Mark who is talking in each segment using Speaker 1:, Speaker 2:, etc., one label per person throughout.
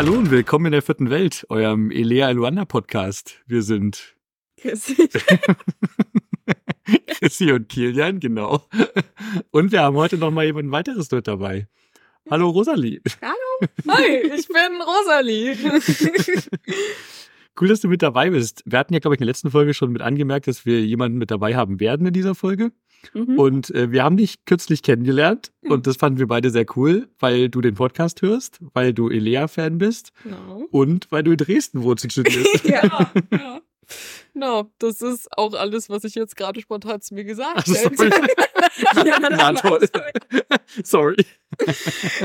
Speaker 1: Hallo und willkommen in der vierten Welt, eurem Elea Luanda Podcast. Wir sind Chrissy und Kilian, genau. Und wir haben heute noch mal jemand weiteres dort dabei. Hallo Rosalie.
Speaker 2: Hallo. Hi, ich bin Rosalie.
Speaker 1: Cool, dass du mit dabei bist. Wir hatten ja, glaube ich, in der letzten Folge schon mit angemerkt, dass wir jemanden mit dabei haben werden in dieser Folge. Mhm. Und äh, wir haben dich kürzlich kennengelernt mhm. und das fanden wir beide sehr cool, weil du den Podcast hörst, weil du Elea-Fan bist genau. und weil du in Dresden wohnst und studierst.
Speaker 2: ja, ja. No, das ist auch alles, was ich jetzt gerade spontan zu mir gesagt habe.
Speaker 1: Sorry. ja, Na toll. sorry.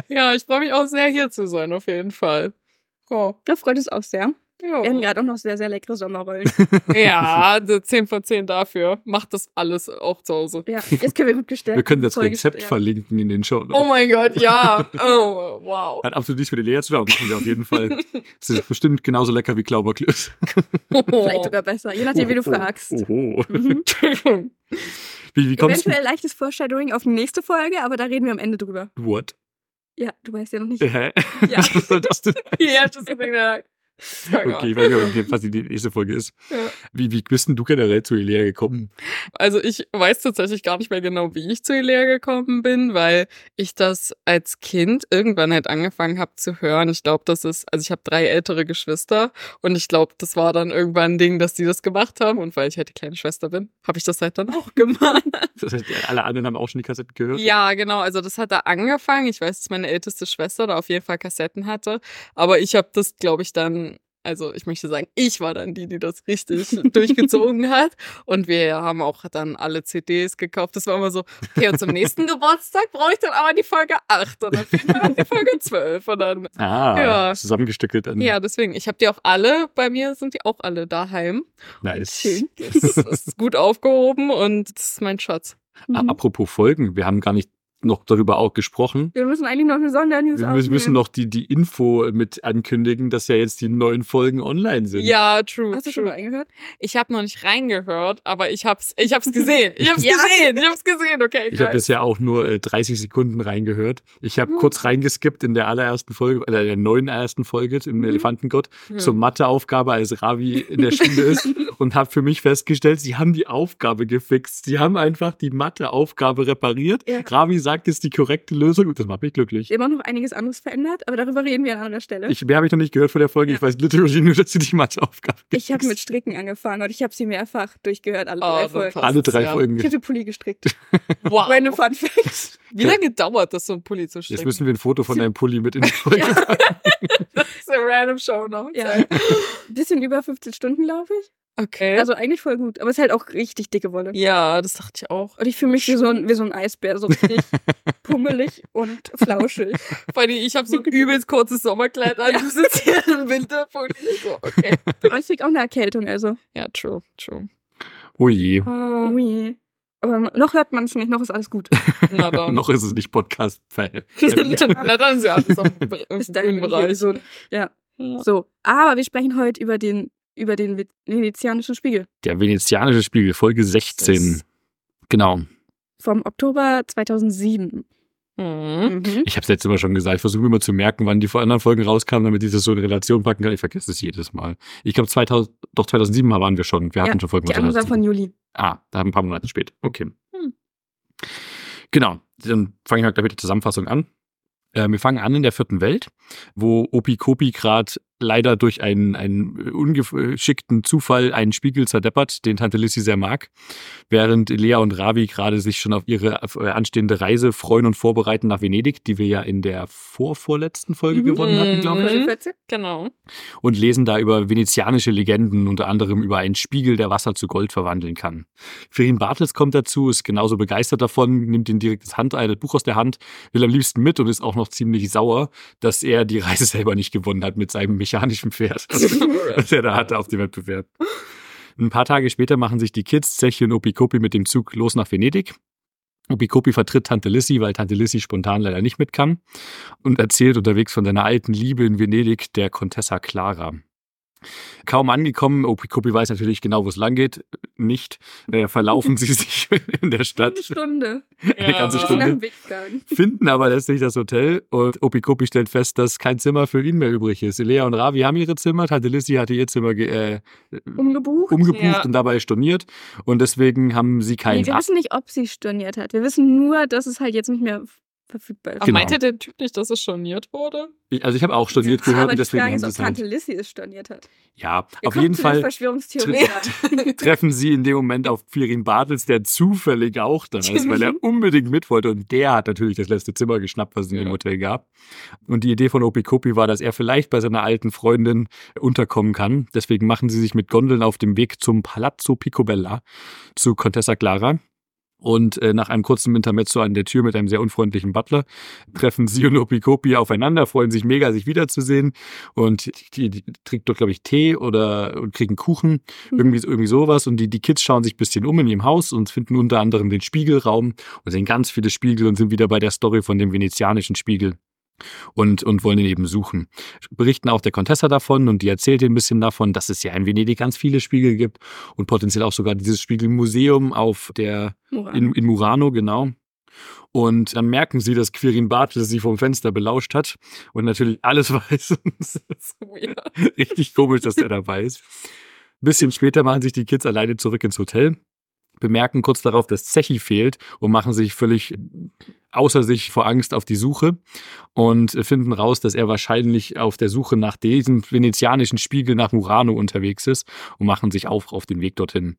Speaker 2: ja, ich freue mich auch sehr, hier zu sein, auf jeden Fall.
Speaker 3: Oh. Da freut es auch sehr. Ja. Wir haben gerade auch noch sehr, sehr leckere Sommerrollen.
Speaker 2: ja, 10 von 10 dafür. Macht das alles auch zu Hause.
Speaker 3: Ja, jetzt können wir gut gestellt.
Speaker 1: Wir können das Rezept ja. verlinken in den Show.
Speaker 2: Oh mein Gott, ja. Oh, wow.
Speaker 1: Hat absolut nichts für die Lea zu tun, machen wir auf jeden Fall. Es ist bestimmt genauso lecker wie Klauberklöß.
Speaker 3: Vielleicht sogar besser, je nachdem, wie du oh, fragst. Oh, mhm.
Speaker 1: wie, wie kommst
Speaker 3: Eventuell leichtes Foreshadowing auf die nächste Folge, aber da reden wir am Ende drüber.
Speaker 1: What?
Speaker 3: Ja, du weißt ja noch nicht.
Speaker 1: Hä?
Speaker 3: Ja.
Speaker 1: Was soll das denn?
Speaker 2: ja, das ist gesagt.
Speaker 1: Okay, ich weiß nicht, was die nächste Folge ist. Ja. Wie, wie bist denn du generell zu Ilea gekommen?
Speaker 2: Also ich weiß tatsächlich gar nicht mehr genau, wie ich zu Ilea gekommen bin, weil ich das als Kind irgendwann halt angefangen habe zu hören. Ich glaube, das ist, also ich habe drei ältere Geschwister und ich glaube, das war dann irgendwann ein Ding, dass die das gemacht haben und weil ich halt die kleine Schwester bin, habe ich das halt dann auch gemacht.
Speaker 1: Das heißt, alle anderen haben auch schon die Kassetten gehört?
Speaker 2: Ja, genau. Also das hat da angefangen. Ich weiß, dass meine älteste Schwester da auf jeden Fall Kassetten hatte, aber ich habe das, glaube ich, dann also ich möchte sagen, ich war dann die, die das richtig durchgezogen hat. Und wir haben auch dann alle CDs gekauft. Das war immer so, okay, und zum nächsten Geburtstag brauche ich dann aber die Folge 8 und dann die Folge 12. Und dann,
Speaker 1: ah, ja. zusammengestückelt. Dann.
Speaker 2: Ja, deswegen. Ich habe die auch alle, bei mir sind die auch alle daheim.
Speaker 1: Nice.
Speaker 2: Schön. Das, das ist gut aufgehoben und das ist mein Schatz.
Speaker 1: Mhm. Apropos Folgen, wir haben gar nicht noch darüber auch gesprochen.
Speaker 3: Wir müssen eigentlich noch eine Sondernews
Speaker 1: Wir müssen, müssen noch die, die Info mit ankündigen, dass ja jetzt die neuen Folgen online sind.
Speaker 2: Ja, true.
Speaker 3: Hast du
Speaker 2: true.
Speaker 3: schon mal reingehört?
Speaker 2: Ich habe noch nicht reingehört, aber ich hab's, ich hab's gesehen. Ich hab's ja. gesehen. Ich hab's gesehen. Okay.
Speaker 1: Ich habe bisher auch nur äh, 30 Sekunden reingehört. Ich habe mhm. kurz reingeskippt in der allerersten Folge, äh, der neuen ersten Folge im mhm. Elefantengott mhm. zur Matheaufgabe, als Ravi in der Schule ist und habe für mich festgestellt, sie haben die Aufgabe gefixt. Sie haben einfach die Matheaufgabe repariert. Ja. Ravi sagt sagt, ist die korrekte Lösung und das macht mich glücklich.
Speaker 3: Immer noch einiges anderes verändert, aber darüber reden wir an anderer Stelle.
Speaker 1: Ich, mehr habe ich noch nicht gehört von der Folge. Ja. Ich weiß literally nur, dass sie die Matheaufgabe
Speaker 3: Ich habe mit Stricken angefangen und ich habe sie mehrfach durchgehört, alle oh, drei Folgen.
Speaker 1: Alle drei ja. Folgen.
Speaker 3: Ich den Pulli gestrickt.
Speaker 2: wow.
Speaker 3: Meine Fun Fact.
Speaker 2: Wie lange dauert das, so ein Pulli zu stricken?
Speaker 1: Jetzt müssen wir ein Foto von deinem Pulli mit in die Folge ja.
Speaker 2: Das ist eine random Show noch.
Speaker 3: Ja. Ein bisschen über 15 Stunden, glaube ich.
Speaker 2: Okay.
Speaker 3: Also eigentlich voll gut, aber es ist halt auch richtig dicke Wolle.
Speaker 2: Ja, das dachte ich auch.
Speaker 3: Und ich fühle mich wie so, ein, wie so ein Eisbär, so richtig pummelig und flauschig.
Speaker 2: Vor allem, ich habe so ein übelst kurzes Sommerkleid an, ja. du sitzt hier im Winterpulli. So, okay.
Speaker 3: Aber ich krieg auch eine Erkältung, also.
Speaker 2: Ja, true, true.
Speaker 1: Oh je.
Speaker 3: Oh je. Aber noch hört man es nicht, noch ist alles gut.
Speaker 1: Na dann. noch ist es nicht Podcast-Fan.
Speaker 2: Na dann ist ja alles auf dem Bereich.
Speaker 3: So, ja. ja. So, aber wir sprechen heute über den über den venezianischen Spiegel.
Speaker 1: Der venezianische Spiegel, Folge 16. Genau.
Speaker 3: Vom Oktober 2007.
Speaker 2: Mhm. mhm.
Speaker 1: Ich habe es letztes Mal schon gesagt, ich versuche immer zu merken, wann die vor anderen Folgen rauskamen, damit ich das so in Relation packen kann. Ich vergesse es jedes Mal. Ich glaube, 2000, doch 2007 waren wir schon. Wir hatten schon Folgen.
Speaker 3: Die andere von Juli.
Speaker 1: Ah, da haben ein paar Monate später. Okay. Hm. Genau. Dann fange ich mal gleich mit der Zusammenfassung an. Äh, wir fangen an in der vierten Welt, wo Opi Kopi gerade leider durch einen, einen ungeschickten Zufall einen Spiegel zerdeppert, den Tante Lissy sehr mag, während Lea und Ravi gerade sich schon auf ihre anstehende Reise freuen und vorbereiten nach Venedig, die wir ja in der vorvorletzten Folge mhm. gewonnen hatten, glaube ich.
Speaker 2: Mhm. Genau.
Speaker 1: Und lesen da über venezianische Legenden, unter anderem über einen Spiegel, der Wasser zu Gold verwandeln kann. Ferin Bartels kommt dazu, ist genauso begeistert davon, nimmt ihn direkt das, Hand, das Buch aus der Hand, will am liebsten mit und ist auch noch ziemlich sauer, dass er die Reise selber nicht gewonnen hat mit seinem mechanischem Pferd, das er da hatte auf dem Wettbewerb. Ein paar Tage später machen sich die Kids, Zechi und Opikopi mit dem Zug los nach Venedig. Opikopi vertritt Tante Lissy, weil Tante Lissy spontan leider nicht mit kann und erzählt unterwegs von seiner alten Liebe in Venedig, der Contessa Clara. Kaum angekommen, Opikopi weiß natürlich genau, wo es lang geht. Nicht. Äh, verlaufen sie sich in der Stadt.
Speaker 3: Eine Stunde.
Speaker 1: Eine ganze
Speaker 2: aber-
Speaker 3: Nach
Speaker 1: Stunde. Finden aber letztlich das Hotel und Opikopi stellt fest, dass kein Zimmer für ihn mehr übrig ist. Lea und Ravi haben ihre Zimmer, Tante Lissy hatte ihr Zimmer äh,
Speaker 3: Umgebucht.
Speaker 1: umgebucht
Speaker 2: Ja.
Speaker 1: und dabei storniert und deswegen haben sie keinen
Speaker 3: Nee, wir wissen nicht, ob sie storniert hat. Wir wissen nur, dass es halt jetzt nicht mehr verfügbar ist.
Speaker 2: Aber
Speaker 1: Genau.
Speaker 2: meinte der Typ nicht, dass es storniert wurde?
Speaker 1: Ich- Also ich habe auch storniert
Speaker 3: aber
Speaker 1: gehört und
Speaker 3: die
Speaker 1: deswegen
Speaker 3: Frage
Speaker 1: haben
Speaker 3: ist,
Speaker 1: sie
Speaker 3: ob
Speaker 1: es halt.
Speaker 3: Tante Lissy es storniert hat.
Speaker 1: Ja,
Speaker 3: Wir
Speaker 1: auf jeden Fall treffen sie in dem Moment auf Quirin Bartels, der zufällig auch da ist, weil er unbedingt mit wollte. Und der hat natürlich das letzte Zimmer geschnappt, was es in dem
Speaker 2: Ja.
Speaker 1: Hotel gab. Und die Idee von Opikopi war, dass er vielleicht bei seiner alten Freundin unterkommen kann. Deswegen machen sie sich mit Gondeln auf dem Weg zum Palazzo Picobella zu Contessa Clara. Und äh, nach einem kurzen Intermezzo an der Tür mit einem sehr unfreundlichen Butler treffen sie und Opikopi aufeinander, freuen sich mega, sich wiederzusehen. Und die, die trinkt dort, glaube ich, Tee oder und kriegen Kuchen,
Speaker 3: Mhm.
Speaker 1: irgendwie, irgendwie sowas. Und die, die Kids schauen sich ein bisschen um in ihrem Haus und finden unter anderem den Spiegelraum und sehen ganz viele Spiegel und sind wieder bei der Story von dem venezianischen Spiegel. Und, und wollen ihn eben suchen. Berichten auch der Contessa davon und die erzählt ihr ein bisschen davon, dass es ja in Venedig ganz viele Spiegel gibt und potenziell auch sogar dieses Spiegelmuseum auf der
Speaker 3: Moral.
Speaker 1: in, in Murano, genau. Und dann merken sie, dass Quirin Bartels sie vom Fenster belauscht hat und natürlich alles weiß.
Speaker 2: Weird.
Speaker 1: richtig komisch, dass er dabei ist. Ein bisschen später machen sich die Kids alleine zurück ins Hotel, bemerken kurz darauf, dass Zechi fehlt und machen sich völlig außer sich vor Angst auf die Suche und finden raus, dass er wahrscheinlich auf der Suche nach diesem venezianischen Spiegel nach Murano unterwegs ist und machen sich auf auf den Weg dorthin.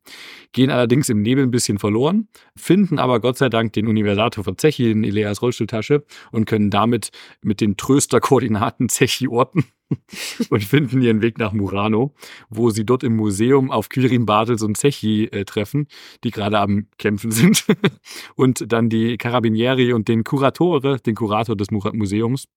Speaker 1: Gehen allerdings im Nebel ein bisschen verloren, finden aber Gott sei Dank den Universator von Zechi in Ileas Rollstuhltasche und können damit mit den Trösterkoordinaten Zechi orten und finden ihren Weg nach Murano, wo sie dort im Museum auf Quirin Bartels und Zechi äh, treffen, die gerade am Kämpfen sind. und dann die Carabinieri und den Kuratore, den Kurator des Mu- Museums.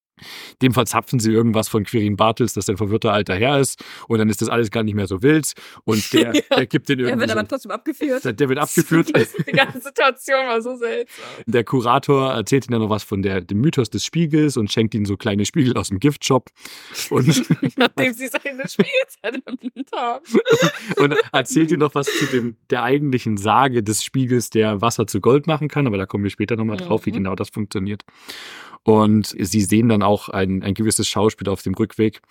Speaker 1: Dem verzapfen sie irgendwas von Quirin Bartels, dass er ein verwirrter alter Herr ist. Und dann ist das alles gar nicht mehr so wild. Und der,
Speaker 2: Ja.
Speaker 1: der gibt den irgendwie.
Speaker 3: wird aber trotzdem abgeführt.
Speaker 1: der wird abgeführt.
Speaker 2: Die ganze Situation war so seltsam.
Speaker 1: Der Kurator erzählt ihnen dann noch was von der, dem Mythos des Spiegels und schenkt ihnen so kleine Spiegel aus dem Giftshop. Und
Speaker 2: Nachdem sie seine Spielzeit erwähnt haben.
Speaker 1: und erzählt ihr noch was zu dem, der eigentlichen Sage des Spiegels, der Wasser zu Gold machen kann, aber da kommen wir später nochmal drauf, wie
Speaker 2: Mhm.
Speaker 1: genau das funktioniert. Und sie sehen dann auch ein, ein gewisses Schauspiel auf dem Rückweg,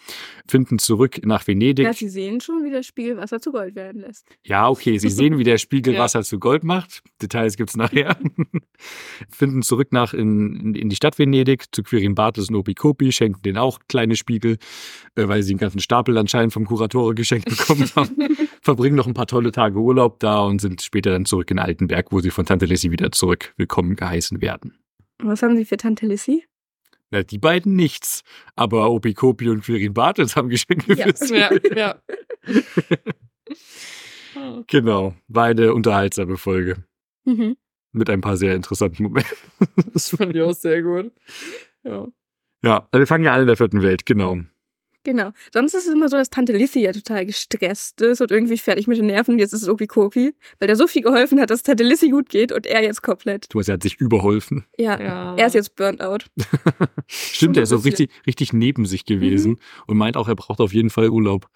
Speaker 1: finden zurück nach Venedig.
Speaker 3: Ja, sie sehen schon, wie das Spiegel Wasser zu Gold werden lässt.
Speaker 1: Ja, okay, sie sehen, wie der Spiegel
Speaker 2: Ja.
Speaker 1: Wasser zu Gold macht. Details gibt's nachher. Finden zurück nach in, in, in die Stadt Venedig zu Quirin Bartels und Opikopi, schenken denen auch kleine Spiegel, äh, weil sie einen ganzen Stapel anscheinend vom Kuratore geschenkt bekommen haben. Verbringen noch ein paar tolle Tage Urlaub da und sind später dann zurück in Altenberg, wo sie von Tante Lissy wieder zurück willkommen geheißen werden.
Speaker 3: Was haben sie für Tante Lissy?
Speaker 1: Na, die beiden nichts, aber Opikopi und Quirin Bartels haben Geschenke
Speaker 3: Ja.
Speaker 1: für sie.
Speaker 2: Ja, ja.
Speaker 1: Genau, war eine unterhaltsame Folge
Speaker 3: Mhm.
Speaker 1: mit ein paar sehr interessanten Momenten.
Speaker 2: Das fand ich auch sehr gut. Ja.
Speaker 1: Ja, also wir fangen ja alle in der vierten Welt, genau.
Speaker 3: Genau. Sonst ist es immer so, dass Tante Lissy ja total gestresst ist und irgendwie fertig mit den Nerven. Jetzt ist es Opi-Kopi, weil der so viel geholfen hat, dass Tante Lissy gut geht und er jetzt komplett.
Speaker 1: Du hast ja hat sich überholfen.
Speaker 3: Ja,
Speaker 2: ja.
Speaker 3: er ist jetzt burnt out.
Speaker 1: Stimmt, er ist so richtig, richtig neben sich gewesen und meint auch, er braucht auf jeden Fall Urlaub.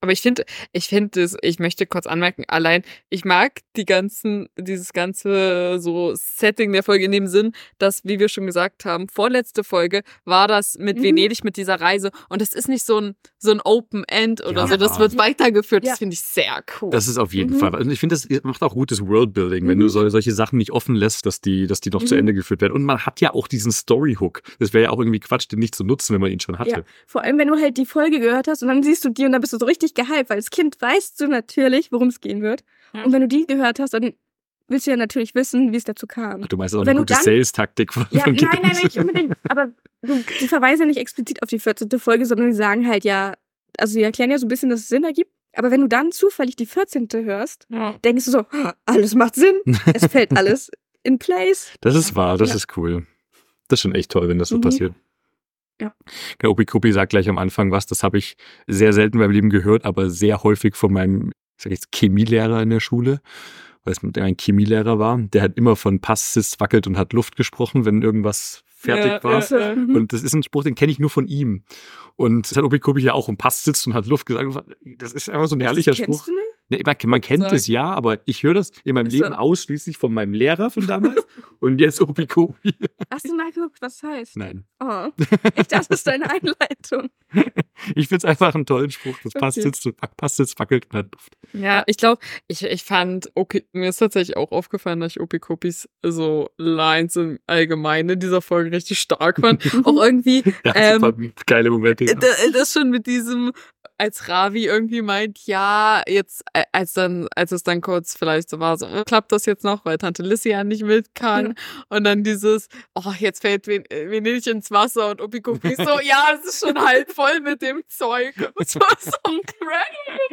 Speaker 2: Aber ich finde, ich finde es, ich möchte kurz anmerken, allein, ich mag die ganzen, dieses ganze so Setting der Folge in dem Sinn, dass, wie wir schon gesagt haben, vorletzte Folge war das mit
Speaker 3: Mhm.
Speaker 2: Venedig, mit dieser Reise. Und es ist nicht so ein, so ein Open End oder
Speaker 1: Ja.
Speaker 2: so. Das wird weitergeführt.
Speaker 3: Ja.
Speaker 2: Das finde ich sehr cool.
Speaker 1: Das ist auf jeden
Speaker 3: Mhm.
Speaker 1: Fall. Und ich finde, das macht auch gutes Worldbuilding, wenn du
Speaker 3: Mhm.
Speaker 1: so, solche Sachen nicht offen lässt, dass die, dass die noch zu
Speaker 3: Mhm.
Speaker 1: Ende geführt werden. Und man hat ja auch diesen Story-Hook. Das wäre ja auch irgendwie Quatsch, den nicht zu nutzen, wenn man ihn schon hatte.
Speaker 3: Ja. Vor allem, wenn du halt die Folge gehört hast und dann siehst du die und dann bist du so richtig gehypt, weil als Kind weißt du natürlich, worum es gehen wird.
Speaker 2: Ja.
Speaker 3: Und wenn du die gehört hast, dann willst du ja natürlich wissen, wie es dazu kam.
Speaker 1: Ach, du meinst auch
Speaker 3: Wenn
Speaker 1: eine gute Sales-Taktik von,
Speaker 3: Ja,
Speaker 1: von
Speaker 3: nein, nein,
Speaker 1: Kids.
Speaker 3: nicht unbedingt. Aber du, die verweisen ja nicht explizit auf die 14. Folge, sondern die sagen halt ja, also die erklären ja so ein bisschen, dass es Sinn ergibt. Aber wenn du dann zufällig die 14. hörst,
Speaker 2: ja.
Speaker 3: denkst du so, "Ah, alles macht Sinn. Es fällt alles in place.
Speaker 1: Das ist wahr, das
Speaker 3: Ja.
Speaker 1: ist cool. Das ist schon echt toll, wenn das so
Speaker 3: Mhm.
Speaker 1: passiert.
Speaker 3: Ja.
Speaker 1: Der Opi Kopi sagt gleich am Anfang was, das habe ich sehr selten meinem Leben gehört, aber sehr häufig von meinem, ich sag jetzt, Chemielehrer in der Schule, weil es mit ein Chemielehrer war. Der hat immer von Pass, Sis, wackelt und hat Luft gesprochen, wenn irgendwas fertig
Speaker 2: Ja,
Speaker 1: war.
Speaker 2: ja, ja.
Speaker 3: Mhm.
Speaker 1: Und das ist ein Spruch, den kenne ich nur von ihm. Und das hat Obi Kobi ja auch im Pass sitzt und hat Luft gesagt. Das ist einfach so ein herrlicher Spruch.
Speaker 3: du nicht?
Speaker 1: Nee, man, kennt
Speaker 2: Sag.
Speaker 1: es ja, aber ich höre das in meinem
Speaker 2: Ist
Speaker 1: Leben ausschließlich von meinem Lehrer von damals und jetzt Obi Kobi.
Speaker 3: Hast du nachgeguckt, was das heißt?
Speaker 1: Nein.
Speaker 3: Oh. Ich dachte, das ist deine Einleitung.
Speaker 1: Ich finde es einfach einen tollen Spruch. Das passt
Speaker 3: Okay.
Speaker 1: jetzt, passt jetzt wackelt und hat Luft.
Speaker 2: Ja, ich glaube, ich, ich fand, okay, mir ist tatsächlich auch aufgefallen, dass ich Opikopis so Lines im Allgemeinen in dieser Folge richtig stark fand. auch irgendwie,
Speaker 1: Ja,
Speaker 2: Ähm,
Speaker 1: geile Momente.
Speaker 2: da- das schon mit diesem, als Ravi irgendwie meint, ja, jetzt, äh, als dann, als es dann kurz vielleicht so war, so, äh, klappt das jetzt noch, weil Tante Lissy ja nicht mit kann. Und dann dieses, oh, jetzt fällt Ven äh, Venedig ins Wasser und Opikopi so, ja, es ist schon halb voll mit dem Zeug. Das war so.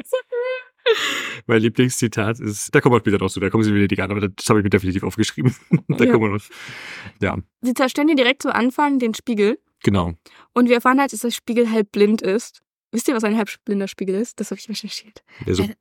Speaker 2: So
Speaker 1: Mein Lieblingszitat ist, da kommen wir später noch zu, da kommen sie wieder die an, aber das habe ich mir definitiv aufgeschrieben. da
Speaker 3: Ja.
Speaker 1: kommen wir noch. Ja,
Speaker 3: Sie zerstören dir direkt zu Anfang den Spiegel
Speaker 1: genau.
Speaker 3: und wir erfahren halt, dass der Spiegel halb blind ist. Wisst ihr, was ein halb blinder Spiegel ist? Das habe ich recherchiert.
Speaker 1: Der so,
Speaker 2: Äh,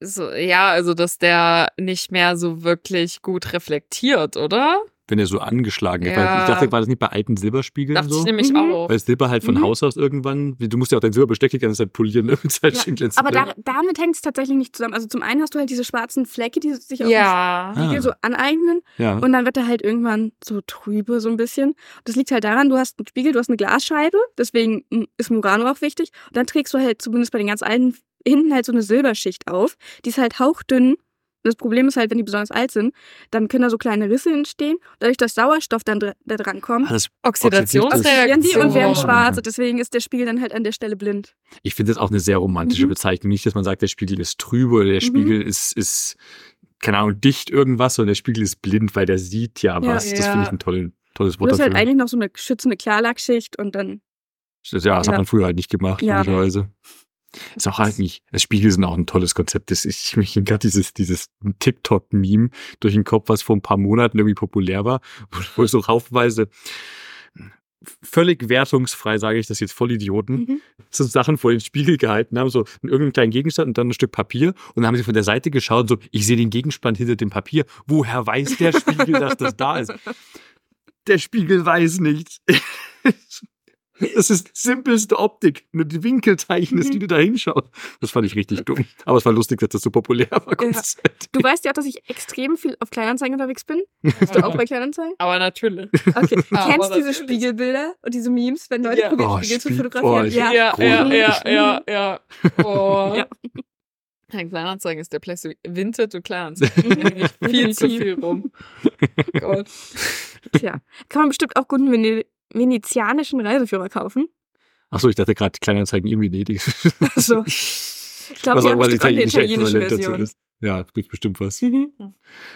Speaker 2: So, ja, also dass der nicht mehr so wirklich gut reflektiert, oder?
Speaker 1: Wenn er so angeschlagen ist.
Speaker 2: Ja.
Speaker 1: Ich dachte, war das nicht bei alten Silberspiegeln
Speaker 2: Dachte
Speaker 1: so?
Speaker 2: ich nämlich
Speaker 3: Mhm.
Speaker 2: auch.
Speaker 1: Weil Silber halt von
Speaker 3: Mhm.
Speaker 1: Haus aus irgendwann, du musst ja auch dein Silberbesteck die ganze Zeit polieren, ne? Mit Zeit
Speaker 3: Ja,
Speaker 1: schön
Speaker 3: Aber da, damit hängt es tatsächlich nicht zusammen. Also zum einen hast du halt diese schwarzen Flecke, die sich auf
Speaker 2: Ja.
Speaker 3: dem Spiegel
Speaker 1: Ah.
Speaker 3: so aneignen
Speaker 1: ja.
Speaker 3: und dann wird er halt irgendwann so trübe so ein bisschen. Das liegt halt daran, du hast einen Spiegel, du hast eine Glasscheibe, deswegen mm, ist Murano auch wichtig. Und dann trägst du halt zumindest bei den ganz alten hinten halt so eine Silberschicht auf. Die ist halt hauchdünn. Das Problem ist halt, wenn die besonders alt sind, dann können da so kleine Risse entstehen. Dadurch, dass Sauerstoff dann dr- da dran kommt,
Speaker 1: Ah, das,
Speaker 3: oxidieren die und werden schwarz. Und deswegen ist der Spiegel dann halt an der Stelle blind.
Speaker 1: ich finde das auch eine sehr romantische
Speaker 3: Mhm.
Speaker 1: Bezeichnung. Nicht, dass man sagt, der Spiegel ist trübe oder der
Speaker 3: Mhm.
Speaker 1: Spiegel ist, ist, keine Ahnung, dicht irgendwas, sondern der Spiegel ist blind, weil der sieht ja
Speaker 3: Ja.
Speaker 1: was. Das
Speaker 2: Ja.
Speaker 1: finde ich ein toll, tolles
Speaker 3: Du
Speaker 1: Wort
Speaker 3: hast halt eigentlich noch so eine schützende Klarlackschicht und dann
Speaker 1: Das, ja, das hat
Speaker 3: Ja.
Speaker 1: man früher halt nicht gemacht,
Speaker 3: Ja.
Speaker 1: logischerweise. Ist auch nicht. Das Spiegel sind auch ein tolles Konzept. Das ist, ich mich gerade dieses, dieses TikTok-Meme durch den Kopf, was vor ein paar Monaten irgendwie populär war, wo, wo so raufweise völlig wertungsfrei, sage ich das jetzt, voll Idioten,
Speaker 3: Mhm.
Speaker 1: so Sachen vor den Spiegel gehalten haben, so irgendeinen kleinen Gegenstand und dann ein Stück Papier und dann haben sie von der Seite geschaut und so, ich sehe den Gegenstand hinter dem Papier. Woher weiß der Spiegel, dass das da ist? Der Spiegel weiß nicht. Das ist simpelste Optik. Nur die Winkel zeichnest,
Speaker 3: Mhm.
Speaker 1: die du da hinschaust. Das fand ich richtig dumm. Aber es war lustig, dass das so populär war.
Speaker 3: Ja. Du weißt ja auch, dass ich extrem viel auf Kleinanzeigen unterwegs bin. Bist du auch bei Kleinanzeigen?
Speaker 2: Aber natürlich.
Speaker 3: Okay.
Speaker 2: Aber
Speaker 3: Kennst du diese. Spiegelbilder und diese Memes, wenn Leute
Speaker 2: Ja.
Speaker 3: probieren,
Speaker 1: Oh,
Speaker 3: Spiegel zu
Speaker 1: Spiel-
Speaker 3: fotografieren?
Speaker 1: oh,
Speaker 2: Ja, ja,
Speaker 1: Großartig.
Speaker 2: ja, ja, ja. Oh.
Speaker 3: Ja.
Speaker 2: Ein Kleinanzeigen ist der Platz Vinted und Kleinanzeigen. viel zu viel rum. Gott.
Speaker 3: Tja. Kann man bestimmt auch guten Vene venezianischen Reiseführer kaufen.
Speaker 1: Achso, ich dachte gerade, Kleinanzeigen irgendwie nötig.
Speaker 3: Also, ich glaube,
Speaker 1: was
Speaker 3: die haben bestimmt eine
Speaker 1: italienische
Speaker 3: Version.
Speaker 1: ist. Ja, gibt bestimmt was.
Speaker 3: Mhm.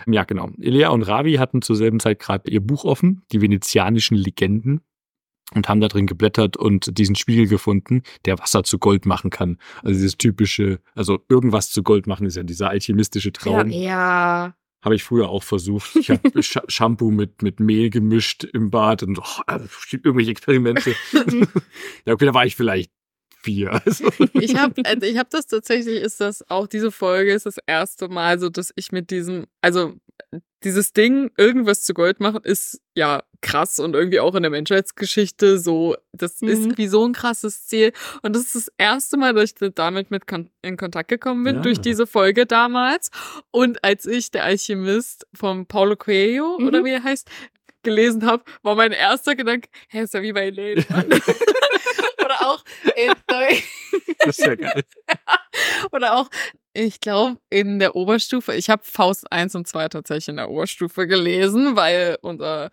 Speaker 1: Ja, genau. Elia und Ravi hatten zur selben Zeit gerade ihr Buch offen, die venezianischen Legenden, und haben da drin geblättert und diesen Spiegel gefunden, der Wasser zu Gold machen kann. Also dieses typische, also irgendwas zu Gold machen ist ja dieser alchemistische Traum.
Speaker 2: Ja.
Speaker 1: Habe ich früher auch versucht. Ich habe Sch Shampoo mit, mit Mehl gemischt im Bad und oh, äh, irgendwelche Experimente. ja, okay, da war ich vielleicht vier. Also,
Speaker 2: Ich habe also ich hab das tatsächlich, ist das auch diese Folge ist das erste Mal so, dass ich mit diesem, also dieses Ding, irgendwas zu Gold machen, ist ja krass und irgendwie auch in der Menschheitsgeschichte so, das
Speaker 3: Mhm.
Speaker 2: ist wie so ein krasses Ziel. Und das ist das erste Mal, dass ich damit mit kon in Kontakt gekommen bin,
Speaker 1: Ja.
Speaker 2: durch diese Folge damals. Und als ich Der Alchemist von Paulo Coelho,
Speaker 3: Mhm.
Speaker 2: oder wie er heißt, gelesen habe, war mein erster Gedanke, hä, ist ja wie bei Lane. oder auch in
Speaker 1: das ist ja geil.
Speaker 2: Oder auch, ich glaube, in der Oberstufe, ich habe Faust 1 und 2 tatsächlich in der Oberstufe gelesen, weil unser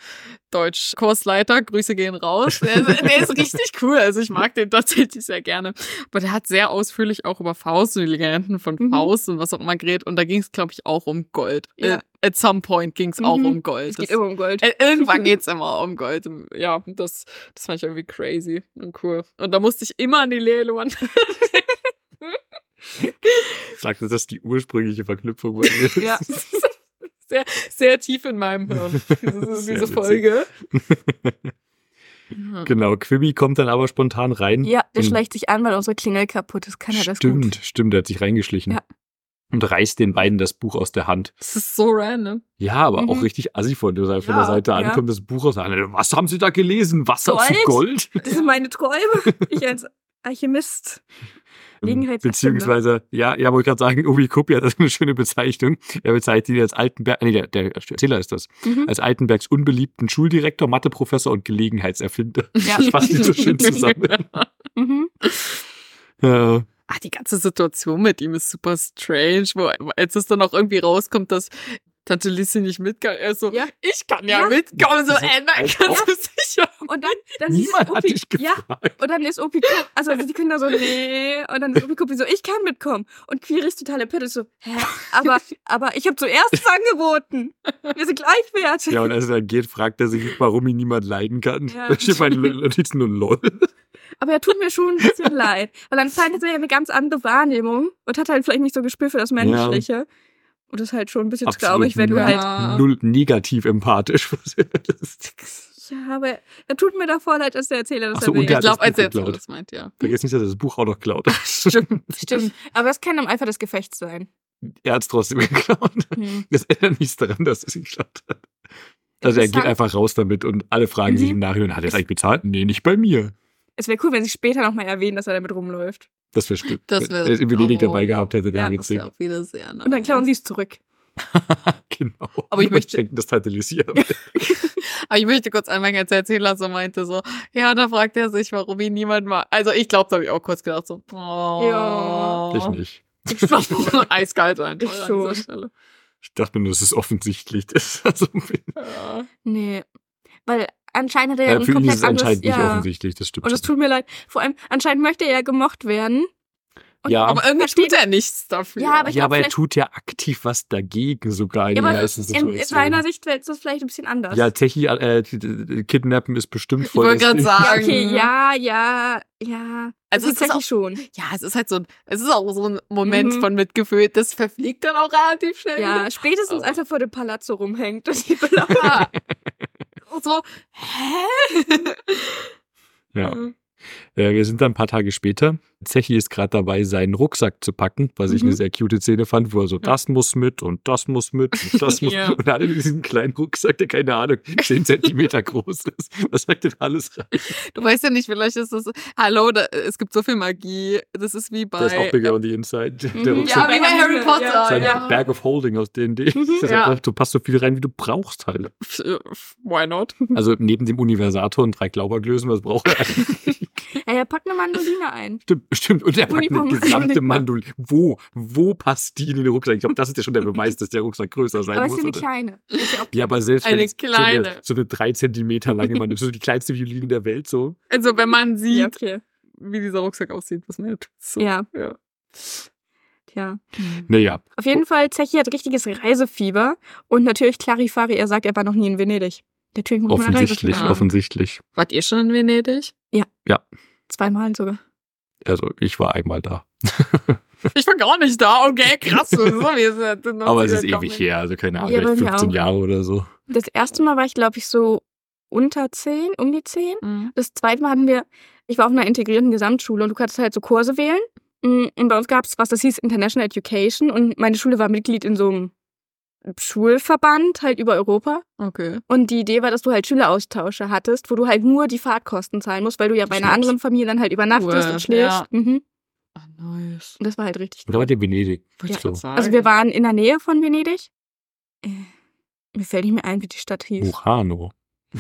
Speaker 2: Deutsch-Kursleiter, Grüße gehen raus, der, der ist richtig cool. Also ich mag den tatsächlich sehr gerne. Aber der hat sehr ausführlich auch über Faust und die Legenden von
Speaker 3: Mhm.
Speaker 2: Faust und was auch immer geredet. Und da ging es, glaube ich, auch um Gold.
Speaker 3: Ja.
Speaker 2: At some point ging es auch
Speaker 3: Mhm.
Speaker 2: um Gold.
Speaker 3: Es geht
Speaker 2: Das-
Speaker 3: immer um Gold.
Speaker 2: äh, Irgendwann geht's immer um Gold. Ja, das, das fand ich irgendwie crazy und cool. Und da musste ich immer an die Lehluan.
Speaker 1: Sagt, dass das die ursprüngliche Verknüpfung war.
Speaker 3: Ja.
Speaker 2: sehr, sehr tief in meinem Hirn, diese, diese. Folge.
Speaker 1: Genau, Quibi kommt dann aber spontan rein.
Speaker 3: Ja, der schleicht sich an, weil unsere Klingel kaputt ist. Kann er das
Speaker 1: stimmt,
Speaker 3: gut?
Speaker 1: stimmt, der hat sich reingeschlichen.
Speaker 3: Ja.
Speaker 1: Und reißt den beiden das Buch aus der Hand.
Speaker 2: Das ist so random.
Speaker 1: Ja, aber
Speaker 3: Mhm.
Speaker 1: auch richtig assi von der, von
Speaker 3: Ja,
Speaker 1: der Seite
Speaker 3: ja.
Speaker 1: ankommt, das Buch aus der Hand. Was haben Sie da gelesen? Wasser zu
Speaker 3: Gold?
Speaker 1: Gold?
Speaker 3: Das sind meine Träume. Ich als Alchemist. Gelegenheitserfinder.
Speaker 1: Beziehungsweise, ja, ja, wollte gerade sagen, Ubi Kupia, das ist eine schöne Bezeichnung. Er bezeichnet ihn als Altenberg, nee, der, der Erzähler ist das,
Speaker 3: Mhm.
Speaker 1: als Altenbergs unbeliebten Schuldirektor, Matheprofessor und Gelegenheitserfinder.
Speaker 3: Ja.
Speaker 1: Das fasst nicht so schön zusammen.
Speaker 3: Mhm.
Speaker 1: Ja.
Speaker 2: Ach, die ganze Situation mit ihm ist super strange, wo als es dann auch irgendwie rauskommt, dass Tante Lissy nicht mit kann, er ist so,
Speaker 3: Ja.
Speaker 2: ich kann ja,
Speaker 3: Ja.
Speaker 2: mitkommen, so, äh, nein, ganz
Speaker 1: ob-
Speaker 2: sicher.
Speaker 3: Und dann, dann
Speaker 1: Niemand
Speaker 3: ist
Speaker 1: hat
Speaker 3: Opi,
Speaker 1: dich
Speaker 3: ja, und dann ist Opi, also die Kinder so, nee, und dann ist Opi Kuppi so, ich kann mitkommen. Und Query ist total empört, so, hä, aber, aber ich habe zuerst angeboten. Wir sind gleichwertig.
Speaker 1: Ja, und als er dann geht, fragt er sich, warum ihn niemand leiden kann.
Speaker 3: Ja.
Speaker 1: Da steht bei den Notizen nur LOL.
Speaker 3: Aber er tut mir schon ein bisschen leid. Weil anscheinend hat er ja eine ganz andere Wahrnehmung und hat halt vielleicht nicht so Gespür für das Menschliche. Und das ist halt schon ein bisschen traurig, wenn du
Speaker 1: null,
Speaker 3: halt.
Speaker 2: Ja.
Speaker 1: null negativ empathisch.
Speaker 3: Ja, aber er tut mir davor leid, als der Erzähler das
Speaker 1: so,
Speaker 3: erwähnt.
Speaker 2: Ich
Speaker 1: hat
Speaker 2: glaube, als er das meint, ja.
Speaker 1: Vergiss nicht, dass er das Buch auch noch klaut.
Speaker 2: Stimmt.
Speaker 3: Stimmt. Aber es kann im Eifer des Gefechts sein.
Speaker 1: Er hat es trotzdem geklaut.
Speaker 3: Hm.
Speaker 1: Das ändert nichts daran, dass er es geklaut hat. Also er geht einfach raus damit und alle fragen sich
Speaker 3: Mhm.
Speaker 1: im Nachhinein, hat er es eigentlich bezahlt? Nee, nicht bei mir.
Speaker 3: Es wäre cool, wenn sie später nochmal erwähnen, dass er damit rumläuft.
Speaker 1: Das wäre stimmt.
Speaker 2: Das wär-
Speaker 1: Wenn er es in Venedig
Speaker 2: oh.
Speaker 1: dabei gehabt hätte, der
Speaker 3: Ja,
Speaker 2: Das wäre auch wieder sehr nice.
Speaker 3: Und dann klauen sie es zurück.
Speaker 1: genau.
Speaker 2: Aber ich möchte-
Speaker 1: denken, das tatalisiert.
Speaker 2: Aber ich möchte kurz anmerken, als der Erzähler so meinte, so, ja, da fragt er sich, warum ihn niemand mag. Also ich glaube, da habe ich auch kurz gedacht, so, oh.
Speaker 3: Ja.
Speaker 1: Ich nicht.
Speaker 2: Eiskalt einfach
Speaker 3: Ich
Speaker 2: an
Speaker 3: schon.
Speaker 2: dieser Stelle.
Speaker 1: Ich dachte nur, das ist offensichtlich. Ist also,
Speaker 2: Ja.
Speaker 3: Nee. Weil anscheinend hat er ja,
Speaker 1: ja,
Speaker 3: ein
Speaker 1: für ihn
Speaker 3: komplett
Speaker 1: ist es
Speaker 3: anderes.
Speaker 1: anscheinend nicht
Speaker 3: ja.
Speaker 1: offensichtlich, das stimmt.
Speaker 3: Und das
Speaker 1: schon.
Speaker 3: tut mir leid. Vor allem, anscheinend möchte er ja gemocht werden. Und
Speaker 1: Ja.
Speaker 2: Aber irgendwie tut er nichts dafür.
Speaker 3: Ja, aber ich
Speaker 1: ja, aber er tut ja aktiv was dagegen sogar in
Speaker 3: Ja,
Speaker 1: den meisten
Speaker 3: in, in
Speaker 1: Situationen.
Speaker 3: seiner Sicht ist das vielleicht ein bisschen anders.
Speaker 1: Ja, Techie, äh, kidnappen ist bestimmt
Speaker 2: ich
Speaker 1: voll.
Speaker 2: wollte gerade
Speaker 3: Ja,
Speaker 2: sagen.
Speaker 3: okay, ja, ja, ja.
Speaker 2: Also es ist
Speaker 3: tatsächlich
Speaker 2: auch-
Speaker 3: schon.
Speaker 2: Ja, es ist halt so ein, es ist auch so ein Moment
Speaker 3: Mhm.
Speaker 2: von Mitgefühl. Das verfliegt dann auch relativ schnell.
Speaker 3: Ja, spätestens
Speaker 2: Aber-
Speaker 3: als er vor dem Palazzo rumhängt und die belaufen.
Speaker 2: Ja. Und so, hä?
Speaker 1: Ja. Äh, wir sind dann ein paar Tage später. Zechi ist gerade dabei, seinen Rucksack zu packen, was ich
Speaker 3: Mhm.
Speaker 1: eine sehr cute Szene fand, wo er so, das muss mit und das muss mit und das muss
Speaker 2: Ja.
Speaker 1: Und er hat diesen kleinen Rucksack, der keine Ahnung, 10 Zentimeter groß ist. Was sagt denn alles rein?
Speaker 2: Du weißt ja nicht, vielleicht ist das, hallo, da, es gibt so viel Magie. Das ist wie bei,
Speaker 1: Der ist auch bigger on the inside. Der
Speaker 3: Mhm.
Speaker 1: Rucksack.
Speaker 2: ja, wie bei Harry
Speaker 3: Ja.
Speaker 2: Potter.
Speaker 1: sein
Speaker 2: Ja.
Speaker 1: Bag of Holding aus D&D. Das ist
Speaker 2: Ja.
Speaker 1: du passt so viel rein, wie du brauchst halt.
Speaker 2: Why not?
Speaker 1: Also neben dem Universator und drei Glauberglösen, was braucht er eigentlich?
Speaker 3: Ja, er packt eine Mandoline ein.
Speaker 1: Stimmt, stimmt. Und er packt eine gesamte Mandoline. Wo, wo passt die in den Rucksack? Ich glaube, das ist ja schon der Beweis, dass der Rucksack größer sein
Speaker 3: Aber es
Speaker 1: muss.
Speaker 3: ist ja eine kleine. Ja
Speaker 1: Ja, aber selbst
Speaker 2: Eine
Speaker 1: wenn es
Speaker 2: kleine.
Speaker 1: So eine, so eine drei Zentimeter lange Mandoline, so die kleinste Violine der Welt, so.
Speaker 2: Also, wenn man sieht,
Speaker 3: ja, okay.
Speaker 2: wie dieser Rucksack aussieht, was man ja tut. So.
Speaker 3: Ja.
Speaker 2: ja.
Speaker 3: Tja.
Speaker 1: Naja,
Speaker 3: Auf jeden Fall, Zechi hat richtiges Reisefieber. Und natürlich Clarifari, er sagt, er war noch nie in Venedig. Natürlich muss man
Speaker 1: offensichtlich,
Speaker 2: Ja.
Speaker 1: offensichtlich.
Speaker 2: Wart ihr schon in Venedig?
Speaker 3: haben. Zweimal sogar.
Speaker 1: Also, ich war einmal da.
Speaker 2: Ich war gar nicht da. Okay, krass. So,
Speaker 1: Aber es ist ewig her, also keine Ahnung,
Speaker 3: Ja, bei
Speaker 1: vielleicht
Speaker 3: mir
Speaker 1: 15
Speaker 3: auch.
Speaker 1: Jahre oder so.
Speaker 3: Das erste Mal war ich, glaube ich, so unter zehn, um die zehn.
Speaker 2: Mhm.
Speaker 3: Das zweite Mal hatten wir, ich war auf einer integrierten Gesamtschule und du konntest halt so Kurse wählen. Mm, Und bei uns gab es was, das hieß International Education und meine Schule war Mitglied in so einem Schulverband halt über Europa.
Speaker 2: Okay.
Speaker 3: Und die Idee war, dass du halt Schüleraustausche hattest, wo du halt nur die Fahrtkosten zahlen musst, weil du ja bei einer anderen Familie dann halt übernachtest
Speaker 2: Cool,
Speaker 3: und schläfst.
Speaker 2: ja.
Speaker 3: Mhm.
Speaker 2: Ah, nice.
Speaker 3: Und das war halt richtig.
Speaker 1: Und da war der Venedig.
Speaker 2: Ich
Speaker 1: So.
Speaker 3: Also wir waren in der Nähe von Venedig. Äh, mir fällt nicht mehr ein, wie die Stadt hieß.
Speaker 1: Murano.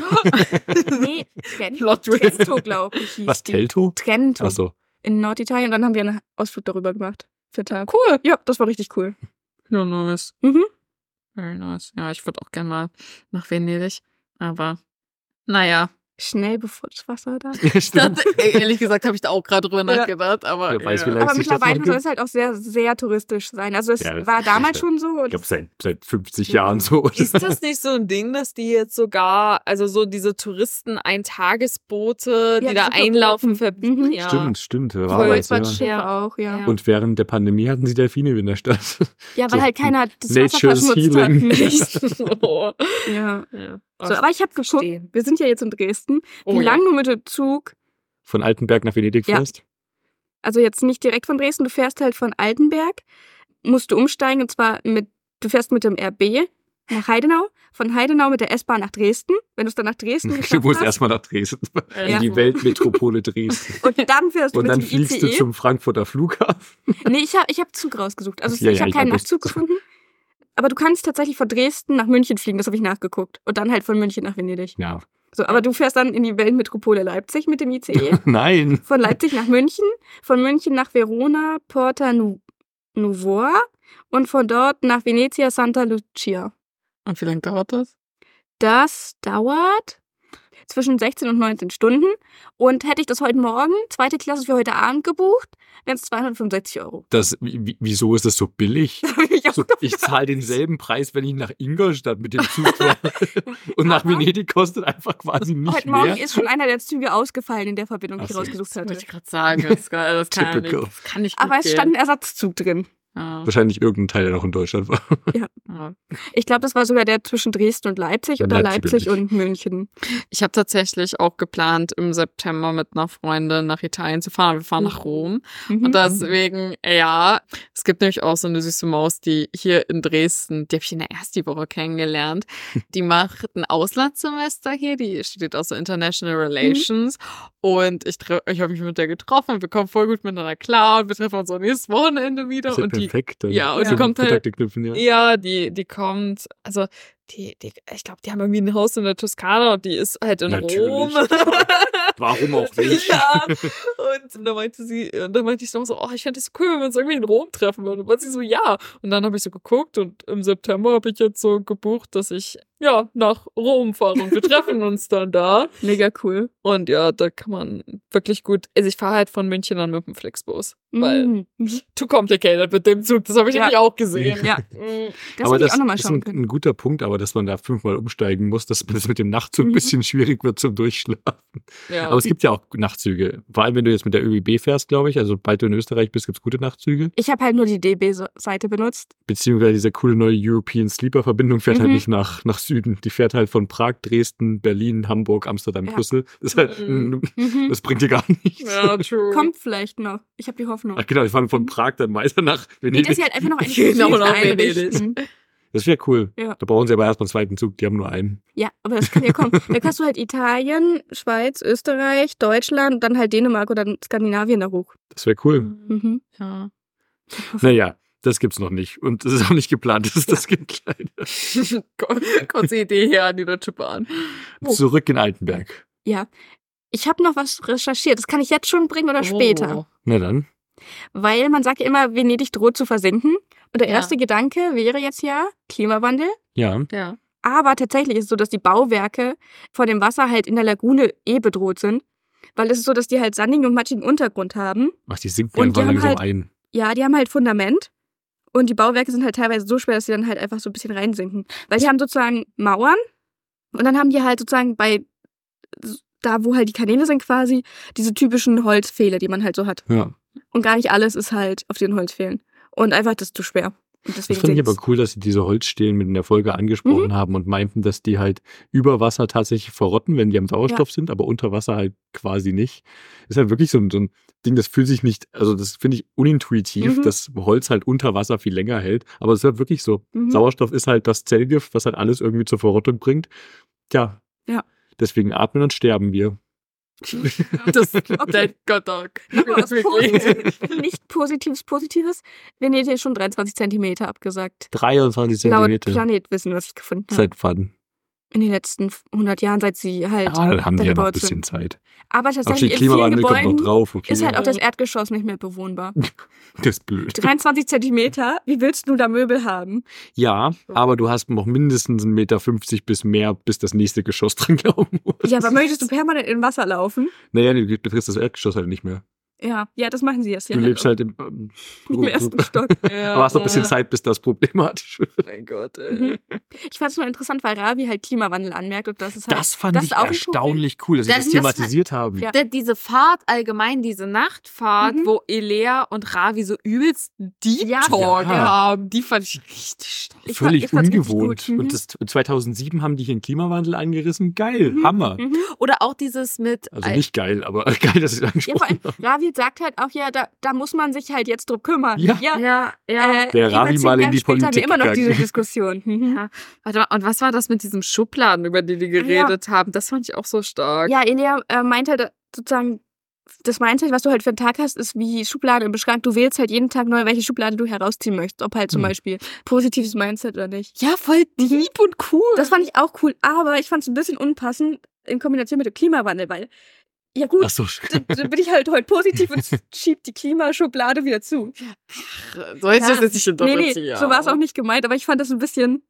Speaker 3: Nee, Trento. Trento glaube ich. Hieß
Speaker 1: Was,
Speaker 3: die.
Speaker 1: Telto?
Speaker 3: Trento.
Speaker 1: Achso.
Speaker 3: In Norditalien. Und dann haben wir einen Ausflug darüber gemacht. Für Tag.
Speaker 2: Cool.
Speaker 3: Ja, das war richtig cool.
Speaker 2: Ja, nice.
Speaker 3: Mhm.
Speaker 2: Very nice. Ja, ich würde auch gerne mal nach Venedig. Aber, naja.
Speaker 3: Schnell bevor das Wasser da.
Speaker 1: Ja,
Speaker 2: Das, ehrlich gesagt habe ich da auch gerade drüber
Speaker 3: Ja.
Speaker 2: nachgedacht. Aber,
Speaker 1: Wer weiß,
Speaker 2: ja.
Speaker 3: Aber mittlerweile soll es halt auch sehr, sehr touristisch sein. Also es
Speaker 1: Ja,
Speaker 3: war damals
Speaker 1: ja-
Speaker 3: schon so.
Speaker 1: Ich glaube, seit, seit 50 Jahren so.
Speaker 2: Ist das nicht so ein Ding, dass die jetzt sogar, also so diese Touristen-Eintagesboote, die
Speaker 3: Ja,
Speaker 2: da einlaufen, verbieten?
Speaker 3: Mhm.
Speaker 2: Ja.
Speaker 1: Stimmt, stimmt. War das, ja.
Speaker 2: Ja.
Speaker 3: auch, ja.
Speaker 2: Ja.
Speaker 1: Und während der Pandemie hatten sie Delfine in der Stadt.
Speaker 3: Ja, weil
Speaker 1: So,
Speaker 3: halt keiner das Wasser
Speaker 1: Nature's
Speaker 3: verschmutzt hat.
Speaker 1: healing.
Speaker 3: Nicht.
Speaker 2: oh.
Speaker 3: ja.
Speaker 2: ja.
Speaker 3: So, aber ich habe geguckt, wir sind ja jetzt in Dresden,
Speaker 2: Oh,
Speaker 3: wie
Speaker 2: ja.
Speaker 3: lang du mit dem Zug,
Speaker 1: Von Altenberg nach Venedig
Speaker 3: Ja.
Speaker 1: fährst.
Speaker 3: also jetzt nicht direkt von Dresden, du fährst halt von Altenberg musst du umsteigen und zwar mit, du fährst mit dem RB nach Heidenau, von Heidenau mit der S-Bahn nach Dresden. Wenn du es dann nach Dresden
Speaker 1: Du musst erstmal nach Dresden.
Speaker 2: Ja.
Speaker 1: In die Weltmetropole Dresden.
Speaker 3: und dann fährst du
Speaker 1: Und
Speaker 3: mit
Speaker 1: dann fliegst
Speaker 3: ICE.
Speaker 1: du zum Frankfurter Flughafen.
Speaker 3: Nee, ich habe ich hab Zug rausgesucht. Also
Speaker 1: Ja,
Speaker 3: ich
Speaker 1: ja,
Speaker 3: habe keinen Nachtzug gefunden. Aber du kannst tatsächlich von Dresden nach München fliegen, das habe ich nachgeguckt. Und dann halt von München nach Venedig.
Speaker 1: Ja.
Speaker 3: So, aber du fährst dann in die Weltmetropole Leipzig mit dem ICE.
Speaker 1: Nein.
Speaker 3: Von Leipzig nach München, von München nach Verona, Porta Nu Nuvoa und von dort nach Venezia Santa Lucia.
Speaker 2: Und wie lange dauert das?
Speaker 3: Das dauert zwischen 16 und 19 Stunden. Und hätte ich das heute Morgen, zweite Klasse für heute Abend gebucht, wären es 265 Euro.
Speaker 1: Das, wie- wieso ist das so billig?
Speaker 3: Ich
Speaker 1: So, ich zahle denselben Preis, wenn ich nach Ingolstadt mit dem Zug fahre. Und nach Venedig kostet einfach quasi nicht
Speaker 3: Heute Morgen
Speaker 1: mehr.
Speaker 3: ist schon einer der Züge ausgefallen in der Verbindung, die ich rausgesucht
Speaker 2: Das
Speaker 3: hatte.
Speaker 2: wollte ich gerade sagen. Das, kann- das, kann nicht,
Speaker 1: Typical.
Speaker 2: das kann nicht gut
Speaker 3: Aber es
Speaker 2: gehen.
Speaker 3: stand ein Ersatzzug drin.
Speaker 2: Ja.
Speaker 1: Wahrscheinlich irgendein Teil, der noch in Deutschland war.
Speaker 2: Ja.
Speaker 3: Ich glaube, das war sogar der zwischen Dresden und Leipzig oder
Speaker 1: Leipzig
Speaker 3: Leipzig und München.
Speaker 2: Ich habe tatsächlich auch geplant, im September mit einer Freundin nach Italien zu fahren. Wir fahren
Speaker 3: Mhm.
Speaker 2: nach Rom.
Speaker 3: Mhm.
Speaker 2: Und deswegen, ja, es gibt nämlich auch so eine süße Maus, die hier in Dresden, die habe ich in der ersten Woche kennengelernt. Die macht ein Auslandssemester hier, die studiert auch so International Relations. Und ich, ich habe mich mit der getroffen, wir kommen voll gut miteinander klar und wir treffen uns auch nächstes Wochenende wieder.
Speaker 1: Das ist ja
Speaker 2: und die,
Speaker 1: perfekt. dann
Speaker 2: ja,
Speaker 3: und
Speaker 1: zum
Speaker 3: die
Speaker 2: kommt halt-
Speaker 1: ja.
Speaker 2: ja, die, die kommt, also die, die, ich glaube, die haben irgendwie ein Haus in der Toskana und die ist halt in
Speaker 1: Natürlich.
Speaker 2: Rom.
Speaker 1: Warum auch nicht?
Speaker 2: ja. Und da meinte sie, und dann meinte ich so, oh, ich fände es cool, wenn wir uns irgendwie in Rom treffen würden. Und dann sie so, ja. Und dann habe ich so geguckt und im September habe ich jetzt so gebucht, dass ich ja nach Rom fahre und wir treffen uns dann da.
Speaker 3: Mega cool.
Speaker 2: Und ja, da kann man wirklich gut. Also ich fahre halt von München dann mit dem Flixbus. Weil.
Speaker 3: Mhm.
Speaker 2: too complicated mit dem Zug. Das habe ich
Speaker 3: Ja.
Speaker 2: nämlich auch gesehen.
Speaker 3: Ja,
Speaker 2: Mm.
Speaker 3: das
Speaker 1: aber das
Speaker 3: auch nochmal
Speaker 1: ist
Speaker 3: schauen
Speaker 1: ein, ein guter Punkt, aber dass man da fünfmal umsteigen muss, dass das mit dem Nachtzug ein
Speaker 3: Mhm.
Speaker 1: bisschen schwierig wird zum Durchschlafen.
Speaker 2: Ja.
Speaker 1: Aber es gibt ja auch Nachtzüge. Vor allem, wenn du jetzt mit der ÖBB fährst, glaube ich. Also, sobald du in Österreich bist, gibt es gute Nachtzüge.
Speaker 3: Ich habe halt nur die DB-Seite benutzt.
Speaker 1: Beziehungsweise diese coole neue European Sleeper-Verbindung fährt halt
Speaker 3: Mhm.
Speaker 1: nicht nach, nach Süden. Die fährt halt von Prag, Dresden, Berlin, Hamburg, Amsterdam,
Speaker 3: Ja.
Speaker 1: Brüssel. Das, halt,
Speaker 2: Mhm.
Speaker 3: Mhm.
Speaker 1: das bringt dir gar nichts.
Speaker 2: ja, true.
Speaker 3: Kommt vielleicht noch. Ich habe die Hoffnung.
Speaker 1: Ach genau, die fahren von Prag dann weiter nach
Speaker 3: Nee,
Speaker 1: Venedig.
Speaker 3: dass sie halt einfach noch eine
Speaker 2: Genau,
Speaker 3: Schicht
Speaker 2: nach
Speaker 3: einrichten.
Speaker 1: Das wäre cool.
Speaker 3: Ja.
Speaker 1: Da brauchen sie aber erstmal einen zweiten Zug. Die haben nur einen.
Speaker 3: Ja, aber das kann ja kommen. Da kannst du halt Italien, Schweiz, Österreich, Deutschland, dann halt Dänemark oder Skandinavien da hoch.
Speaker 1: Das wäre cool.
Speaker 3: Mhm.
Speaker 2: Ja.
Speaker 1: Naja, das gibt's noch nicht. Und es ist auch nicht geplant, dass es das gibt, leider.
Speaker 2: Kurze Idee hier an die Deutsche Bahn. Oh.
Speaker 1: Zurück in Altenberg.
Speaker 3: Ja. Ich habe noch was recherchiert. Das kann ich jetzt schon bringen oder später.
Speaker 2: Oh.
Speaker 1: Na dann.
Speaker 3: Weil man sagt ja immer, Venedig droht zu versinken. Und der
Speaker 2: Ja.
Speaker 3: erste Gedanke wäre jetzt ja Klimawandel.
Speaker 1: Ja.
Speaker 2: Ja.
Speaker 3: Aber tatsächlich ist es so, dass die Bauwerke vor dem Wasser halt in der Lagune eh bedroht sind. Weil es ist so, dass die halt sandigen und matschigen Untergrund haben.
Speaker 1: Ach, die sinken
Speaker 3: haben
Speaker 1: langsam
Speaker 3: halt-
Speaker 1: ein.
Speaker 3: Ja, die haben halt Fundament. Und die Bauwerke sind halt teilweise so schwer, dass sie dann halt einfach so ein bisschen reinsinken. Weil die haben sozusagen Mauern. Und dann haben die halt sozusagen bei, da wo halt die Kanäle sind quasi, diese typischen Holzpfähle, die man halt so hat.
Speaker 1: Ja.
Speaker 3: Und gar nicht alles ist halt auf den Holzpfählen. Und einfach das ist zu schwer. Und
Speaker 1: Das fand ich aber cool, dass sie diese Holzstelen mit in der Folge
Speaker 3: Mhm.
Speaker 1: angesprochen haben und meinten, dass die halt über Wasser tatsächlich verrotten, wenn die am Sauerstoff sind, aber unter Wasser halt quasi nicht. ist halt wirklich so ein, so ein Ding, das fühlt sich nicht, also das finde ich unintuitiv,
Speaker 3: Mhm.
Speaker 1: dass Holz halt unter Wasser viel länger hält. Aber es ist halt wirklich so.
Speaker 3: Mhm.
Speaker 1: Sauerstoff ist halt das Zellgift, was halt alles irgendwie zur Verrottung bringt. Tja.
Speaker 3: Ja.
Speaker 1: Deswegen atmen und sterben wir.
Speaker 2: Das, dein Gott.
Speaker 3: Positives, nicht Positives, Positives. Venedig ist schon 23 Zentimeter abgesagt.
Speaker 1: 23
Speaker 3: Laut
Speaker 1: Zentimeter.
Speaker 3: Planetwissen, was ich gefunden habe.
Speaker 1: Seit wann?
Speaker 3: In den letzten 100 Jahren, seit sie halt.
Speaker 1: Ah, dann haben die
Speaker 3: da
Speaker 1: ja noch ein bisschen
Speaker 3: sind.
Speaker 1: Zeit.
Speaker 3: Aber tatsächlich in vielen
Speaker 1: noch
Speaker 3: Gebäuden
Speaker 1: drauf. Okay.
Speaker 3: ist halt auch das Erdgeschoss nicht mehr bewohnbar.
Speaker 1: das ist blöd.
Speaker 3: 23 Zentimeter, wie willst du da Möbel haben?
Speaker 1: Ja, aber du hast noch mindestens 1,50 Meter bis mehr, bis das nächste Geschoss dran glauben muss.
Speaker 3: Ja, aber möchtest du permanent in Wasser laufen?
Speaker 1: Naja, du betriffst das Erdgeschoss halt nicht mehr.
Speaker 3: Ja, ja, das machen sie jetzt ja.
Speaker 1: Du lebst halt im, ähm,
Speaker 3: im ersten Stock.
Speaker 2: Ja,
Speaker 1: aber hast noch ein bisschen
Speaker 2: ja.
Speaker 1: Zeit, bis das problematisch wird.
Speaker 2: Mein Gott, ey.
Speaker 3: Mhm. Ich fand es nur interessant, weil Ravi halt Klimawandel anmerkt und das ist halt.
Speaker 1: Das fand
Speaker 3: das
Speaker 1: ich erstaunlich cool, dass sie
Speaker 2: Das-
Speaker 1: das
Speaker 2: das-
Speaker 1: thematisiert haben.
Speaker 3: Ja.
Speaker 2: Diese Fahrt allgemein, diese Nachtfahrt,
Speaker 3: Mhm.
Speaker 2: wo Elea und Ravi so übelst Deep
Speaker 3: Ja.
Speaker 2: Talk
Speaker 1: Ja.
Speaker 2: haben, die fand ich richtig stark.
Speaker 3: Ich fand-
Speaker 1: Völlig
Speaker 3: richtig
Speaker 1: ungewohnt.
Speaker 3: Mhm.
Speaker 1: Und das 2007 haben die hier einen Klimawandel angerissen. Geil,
Speaker 3: Mhm.
Speaker 1: Hammer.
Speaker 3: Mhm.
Speaker 2: Oder auch dieses mit.
Speaker 1: Also nicht geil, aber geil, dass sie es
Speaker 3: Ja, vor
Speaker 1: angesprochen
Speaker 3: allem,
Speaker 1: haben.
Speaker 3: Ravi Ravi sagt halt auch, ja, da, da muss man sich halt jetzt drum kümmern.
Speaker 1: Ja.
Speaker 3: ja.
Speaker 2: Ja, ja.
Speaker 3: Äh,
Speaker 1: Der Ravi mal in die
Speaker 3: später haben wir
Speaker 1: Politik
Speaker 3: immer noch diese. Diskussion. Mhm.
Speaker 2: Ja. Warte mal, und was war das mit diesem Schubladen, über die die geredet haben? Das fand ich auch so stark.
Speaker 3: Ja, Elia äh, meint halt sozusagen, das Mindset, was du halt für einen Tag hast, ist wie Schublade im Schrank. Du wählst halt jeden Tag neu, welche Schublade du herausziehen möchtest. Ob halt zum
Speaker 1: Hm.
Speaker 3: Beispiel positives Mindset oder nicht.
Speaker 2: Ja, voll lieb und cool.
Speaker 3: Das fand ich auch cool, aber ich fand es ein bisschen unpassend in Kombination mit dem Klimawandel, weil, ja gut,
Speaker 1: Ach so.
Speaker 3: dann, dann bin ich halt heute positiv und schieb die Klimaschublade wieder zu.
Speaker 2: so ist das
Speaker 3: Ja.
Speaker 2: jetzt nicht
Speaker 3: Nee, nee, so war es auch nicht gemeint, aber ich fand das ein bisschen,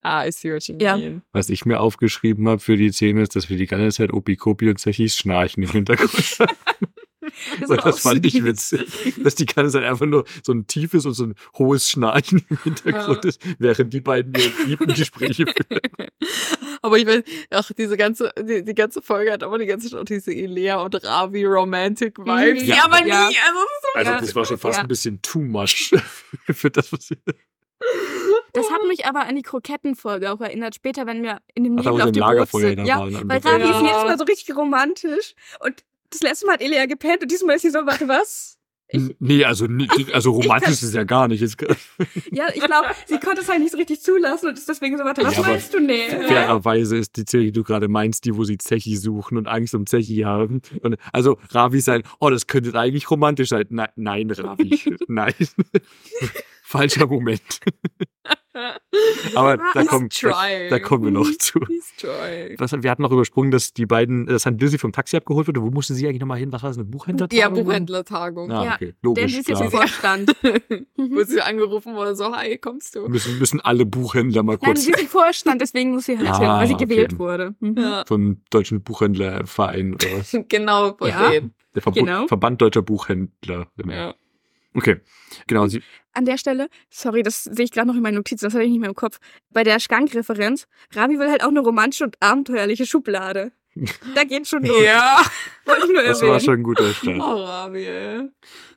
Speaker 2: Ah, I see what you
Speaker 3: Ja.
Speaker 2: mean.
Speaker 1: Was ich mir aufgeschrieben habe für die Szene ist, dass wir die ganze Zeit Opi-Kopi und Zechis Schnarchen im Hintergrund haben.
Speaker 3: das, war
Speaker 1: das fand ich witzig, dass die ganze Zeit einfach nur so ein tiefes und so ein hohes Schnarchen im Hintergrund ist, während die beiden ihre lieben Gespräche führen.
Speaker 2: Aber ich weiß, ach, diese ganze, die, die ganze Folge hat aber die ganze Zeit auch diese Elea und Ravi Romantic Vibes. Ja,
Speaker 1: Ja.
Speaker 2: aber nie.
Speaker 3: Ja.
Speaker 2: Also, so
Speaker 1: Also
Speaker 3: Ja.
Speaker 1: das war schon fast
Speaker 3: Ja.
Speaker 1: ein bisschen too much für das, was sie...
Speaker 3: Das hat mich aber an die Krokettenfolge auch erinnert. Später, wenn wir in dem Nebel auf dem
Speaker 1: Lagerfeuer
Speaker 3: Boot sind.
Speaker 1: da
Speaker 3: Ja, weil Ravi ist
Speaker 2: Ja.
Speaker 3: jedes Mal so richtig romantisch. Und das letzte Mal hat Elia gepennt und diesmal ist sie so, warte, was? Ich-
Speaker 1: nee, also, nee, also romantisch
Speaker 3: kann-
Speaker 1: ist es ja gar nicht.
Speaker 3: Ja, ich glaube, sie konnte es halt nicht so richtig zulassen und ist deswegen so, warte, was
Speaker 1: Ja,
Speaker 3: meinst du denn?
Speaker 1: fairerweise ist die Serie, die du gerade meinst, die, wo sie Zechi suchen und Angst um Zechi haben. Und also Ravi sein, oh, das könnte eigentlich romantisch sein. Nein, nein Ravi, nein. Falscher Moment. Aber da
Speaker 3: He's
Speaker 1: kommen, da, da kommen wir noch zu. Was, wir hatten noch übersprungen, dass die beiden, dass St. Lizzie vom Taxi abgeholt wurde. Wo musste sie eigentlich nochmal hin? Was war das, eine Buchhändler?
Speaker 2: Ja, Buchhändlertagung.
Speaker 1: Ah,
Speaker 3: Ja,
Speaker 1: okay. Logisch,
Speaker 3: sie ist jetzt im
Speaker 1: klar.
Speaker 3: Vorstand.
Speaker 2: Wo sie angerufen wurde, so, hi, kommst du?
Speaker 1: Müssen, müssen alle Buchhändler mal
Speaker 3: Nein,
Speaker 1: kurz
Speaker 3: sie ist im Vorstand, deswegen muss sie halt
Speaker 1: Ah,
Speaker 3: hin, weil sie
Speaker 1: okay.
Speaker 3: gewählt wurde. Mhm.
Speaker 2: Ja,
Speaker 1: vom Deutschen Buchhändlerverein oder was?
Speaker 2: genau, von
Speaker 3: Ja.
Speaker 1: Der Verbund,
Speaker 3: Genau.
Speaker 1: Verband Deutscher Buchhändler.
Speaker 2: Ja.
Speaker 1: Okay, genau. Sie,
Speaker 3: An der Stelle, sorry, das sehe ich gerade noch in meinen Notizen, das hatte ich nicht mehr im Kopf. Bei der Skank-Referenz, Ravi will halt auch eine romantische und abenteuerliche Schublade. Da geht schon los.
Speaker 2: Ja.
Speaker 3: Wollte ich nur
Speaker 1: das war
Speaker 3: erwähnen.
Speaker 1: schon ein guter
Speaker 2: Oh,
Speaker 1: Start.
Speaker 2: Ravi, ey.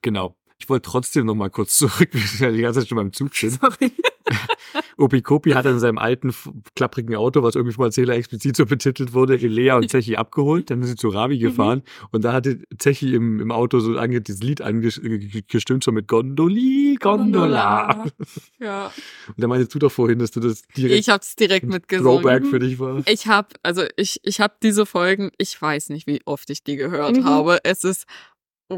Speaker 1: Genau. Ich wollte trotzdem noch mal kurz zurück, wir sind ja die ganze Zeit schon beim Zug sind.
Speaker 3: Sorry.
Speaker 1: Opi Kopi hat in seinem alten, klapprigen Auto, was irgendwie vom Erzähler explizit so betitelt wurde, Lea und Zechi abgeholt. Dann sind sie zu Ravi gefahren. Und da hatte Zechi im, im Auto so ange, dieses Lied angestimmt, so mit Gondoli, Gondola.
Speaker 2: Ja.
Speaker 1: Und da meintest du doch vorhin, dass du das direkt
Speaker 2: Ich hab's direkt mitgesungen.
Speaker 1: Throwback für dich war.
Speaker 2: Ich hab, also ich, ich hab diese Folgen, ich weiß nicht, wie oft ich die gehört
Speaker 3: Mhm.
Speaker 2: habe. Es ist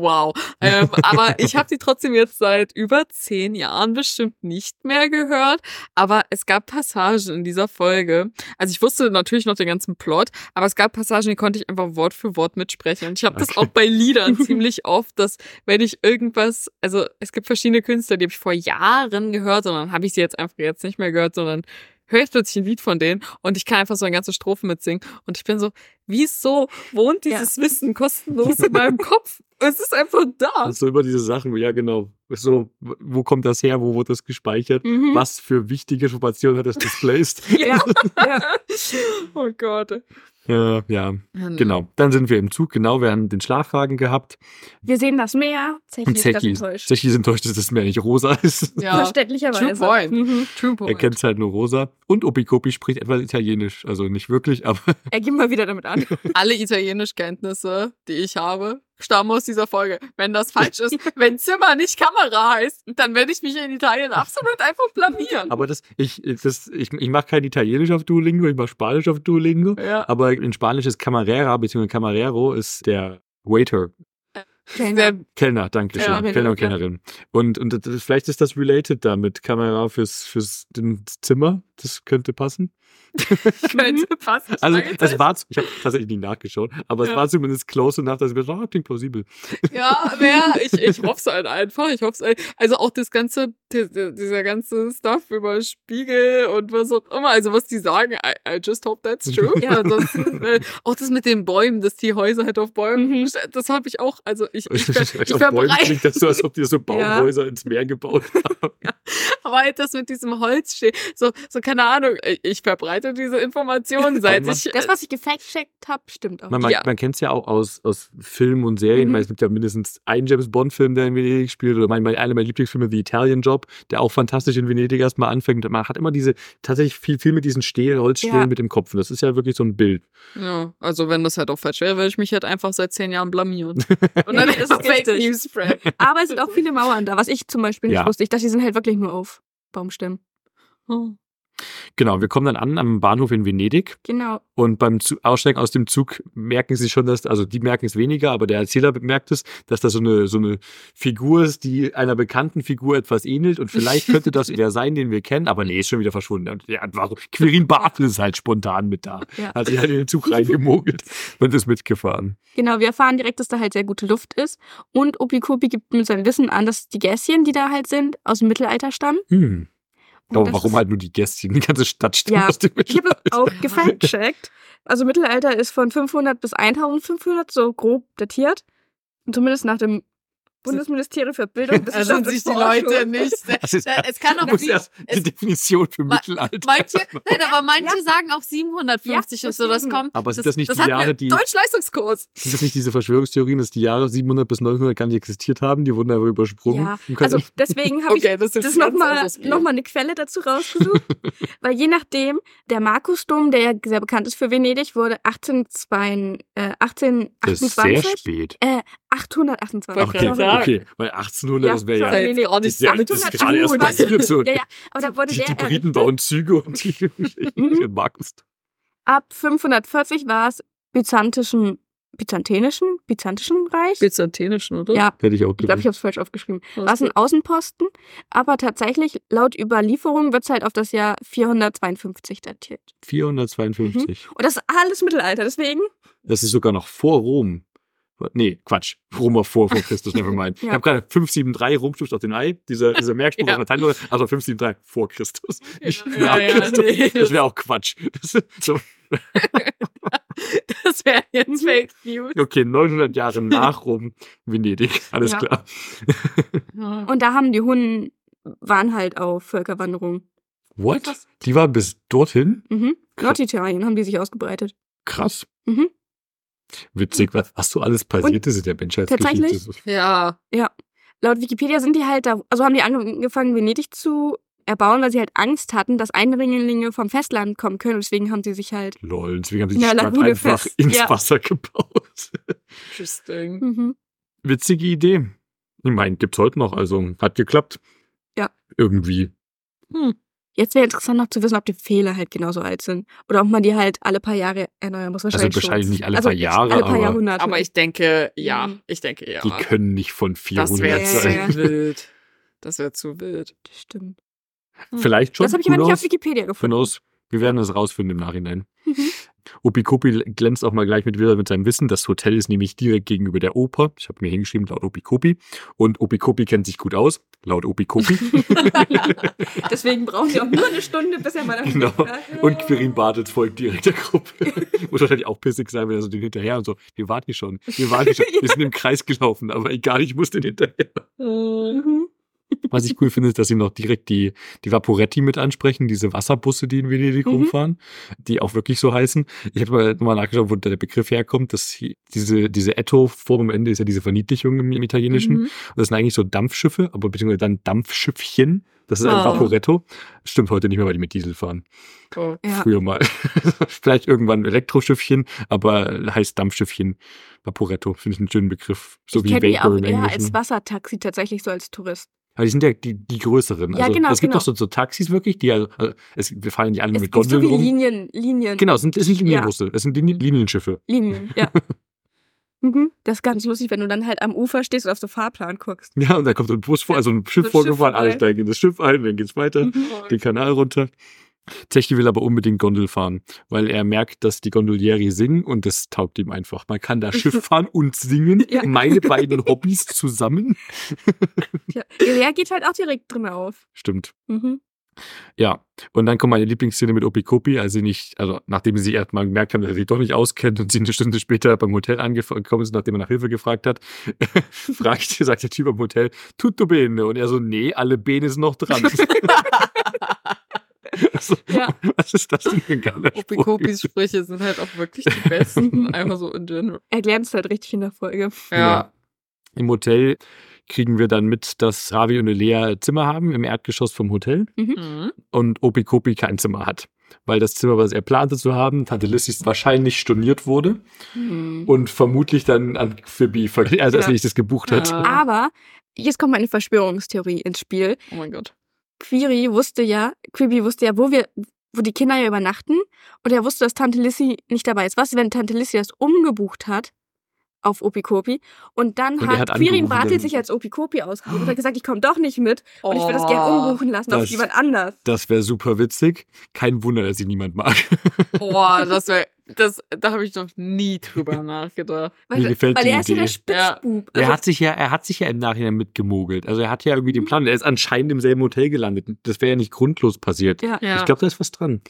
Speaker 2: wow. Ähm, aber ich habe die trotzdem jetzt seit über zehn Jahren bestimmt nicht mehr gehört. Aber es gab Passagen in dieser Folge. Also ich wusste natürlich noch den ganzen Plot, aber es gab Passagen, die konnte ich einfach Wort für Wort mitsprechen. Und ich habe das
Speaker 1: Okay.
Speaker 2: auch bei Liedern ziemlich oft, dass wenn ich irgendwas, also es gibt verschiedene Künstler, die habe ich vor Jahren gehört und dann habe ich sie jetzt einfach jetzt nicht mehr gehört, sondern höre ich plötzlich ein Lied von denen und ich kann einfach so eine ganze Strophe mitsingen. Und ich bin so, wieso wohnt dieses Wissen kostenlos in meinem Kopf? Es ist einfach da.
Speaker 1: So immer diese Sachen, ja genau. So, wo kommt das her? Wo wurde das gespeichert?
Speaker 3: Mhm.
Speaker 1: Was für wichtige Informationen hat das displaced?
Speaker 3: Ja. ja.
Speaker 2: Oh Gott.
Speaker 1: Ja, ja, genau. Dann sind wir im Zug, genau, wir haben den Schlafwagen gehabt.
Speaker 3: Wir sehen das Meer. Zechi ist ganz
Speaker 1: Zechi,
Speaker 3: enttäuscht.
Speaker 1: Zechi ist enttäuscht, dass das Meer nicht rosa ist.
Speaker 2: Ja.
Speaker 3: Verständlicherweise.
Speaker 2: True point.
Speaker 3: Mhm.
Speaker 2: True
Speaker 1: Er
Speaker 2: point.
Speaker 1: kennt es halt nur rosa. Und Opikopi spricht etwas Italienisch. Also nicht wirklich, aber
Speaker 3: Er gibt mal wieder damit an.
Speaker 2: Alle Italienischkenntnisse, die ich habe, stammen aus dieser Folge. Wenn das falsch ist, wenn Zimmer nicht Kamera heißt, dann werde ich mich in Italien absolut einfach blamieren.
Speaker 1: aber das, ich, das, ich, ich mache kein Italienisch auf Duolingo, ich mache Spanisch auf Duolingo.
Speaker 2: ja.
Speaker 1: Aber in Spanisch ist Camarera, beziehungsweise Camarero ist der Waiter.
Speaker 2: Sehr,
Speaker 1: Kellner, danke schön.
Speaker 2: Ja,
Speaker 1: Kellner und. Kellnerin. Und, und das, vielleicht ist das related damit. Kamera fürs, fürs den Zimmer. Das könnte passen.
Speaker 2: könnte passen.
Speaker 1: Also, das war, ich habe tatsächlich nicht nachgeschaut, aber es
Speaker 2: Ja.
Speaker 1: war zumindest close enough, dass ich mir so, ah, klingt plausibel.
Speaker 2: Ja, wer, ich, ich hoffe es halt einfach. Ich hoffe es Also auch das ganze, die- die- dieser ganze Stuff über Spiegel und was auch immer. Also was die sagen, I, I just hope that's true.
Speaker 3: Ja.
Speaker 2: Ansonsten, äh, auch das mit den Bäumen, dass die Häuser halt auf Bäumen,
Speaker 3: Mhm.
Speaker 2: das habe ich auch, also ich, ich, ver- ich
Speaker 1: auf Bäumen klingt das so, als ob die so Baumhäuser ins Meer gebaut haben.
Speaker 2: aber halt das mit diesem Holz steht. So, so keine keine Ahnung, ich verbreite diese Informationen, seit ich.
Speaker 3: Das, was ich gefact-checkt habe, stimmt auch.
Speaker 1: Man, man,
Speaker 2: Ja.
Speaker 1: man kennt es ja auch aus, aus Filmen und Serien.
Speaker 3: Mhm.
Speaker 1: meine, es gibt ja mindestens einen James Bond-Film, der in Venedig spielt. Oder mein, mein, einer meiner Lieblingsfilme, The Italian Job, der auch fantastisch in Venedig erstmal anfängt. Man hat immer diese, tatsächlich viel, viel mit diesen Stehl, Holzstelen
Speaker 3: Ja.
Speaker 1: mit dem Kopf. Und das ist ja wirklich so ein Bild.
Speaker 2: Ja, also wenn das halt auch falsch wäre, würde ich mich halt einfach seit zehn Jahren blamieren. Und dann ist es Fake. News Spread.
Speaker 3: Aber es sind auch viele Mauern da, was ich zum Beispiel nicht
Speaker 1: Ja.
Speaker 3: wusste. Ich dachte, die sind halt wirklich nur auf Baumstämmen.
Speaker 2: Hm.
Speaker 1: Genau, wir kommen dann an am Bahnhof in Venedig.
Speaker 3: Genau.
Speaker 1: Und beim Zu Aussteigen aus dem Zug merken sie schon, dass, also die merken es weniger, aber der Erzähler bemerkt es, dass da so eine, so eine Figur ist, die einer bekannten Figur etwas ähnelt. Und vielleicht könnte das wer sein, den wir kennen, aber nee, ist schon wieder verschwunden. Und ja, warum? Quirin Bartel ist halt spontan mit da.
Speaker 3: Ja.
Speaker 1: Hat sich halt in den Zug reingemogelt und ist mitgefahren.
Speaker 3: Genau, wir erfahren direkt, dass da halt sehr gute Luft ist. Und Opikopi gibt mit seinem Wissen an, dass die Gässchen, die da halt sind, aus dem Mittelalter stammen.
Speaker 1: Hm.
Speaker 3: Das
Speaker 1: warum
Speaker 3: ist-
Speaker 1: halt nur die Gästchen? Die ganze Stadt stammt
Speaker 3: Ja,
Speaker 1: aus dem
Speaker 3: Ich habe das auch gefact-checkt. Also Mittelalter ist von 500 bis 1500 so grob datiert. Und zumindest nach dem Bundesministerium für Bildung,
Speaker 2: Da
Speaker 3: Wissenschaft
Speaker 2: sind sich die
Speaker 3: und Forschung.
Speaker 2: Leute nicht.
Speaker 1: Das ist,
Speaker 2: Es kann auch nie-
Speaker 1: erst die
Speaker 2: es-
Speaker 1: Definition für
Speaker 2: Ma-
Speaker 1: Mittelalter.
Speaker 2: Manche, nein, aber manche
Speaker 3: Ja.
Speaker 2: sagen auch 750
Speaker 3: Ja,
Speaker 2: ist so, das kommt.
Speaker 1: Aber sind das nicht die
Speaker 2: hat
Speaker 1: Jahre, die-
Speaker 2: Deutschleistungskurs.
Speaker 1: Sind das nicht diese Verschwörungstheorien, dass die Jahre 700 bis 900 gar nicht existiert haben? Die wurden aber übersprungen.
Speaker 3: Ja, also deswegen habe ich
Speaker 2: Okay, das ist
Speaker 3: das
Speaker 2: ganz
Speaker 3: nochmal noch mal eine Quelle dazu rausgesucht. weil je nachdem, der Markusdom, der ja sehr bekannt ist für Venedig, wurde 1802, äh,
Speaker 1: das ist sehr
Speaker 3: 1828.
Speaker 1: spät.
Speaker 3: Äh, 828.
Speaker 2: Wollte
Speaker 1: Okay, okay, weil 1800,
Speaker 3: Ja,
Speaker 1: das wäre ja.
Speaker 2: Nee, nee, auch
Speaker 1: Das
Speaker 2: nicht
Speaker 1: ist, ja, das ist gerade erst
Speaker 3: 1800.
Speaker 1: passiert. So.
Speaker 3: Ja, ja, aber da wurde
Speaker 1: Die,
Speaker 3: der
Speaker 1: die Briten
Speaker 3: errichtet.
Speaker 1: bauen Züge und die, die Markus.
Speaker 3: Ab 540 war es byzantischen, byzantinischen, byzantischen Reich.
Speaker 2: Byzantinischen, oder?
Speaker 3: Ja,
Speaker 1: Hätte ich auch
Speaker 3: ich glaube, ich habe es falsch aufgeschrieben. War es ein Außenposten, aber tatsächlich laut Überlieferung wird es halt auf das Jahr 452 datiert.
Speaker 1: 452.
Speaker 3: Und das ist alles Mittelalter, deswegen.
Speaker 1: Das ist sogar noch vor Rom. Nee, Quatsch. Rom war vor, vor Christus, never mind. Ich
Speaker 3: Ja.
Speaker 1: habe gerade 573 rumstuft auf den Ei, dieser, dieser Merkspruch
Speaker 2: Ja.
Speaker 1: auf Latein, also 573 vor Christus. Nicht
Speaker 2: Ja,
Speaker 1: nach
Speaker 2: ja,
Speaker 1: Christus.
Speaker 2: nee,
Speaker 1: das wäre auch Quatsch. Das so,
Speaker 2: Das wäre jetzt Fake News.
Speaker 1: okay, 900 Jahre nach Rom, Venedig. Alles
Speaker 3: Ja.
Speaker 1: klar.
Speaker 3: Und da haben die Hunden, waren halt auf Völkerwanderung.
Speaker 1: What?
Speaker 2: Was?
Speaker 1: Die war bis dorthin?
Speaker 3: Mhm. Norditalien haben die sich ausgebreitet.
Speaker 1: Krass.
Speaker 3: Mhm.
Speaker 1: Witzig, was, was so alles passiert ist in der Menschheitsgeschichte.
Speaker 3: tatsächlich?
Speaker 2: Ja.
Speaker 3: Laut Wikipedia sind die halt da, also haben die angefangen, Venedig zu erbauen, weil sie halt Angst hatten, dass Eindringlinge vom Festland kommen können. Deswegen haben sie sich halt.
Speaker 1: Lol, deswegen haben sie die
Speaker 3: Ja,
Speaker 1: Stadt einfach
Speaker 3: fest.
Speaker 1: ins
Speaker 3: Ja.
Speaker 1: Wasser gebaut.
Speaker 2: Interesting.
Speaker 3: Mhm.
Speaker 1: Witzige Idee. Ich meine, gibt's heute noch, also hat geklappt.
Speaker 3: Ja.
Speaker 1: Irgendwie.
Speaker 3: Jetzt wäre interessant noch zu wissen, ob die Fehler halt genauso alt sind. Oder ob man die halt alle paar Jahre erneuern muss.
Speaker 1: Also
Speaker 3: Wahrscheinlich,
Speaker 1: wahrscheinlich
Speaker 3: schon.
Speaker 1: nicht alle
Speaker 3: also
Speaker 1: paar Jahre,
Speaker 3: alle paar
Speaker 1: aber
Speaker 3: Jahrhunderte.
Speaker 2: Aber ich denke, ja.
Speaker 3: Mhm.
Speaker 2: Ich denke, ja.
Speaker 1: die können nicht von
Speaker 2: das
Speaker 1: 400
Speaker 2: wäre
Speaker 1: sein.
Speaker 2: zu wild. Das wäre zu wild.
Speaker 3: Das stimmt.
Speaker 1: Vielleicht schon.
Speaker 3: Das habe ich
Speaker 1: who
Speaker 3: aber nicht auf Wikipedia
Speaker 1: Who
Speaker 3: gefunden.
Speaker 1: knows? Wir werden es rausfinden im Nachhinein. Opikopi glänzt auch mal gleich mit wieder mit seinem Wissen. Das Hotel ist nämlich direkt gegenüber der Oper. Ich habe mir hingeschrieben, laut Opikopi. Und Opikopi kennt sich gut aus, laut Opikopi.
Speaker 3: Deswegen brauchen sie auch nur eine Stunde, bis er mal am
Speaker 1: Genau. Und Quirin Bartels folgt direkt der Gruppe. Muss wahrscheinlich auch pissig sein, wenn er so den hinterher und so, wir warten hier schon, wir warten hier schon. Wir sind im Kreis gelaufen, aber egal, ich muss den hinterher.
Speaker 3: Mhm.
Speaker 1: Was ich cool finde, ist, dass sie noch direkt die, die Vaporetti mit ansprechen, diese Wasserbusse, die in Venedig
Speaker 3: Mhm.
Speaker 1: rumfahren, die auch wirklich so heißen. Ich habe mal nochmal nachgeschaut, wo der Begriff herkommt. dass diese, diese Etto-Form am Ende ist ja diese Verniedlichung im, im Italienischen.
Speaker 3: Mhm.
Speaker 1: Und das sind eigentlich so Dampfschiffe, aber beziehungsweise dann Dampfschiffchen. Das ist ein
Speaker 2: Oh.
Speaker 1: Vaporetto. Stimmt heute nicht mehr, weil die mit Diesel fahren.
Speaker 2: Oh.
Speaker 3: Ja.
Speaker 1: Früher mal. Vielleicht irgendwann Elektroschiffchen, aber heißt Dampfschiffchen. Vaporetto, finde ich einen schönen Begriff. So
Speaker 3: ich
Speaker 1: wie Vapor
Speaker 3: auch
Speaker 1: im
Speaker 3: eher
Speaker 1: Englischen.
Speaker 3: als Wassertaxi tatsächlich so als Tourist.
Speaker 1: Aber die sind ja die, die größeren.
Speaker 3: Ja,
Speaker 1: Also,
Speaker 3: genau,
Speaker 1: Es gibt
Speaker 3: genau.
Speaker 1: doch so, so Taxis wirklich, die also, also es, wir fahren nicht alle
Speaker 3: Es
Speaker 1: mit
Speaker 3: gibt so
Speaker 1: Gondeln
Speaker 3: wie. Linien, Linien.
Speaker 1: Genau, es sind, es sind
Speaker 3: Ja.
Speaker 1: Linienbusse, es sind Linien, Linienschiffe.
Speaker 3: Linien, ja. mhm. Das ist ganz lustig, wenn du dann halt am Ufer stehst und auf so Fahrplan guckst.
Speaker 1: Ja, und da kommt so ein Bus vor, also ein Schiff
Speaker 3: Schiff
Speaker 1: vorgefahren, alle steigen in das Schiff ein, dann geht's weiter,
Speaker 3: Mhm.
Speaker 1: den Kanal runter. Zechi will aber unbedingt Gondel fahren, weil er merkt, dass die Gondolieri singen und das taugt ihm einfach. Man kann da Schiff fahren und singen,
Speaker 3: Ja.
Speaker 1: meine beiden Hobbys zusammen.
Speaker 3: Ja. Der geht halt auch direkt drin auf.
Speaker 1: Stimmt.
Speaker 3: Mhm.
Speaker 1: Ja, und dann kommt meine Lieblingsszene mit Opikopi, als sie nicht, also nachdem sie erstmal gemerkt haben, dass er sich doch nicht auskennt und sie eine Stunde später beim Hotel angekommen sind, nachdem er nach Hilfe gefragt hat, fragt, sagt der Typ am Hotel, tutto bene. Und er so, nee, alle Bene sind noch dran. Also,
Speaker 3: Ja.
Speaker 1: Was ist das denn für ein geiler?
Speaker 2: Opikopis Sprüche sind halt auch wirklich die besten. Einfach so in general.
Speaker 3: Erklären es halt richtig in der Folge.
Speaker 2: Ja.
Speaker 1: Im Hotel kriegen wir dann mit, dass Ravi und Lea Zimmer haben im Erdgeschoss vom Hotel
Speaker 2: Mhm.
Speaker 1: und Opikopi kein Zimmer hat. Weil das Zimmer, was er plante zu haben, Tante Lissys wahrscheinlich storniert wurde
Speaker 3: Mhm.
Speaker 1: und vermutlich dann an Phoebe, also als
Speaker 3: Ja.
Speaker 1: nächstes gebucht hat.
Speaker 2: Ja.
Speaker 3: Aber jetzt kommt meine Verschwörungstheorie ins Spiel.
Speaker 2: Oh mein Gott.
Speaker 3: Quiri wusste ja, Quibi wusste ja, wo wir, wo die Kinder ja übernachten. Und er wusste, dass Tante Lissy nicht dabei ist. Was, wenn Tante Lissy das umgebucht hat auf Opikopi und dann
Speaker 1: Und
Speaker 3: hat,
Speaker 1: hat
Speaker 3: Quirin Bartel sich als Opikopi ausgebucht und hat gesagt, ich komme doch nicht mit und ich würde das
Speaker 2: Oh.
Speaker 3: gerne umbuchen lassen auf
Speaker 1: Das-
Speaker 3: jemand anders.
Speaker 1: Das wäre super witzig. Kein Wunder, dass sie niemand mag.
Speaker 2: Boah, das wäre, das, da habe ich noch nie drüber nachgedacht.
Speaker 3: Weil,
Speaker 1: Mir gefällt
Speaker 3: weil
Speaker 1: die
Speaker 3: er ist ja der
Speaker 1: Idee.
Speaker 3: Spitzbub.
Speaker 1: er
Speaker 3: Also,
Speaker 1: hat sich ja, er hat sich ja im Nachhinein mitgemogelt. Also er hat ja irgendwie den Plan. Er ist anscheinend im selben Hotel gelandet. Das wäre ja nicht grundlos passiert.
Speaker 3: ja.
Speaker 2: Ja.
Speaker 1: Ich glaube, da ist was dran.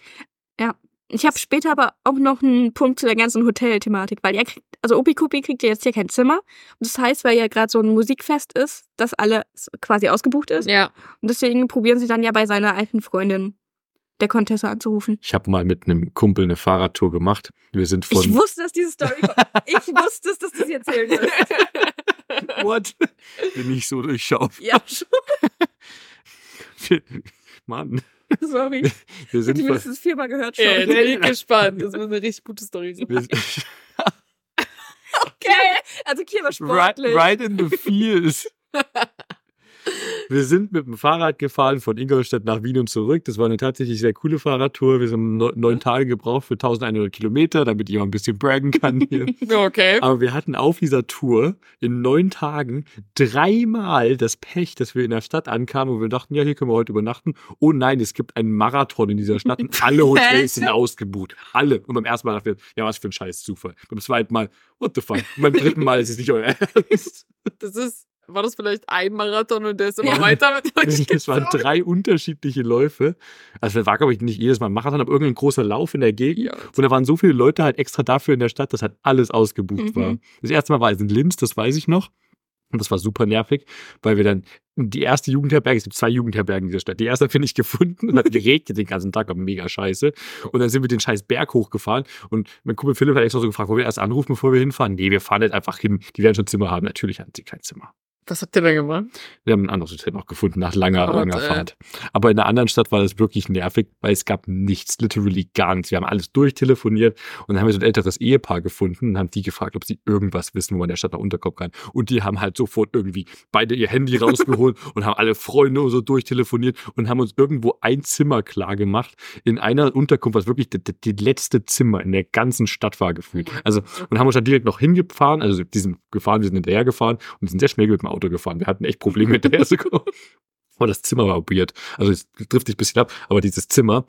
Speaker 3: Ich habe später aber auch noch einen Punkt zu der ganzen Hotel-Thematik, weil er kriegt, also Opikopi kriegt ja jetzt hier kein Zimmer. Und das heißt, weil ja gerade so ein Musikfest ist, dass alles quasi ausgebucht ist.
Speaker 2: ja.
Speaker 3: Und deswegen probieren sie dann ja bei seiner alten Freundin, der Contessa, anzurufen.
Speaker 1: Ich habe mal mit einem Kumpel eine Fahrradtour gemacht. Wir sind von.
Speaker 3: Ich wusste, dass diese Story. Ich wusste es, dass du sie erzählen wirst.
Speaker 1: What? Bin ich so durchschaut.
Speaker 3: Ja, schon.
Speaker 1: Mann.
Speaker 3: Sorry.
Speaker 1: Wir
Speaker 3: Ich habe
Speaker 1: sind
Speaker 3: die
Speaker 1: von,
Speaker 3: mindestens viermal gehört schon.
Speaker 2: Ja, jetzt bin ich gespannt. Das wird eine richtig gute Story.
Speaker 3: Okay. Also Kira war
Speaker 1: right,
Speaker 3: sportlich.
Speaker 1: right in the feels. Wir sind mit dem Fahrrad gefahren von Ingolstadt nach Wien und zurück. Das war eine tatsächlich sehr coole Fahrradtour. Wir haben neun, Tage gebraucht für 1100 Kilometer, damit ich mal ein bisschen braggen kann hier.
Speaker 2: Okay.
Speaker 1: Aber wir hatten auf dieser Tour in neun Tagen dreimal das Pech, dass wir in der Stadt ankamen und wir dachten, ja, hier können wir heute übernachten. Oh nein, es gibt einen Marathon in dieser Stadt und alle Hotels sind ausgebucht. Alle. Und beim ersten Mal dachten wir, ja, was für ein scheiß Zufall. Beim zweiten Mal, what the fuck? Und beim dritten Mal ist es nicht euer Ernst.
Speaker 2: Das ist, war das vielleicht ein Marathon und der ist immer
Speaker 3: Ja.
Speaker 2: weiter mit euch
Speaker 1: Es waren drei unterschiedliche Läufe. Also es war, glaube ich, nicht jedes Mal ein Marathon, aber irgendein großer Lauf in der Gegend.
Speaker 2: Ja.
Speaker 1: Und da waren so viele Leute halt extra dafür in der Stadt, dass halt alles ausgebucht
Speaker 3: Mhm.
Speaker 1: war. Das erste Mal war es in Linz, das weiß ich noch. Und das war super nervig, weil wir dann die erste Jugendherberge, es gibt zwei Jugendherbergen in dieser Stadt. Die erste finde ich gefunden und hat geregnet den ganzen Tag, war mega scheiße. Und dann sind wir den scheiß Berg hochgefahren und mein Kumpel Philipp hat extra so gefragt, wollen wir erst anrufen, bevor wir hinfahren? Nee, wir fahren nicht einfach hin. Die werden schon Zimmer haben. Natürlich hatten sie kein Zimmer.
Speaker 2: Was habt ihr denn gemacht?
Speaker 1: Wir haben ein anderes Hotel noch gefunden nach langer,
Speaker 2: Gott,
Speaker 1: langer
Speaker 2: ey.
Speaker 1: Fahrt. Aber in einer anderen Stadt war das wirklich nervig, weil es gab nichts, literally gar nichts. Wir haben alles durchtelefoniert und dann haben wir so ein älteres Ehepaar gefunden und haben die gefragt, ob sie irgendwas wissen, wo man in der Stadt noch unterkommen kann. Und die haben halt sofort irgendwie beide ihr Handy rausgeholt und haben alle Freunde und so durchtelefoniert und haben uns irgendwo ein Zimmer klar gemacht in einer Unterkunft, was wirklich die, die letzte Zimmer in der ganzen Stadt war gefühlt. Also und haben uns dann direkt noch hingefahren, also die sind gefahren, wir sind hinterher gefahren und sind sehr schnell mit dem Auto gefahren. Wir hatten echt Probleme hinterher zu kommen. Aber das Zimmer war weird. Also es trifft sich ein bisschen ab, aber dieses Zimmer,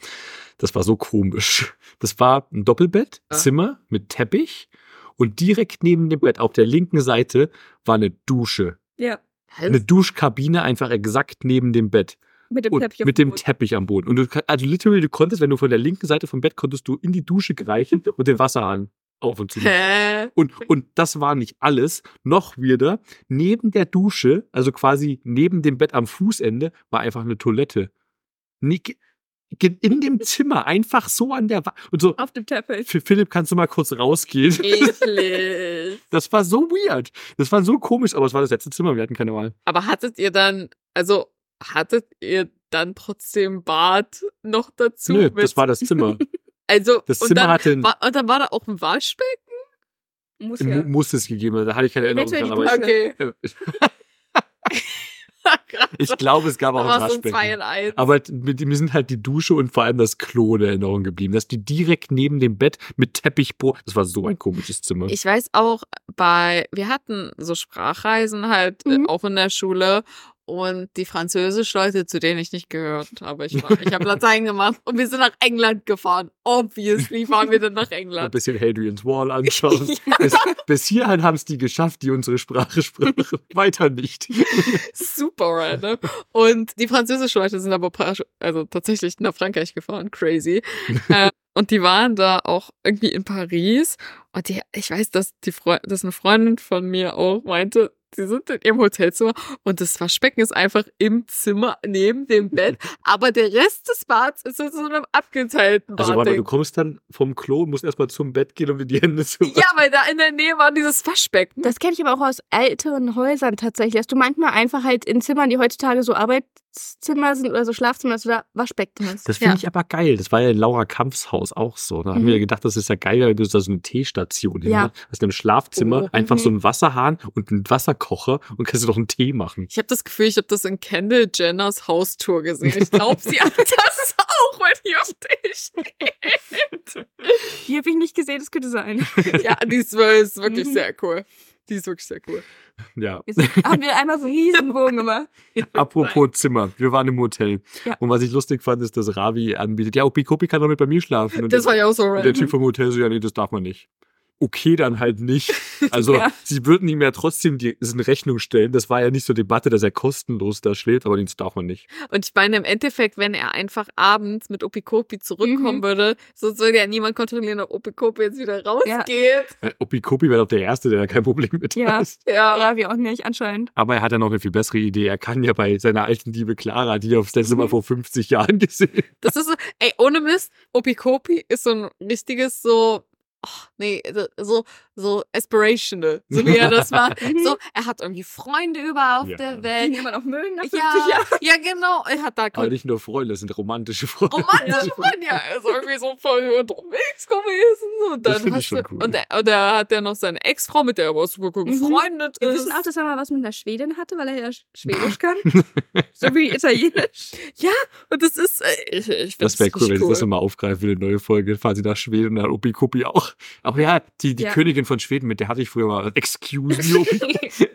Speaker 1: das war so komisch. Das war ein Doppelbett,
Speaker 2: Ja.
Speaker 1: Zimmer mit Teppich und direkt neben dem Bett auf der linken Seite war eine Dusche.
Speaker 3: Ja,
Speaker 1: Eine Duschkabine einfach exakt neben dem Bett.
Speaker 3: mit dem
Speaker 1: Und
Speaker 3: Teppich.
Speaker 1: mit
Speaker 3: dem.
Speaker 1: Teppich am Boden. Und du, also literally, du konntest, wenn du von der linken Seite vom Bett konntest du in die Dusche greifen und den Wasserhahn auf und zu.
Speaker 2: Hä?
Speaker 1: Und, und das war nicht alles. Noch wieder, neben der Dusche, also quasi neben dem Bett am Fußende, war einfach eine Toilette. Nick, in dem Zimmer, einfach so an der Wand. Und so,
Speaker 3: Auf dem Teppich.
Speaker 1: für Philipp, kannst du mal kurz rausgehen?
Speaker 2: Eklig.
Speaker 1: Das war so weird. Das war so komisch, aber es war das letzte Zimmer, wir hatten keine Wahl.
Speaker 2: Aber hattet ihr dann, also hattet ihr dann trotzdem Bad noch dazu?
Speaker 1: Nö, das war das Zimmer.
Speaker 2: also,
Speaker 1: Das
Speaker 2: und
Speaker 1: Zimmer
Speaker 2: dann,
Speaker 1: hatte ein,
Speaker 2: war, und dann war da auch ein Waschbecken?
Speaker 3: Muss
Speaker 1: mu-
Speaker 3: ja.
Speaker 1: muss es gegeben haben. Da hatte ich keine Erinnerung dran. Aber ich,
Speaker 2: Okay.
Speaker 1: ich glaube, es gab auch ein
Speaker 2: so
Speaker 1: Waschbecken.
Speaker 2: 2 in 1.
Speaker 1: Aber mit, mir sind halt die Dusche und vor allem das Klo in Erinnerung geblieben. Dass die direkt neben dem Bett mit Teppichboden. Das war so ein komisches Zimmer.
Speaker 2: Ich weiß auch bei, wir hatten so Sprachreisen halt äh,
Speaker 3: Mhm.
Speaker 2: auch in der Schule und die Französisch-Leute, zu denen ich nicht gehört habe. Ich, war- ich habe Latein gemacht und wir sind nach England gefahren. Obviously fahren wir dann nach
Speaker 1: ein
Speaker 2: England.
Speaker 1: bisschen Hadrian's Wall anschauen. bis, bis hierhin haben es die geschafft, die unsere Sprache sprechen. Weiter nicht.
Speaker 2: Super random. Und die französischen Leute sind aber also tatsächlich nach Frankreich gefahren. Crazy. äh, und die waren da auch irgendwie in Paris. Und die, ich weiß, dass die Freu dass eine Freundin von mir auch meinte, sie sind in ihrem Hotelzimmer und das Waschbecken ist einfach im Zimmer neben dem Bett, aber der Rest des Bads ist in so einem abgeteilten
Speaker 1: Also warte, du kommst dann vom Klo und musst erstmal zum Bett gehen, um dir die Hände zu waschen.
Speaker 2: Ja, weil da in der Nähe war dieses Waschbecken.
Speaker 3: Das kenne ich aber auch aus älteren Häusern tatsächlich, dass du manchmal einfach halt in Zimmern, die heutzutage so Arbeitszimmer sind oder so Schlafzimmer, dass du da Waschbecken hast.
Speaker 1: Das finde
Speaker 2: Ja.
Speaker 1: ich aber geil. Das war ja in Laura Kampfs Haus auch so. Da haben
Speaker 3: Mhm.
Speaker 1: wir gedacht, das ist ja geil, wenn du da so eine Teestation hin
Speaker 3: Ja.
Speaker 1: hast. Hast in einem Schlafzimmer
Speaker 2: Oh,
Speaker 1: einfach
Speaker 3: mhm.
Speaker 1: so einen Wasserhahn und einen Wasserkocher und kannst du doch einen Tee machen.
Speaker 2: Ich habe das Gefühl, ich habe das in Kendall Jenners Haustour gesehen. Ich glaube, sie hat das auch, wenn die auf dich steht.
Speaker 3: Die habe ich nicht gesehen, das könnte sein.
Speaker 2: Ja, die ist, ist wirklich
Speaker 3: Mhm.
Speaker 2: sehr cool. Die ist wirklich sehr cool.
Speaker 1: Ja.
Speaker 3: Jetzt haben wir einmal so einen Riesenbogen gemacht.
Speaker 1: Apropos Zimmer. Wir waren im Hotel.
Speaker 3: Ja.
Speaker 1: Und was ich lustig fand, ist, dass Ravi anbietet, ja, Opikopi kann doch mit bei mir schlafen. Und
Speaker 2: Das war ja auch so
Speaker 1: Und der
Speaker 2: random.
Speaker 1: Typ vom Hotel so, ja, nee, das darf man nicht. Okay, dann halt nicht. Also,
Speaker 3: Ja.
Speaker 1: sie würden ihm ja trotzdem die, in Rechnung stellen. Das war ja nicht zur Debatte, dass er kostenlos da schläft, aber das darf man nicht.
Speaker 2: Und ich meine, im Endeffekt, wenn er einfach abends mit Opikopi zurückkommen
Speaker 3: Mhm.
Speaker 2: würde, sonst würde ja niemand kontrollieren, ob Opikopi jetzt wieder rausgeht.
Speaker 1: Äh, Opikopi wäre doch der Erste, der da kein Problem mit
Speaker 3: Ja.
Speaker 1: hat.
Speaker 2: Ja.
Speaker 3: Ja, wir auch nicht, anscheinend.
Speaker 1: Aber er hat ja noch eine viel bessere Idee. Er kann ja bei seiner alten Liebe Clara, die er aufs letzte Mal
Speaker 3: Mhm.
Speaker 1: vor 50 Jahren gesehen
Speaker 2: Das ist so, ey, ohne Mist, Opikopi ist so ein richtiges so, ach, nee, so, so aspirational, so wie er das macht.
Speaker 3: Mhm.
Speaker 2: so, er hat irgendwie Freunde überall auf
Speaker 1: Ja.
Speaker 2: der
Speaker 3: Die
Speaker 2: Welt.
Speaker 3: immer noch mögen nach 50
Speaker 2: Ja,
Speaker 3: Jahren.
Speaker 2: ja, genau. Er hat da
Speaker 1: Aber nicht nur Freunde, das sind romantische Freunde.
Speaker 2: romantische Freunde. Ja, er ist irgendwie so voll unterwegs gewesen. Und
Speaker 1: Das
Speaker 2: dann
Speaker 1: find ich schon
Speaker 2: du,
Speaker 1: cool.
Speaker 2: und, er, und er hat ja noch seine Ex-Frau, mit der er aber super gut
Speaker 3: Mhm.
Speaker 2: befreundet
Speaker 3: Wir
Speaker 2: ist.
Speaker 3: wissen auch, dass er mal was mit einer Schwedin hatte, weil er ja Schwedisch kann. so wie Italienisch.
Speaker 2: Und das ist, äh, ich, ich
Speaker 1: Das
Speaker 2: find's
Speaker 1: wäre cool, wenn
Speaker 2: richtig
Speaker 1: sie das nochmal aufgreifen will, eine neue Folge. Fahren sie nach Schweden und dann Opikopi auch. Aber ja, die, die
Speaker 3: Ja.
Speaker 1: Königin von Schweden, mit der hatte ich früher mal. Excuse me, Opi.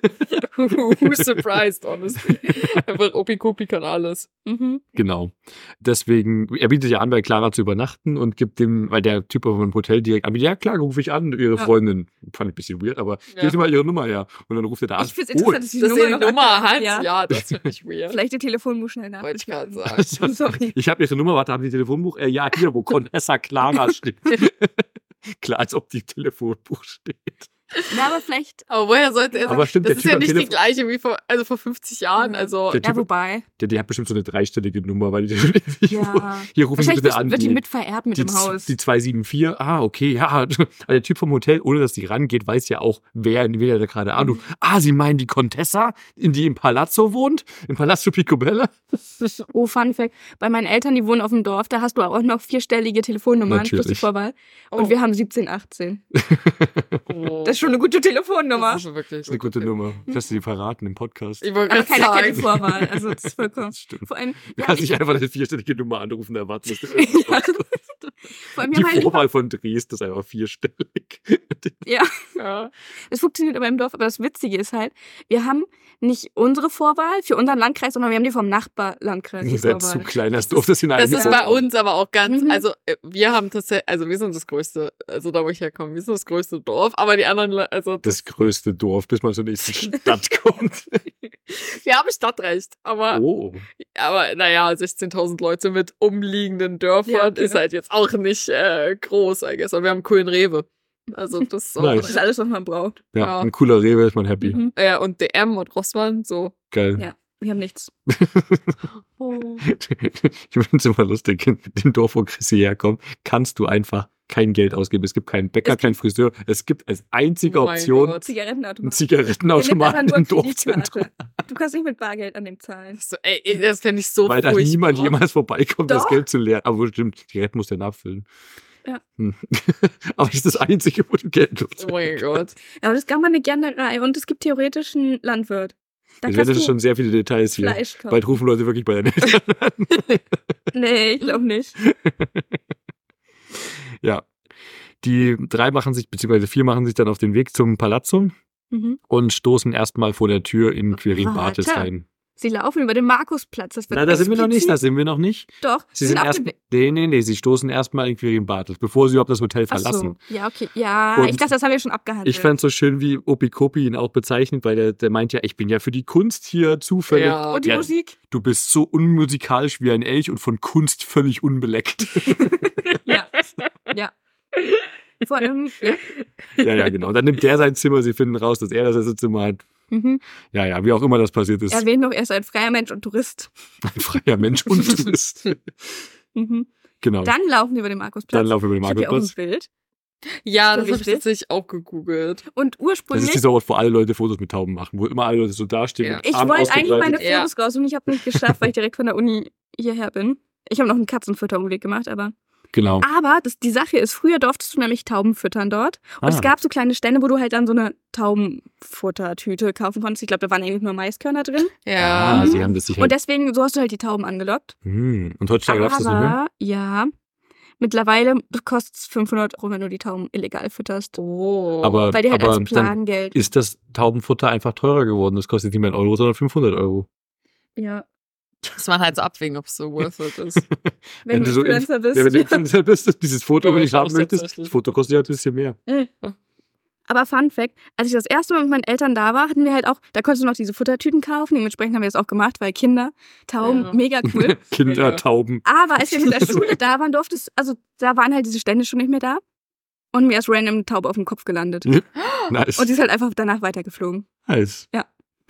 Speaker 2: Who's surprised, honestly? Einfach Opikopi kann alles.
Speaker 3: Mhm.
Speaker 1: Genau. Deswegen, er bietet ja an, bei Clara zu übernachten und gibt dem, weil der Typ vom Hotel direkt an, ja klar, rufe ich an, ihre
Speaker 3: Ja.
Speaker 1: Freundin. Fand ich ein bisschen weird, aber
Speaker 2: Ja.
Speaker 1: gib dir mal ihre Nummer her. Und dann ruft er da an.
Speaker 3: Ich finde es interessant, dass die
Speaker 2: Dass
Speaker 3: Nummer,
Speaker 2: er hat,
Speaker 3: Ja.
Speaker 2: ja, das finde ich weird.
Speaker 3: Vielleicht die Telefonbuch schnell nach.
Speaker 2: Wollte ich gerade sagen.
Speaker 3: Sorry.
Speaker 1: Ich habe ihre Nummer, warte, haben Sie Telefonbuch? Äh, ja, hier, wo Contessa Clara steht. Klar, als ob die Telefonbuch steht.
Speaker 3: Na, aber vielleicht.
Speaker 2: Aber woher sollte er
Speaker 1: Aber stimmt,
Speaker 2: das
Speaker 1: der
Speaker 2: ist
Speaker 1: Typ
Speaker 2: ja nicht die
Speaker 1: Telefon-
Speaker 2: gleiche wie vor, also vor 50 Jahren. Also,
Speaker 1: Der
Speaker 3: Ja,
Speaker 1: Typ,
Speaker 3: wobei.
Speaker 1: der, der hat bestimmt so eine dreistellige Nummer, weil die,
Speaker 3: Ja.
Speaker 1: hier rufen Sie
Speaker 3: Wahrscheinlich
Speaker 1: bitte an.
Speaker 3: wird die
Speaker 1: die-
Speaker 3: mit vererbt mit
Speaker 1: die,
Speaker 3: dem Haus.
Speaker 1: die 274, ah, okay, ja. Also der Typ vom Hotel, ohne dass die rangeht, weiß ja auch, wer, wer da gerade anruft. Ah, Sie meinen die Contessa, in die im Palazzo wohnt? Im Palazzo Picobello?
Speaker 3: Oh, Fun Fact. Bei meinen Eltern, die wohnen auf dem Dorf, da hast du auch noch vierstellige Telefonnummern plus die
Speaker 1: Natürlich.
Speaker 3: Vorwahl.
Speaker 2: Oh.
Speaker 3: Und wir haben 1718.
Speaker 2: oh,
Speaker 3: Das ist schon eine gute Telefonnummer.
Speaker 2: Das ist wirklich
Speaker 1: Das ist eine gute Nummer. Kannst du die verraten im Podcast?
Speaker 2: Ich wollte
Speaker 3: keiner kennt die
Speaker 2: sagen.
Speaker 3: Vorwahl. Also das ist vollkommen.
Speaker 1: Das stimmt.
Speaker 3: Vor allem,
Speaker 1: Du kannst
Speaker 3: ich,
Speaker 1: nicht einfach eine vierstellige Nummer anrufen und erwarten, dass du Die Vorwahl von Dresden ist einfach vierstellig.
Speaker 3: ja,
Speaker 2: Ja.
Speaker 3: das funktioniert aber im Dorf. Aber das Witzige ist halt, wir haben nicht unsere Vorwahl für unseren Landkreis, sondern wir haben die vom Nachbarlandkreis.
Speaker 1: Ihr seid zu klein, das Dorf, das
Speaker 2: Das ist bei uns aber auch ganz,
Speaker 3: Mhm.
Speaker 2: also äh, wir haben tatsächlich, also wir sind das größte, also da wo ich herkomme, wir sind das größte Dorf, aber die anderen, also
Speaker 1: Das größte Dorf, bis man zur nächsten Stadt kommt.
Speaker 2: wir haben Stadtrecht, aber,
Speaker 1: Oh.
Speaker 2: aber naja, 16.000 Leute mit umliegenden Dörfern
Speaker 3: Ja, okay.
Speaker 2: ist halt jetzt auch nicht äh, groß, I guess, aber wir haben einen coolen Rewe. Also das ist auch,
Speaker 1: Nice.
Speaker 3: Das ist alles, was man braucht.
Speaker 1: Ja,
Speaker 2: Ja.
Speaker 1: ein cooler Rewe ist man happy.
Speaker 3: Mhm.
Speaker 2: ja, und DM und Rossmann, so.
Speaker 1: Geil.
Speaker 3: Ja. Wir haben nichts.
Speaker 1: ich finde es immer lustig, in dem Dorf, wo Chrissy herkommt, kannst du einfach kein Geld ausgeben. Es gibt keinen Bäcker,
Speaker 3: Es
Speaker 1: keinen Friseur. Es gibt als einzige
Speaker 2: Oh
Speaker 1: Option
Speaker 2: Gott.
Speaker 1: einen
Speaker 3: Zigarettenautomat.
Speaker 1: Zigarettenautomaten
Speaker 3: Der
Speaker 1: im Dorfzentrum.
Speaker 3: Du kannst nicht mit Bargeld an dem zahlen.
Speaker 2: So, ey, das fände ich so
Speaker 1: Weil da niemand jemals vorbeikommt, das
Speaker 3: Doch.
Speaker 1: Geld zu leeren. Aber stimmt, die Rett muss der nachfüllen.
Speaker 3: Ja.
Speaker 1: Hm. Aber das ist das Einzige, wo du Geld
Speaker 2: Oh
Speaker 1: loswerden
Speaker 2: mein Gott.
Speaker 3: Ja, aber das gab mal eine Gärtnerei und es gibt theoretisch einen Landwirt. Da
Speaker 1: werde
Speaker 3: du
Speaker 1: schon sehr viele Details hier. Bald rufen Leute wirklich bei Eltern an.
Speaker 3: Nee, ich glaube nicht.
Speaker 1: ja. Die drei machen sich, beziehungsweise vier machen sich dann auf den Weg zum Palazzo
Speaker 3: Mhm.
Speaker 1: und stoßen erstmal vor der Tür in Quirin
Speaker 3: Warte.
Speaker 1: Bartels rein.
Speaker 3: Sie laufen über den Markusplatz. Das wird
Speaker 1: Na, da sind wir noch nicht, da sind wir noch nicht.
Speaker 3: Doch,
Speaker 1: Sie sind
Speaker 3: auf
Speaker 1: erst, nee, nee, nee, sie stoßen erstmal in Quirin Bartels, bevor sie überhaupt das Hotel verlassen.
Speaker 3: So. Ja, okay. Ja,
Speaker 1: Und
Speaker 3: ich dachte, das haben wir schon abgehandelt.
Speaker 1: Ich fand so schön, wie Opikopi ihn auch bezeichnet, weil der, der meint ja, ich bin ja für die Kunst hier zufällig.
Speaker 2: Ja.
Speaker 3: und die
Speaker 1: Ja.
Speaker 3: Musik?
Speaker 1: Du bist so unmusikalisch wie ein Elch und von Kunst völlig unbeleckt.
Speaker 3: Ja. Ja. Vor allem, ja.
Speaker 1: Ja, ja, genau. Dann nimmt der sein Zimmer, sie finden raus, dass er das erste Zimmer hat.
Speaker 3: Mhm.
Speaker 1: Ja, ja, wie auch immer das passiert ist.
Speaker 3: Erwähnt noch, er ist ein freier Mensch und Tourist.
Speaker 1: Ein freier Mensch und Tourist.
Speaker 3: Mhm.
Speaker 1: Genau.
Speaker 3: Dann laufen wir über den Markusplatz.
Speaker 1: Dann laufen wir über den
Speaker 3: Ich hab hier auch ein. Bild.
Speaker 2: Ja,
Speaker 3: So
Speaker 2: das habe ich
Speaker 3: richtig?
Speaker 2: tatsächlich auch gegoogelt.
Speaker 3: Und
Speaker 1: Das
Speaker 3: ursprünglich,
Speaker 1: ist dieser Ort, wo alle Leute Fotos mit Tauben machen, wo immer alle Leute so dastehen.
Speaker 2: Ja.
Speaker 3: ich wollte eigentlich meine
Speaker 2: Ja.
Speaker 3: Fotos raus und ich habe nicht geschafft, weil ich direkt von der Uni hierher bin. Ich habe noch einen Katzenfütterungsweg gemacht, aber.
Speaker 1: Genau.
Speaker 3: Aber das, die Sache ist, früher durftest du nämlich Tauben füttern dort. Und
Speaker 1: Ah.
Speaker 3: es gab so kleine Stände, wo du halt dann so eine Taubenfuttertüte kaufen konntest. Ich glaube, da waren eigentlich nur Maiskörner drin.
Speaker 2: Ja.
Speaker 1: Ah, sie haben das sicher.
Speaker 3: Und deswegen, so hast du halt die Tauben angelockt.
Speaker 1: Hm. Und heutzutage darfst du das nicht mehr?
Speaker 3: Ja, mittlerweile kostet es 500 Euro, wenn du die Tauben illegal fütterst.
Speaker 2: Oh.
Speaker 1: Aber,
Speaker 3: Weil die halt
Speaker 1: aber
Speaker 3: als
Speaker 1: dann
Speaker 3: Plagengeld.
Speaker 1: ist das Taubenfutter einfach teurer geworden. Das kostet nicht mehr einen Euro, sondern 500 Euro.
Speaker 3: Ja.
Speaker 2: Muss man halt so abwägen, ob es so worth it ist.
Speaker 3: Wenn, du
Speaker 1: so
Speaker 3: Influencer bist.
Speaker 1: Ja, wenn du Influencer bist, dieses Foto,
Speaker 2: Ja,
Speaker 1: wenn
Speaker 2: ich
Speaker 1: haben möchtest, das Foto kostet ja ein bisschen mehr.
Speaker 3: Aber Fun Fact, als ich das erste Mal mit meinen Eltern da war, hatten wir halt auch, da konntest du noch diese Futtertüten kaufen. Dementsprechend haben wir das auch gemacht, weil Kinder, Tauben,
Speaker 2: Ja.
Speaker 3: mega cool.
Speaker 1: Kinder. Tauben.
Speaker 3: Aber als wir mit der Schule da waren, durfte es, also da waren halt diese Stände schon nicht mehr da. Und mir ist random eine Taube auf dem Kopf gelandet.
Speaker 1: Nice.
Speaker 3: Und die ist halt einfach danach weitergeflogen.
Speaker 1: nice.
Speaker 3: Ja.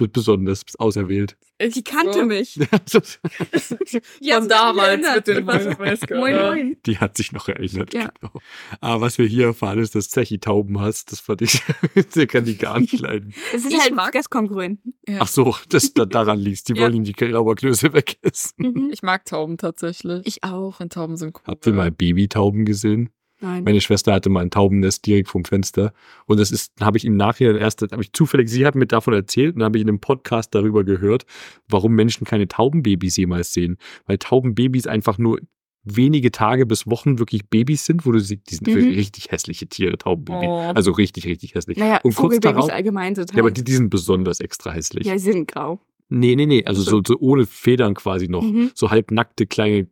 Speaker 1: Besonders, auserwählt.
Speaker 3: Die kannte mich. Die hat
Speaker 2: Von
Speaker 3: sich
Speaker 2: damals mit den.
Speaker 3: Moin, moin.
Speaker 1: Die hat sich noch erinnert.
Speaker 3: Ja.
Speaker 1: Genau. Aber was wir hier erfahren, ist, dass Zechi Tauben hast. Das fand ich, der kann die gar nicht leiden.
Speaker 3: Es ist
Speaker 2: Ich
Speaker 3: halt
Speaker 2: mag-
Speaker 3: Fresskonkurrenten.
Speaker 2: Ja.
Speaker 1: Ach so, das da, daran liegt. Die
Speaker 3: Ja.
Speaker 1: wollen ihm die Rauberklöße wegessen.
Speaker 3: Mhm.
Speaker 2: Ich mag Tauben tatsächlich.
Speaker 3: Ich auch.
Speaker 2: finde Tauben sind cool.
Speaker 1: Habt ihr mal Babytauben gesehen?
Speaker 3: Nein.
Speaker 1: Meine Schwester hatte mal ein Taubennest direkt vom Fenster. Und das ist, habe ich im Nachhinein erst, habe ich zufällig, sie hat mir davon erzählt und habe ich in einem Podcast darüber gehört, warum Menschen keine Taubenbabys jemals sehen. Weil Taubenbabys einfach nur wenige Tage bis Wochen wirklich Babys sind, wo du sie, die sind
Speaker 3: Mhm.
Speaker 1: wirklich richtig hässliche Tiere, Taubenbaby.
Speaker 2: Oh.
Speaker 1: Also richtig, richtig hässlich.
Speaker 3: Naja,
Speaker 1: und kurz darauf,
Speaker 3: allgemein sind halt.
Speaker 1: ja, aber die, die sind besonders extra hässlich.
Speaker 3: ja, sie sind grau.
Speaker 1: Nee, nee, nee, also so, so ohne Federn quasi noch.
Speaker 3: Mhm.
Speaker 1: So halbnackte kleine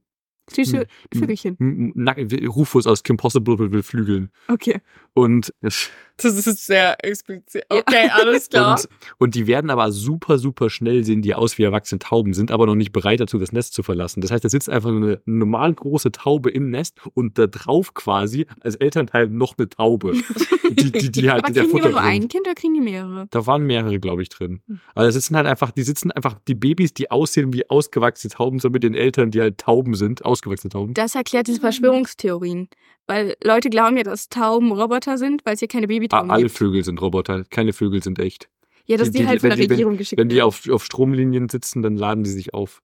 Speaker 3: Süße
Speaker 1: Hm.
Speaker 3: Vögelchen.
Speaker 1: M- Nack- Rufus aus Kim Possible will Flügeln.
Speaker 3: Okay.
Speaker 1: Und es
Speaker 2: Das ist sehr explizit. Okay, alles klar.
Speaker 1: Und, und die werden aber super, super schnell, sehen die aus wie erwachsene Tauben, sind aber noch nicht bereit dazu, das Nest zu verlassen. Das heißt, da sitzt einfach eine normal große Taube im Nest und da drauf quasi als Elternteil noch eine Taube. Die, die, die halt
Speaker 3: Aber
Speaker 1: in der
Speaker 3: kriegen die immer nur
Speaker 1: Futter
Speaker 3: ein Kind oder kriegen die mehrere?
Speaker 1: Da waren mehrere, glaube ich, drin. Also das sitzen halt einfach, die sitzen einfach, die Babys, die aussehen wie ausgewachsene Tauben, so mit den Eltern, die halt Tauben sind, ausgewachsene Tauben.
Speaker 3: Das erklärt diese Verschwörungstheorien. Weil Leute glauben ja, dass Tauben Roboter sind, weil es hier keine
Speaker 1: Ah,
Speaker 3: Babytauben
Speaker 1: alle
Speaker 3: gibt.
Speaker 1: Vögel sind Roboter, keine Vögel sind echt.
Speaker 3: Ja, dass
Speaker 1: die-
Speaker 3: die,
Speaker 1: die-
Speaker 3: halt von
Speaker 1: wenn
Speaker 3: der
Speaker 1: die- wenn-
Speaker 3: Regierung geschickt
Speaker 1: Wenn die
Speaker 3: werden.
Speaker 1: auf, auf Stromlinien sitzen, dann laden die sich auf.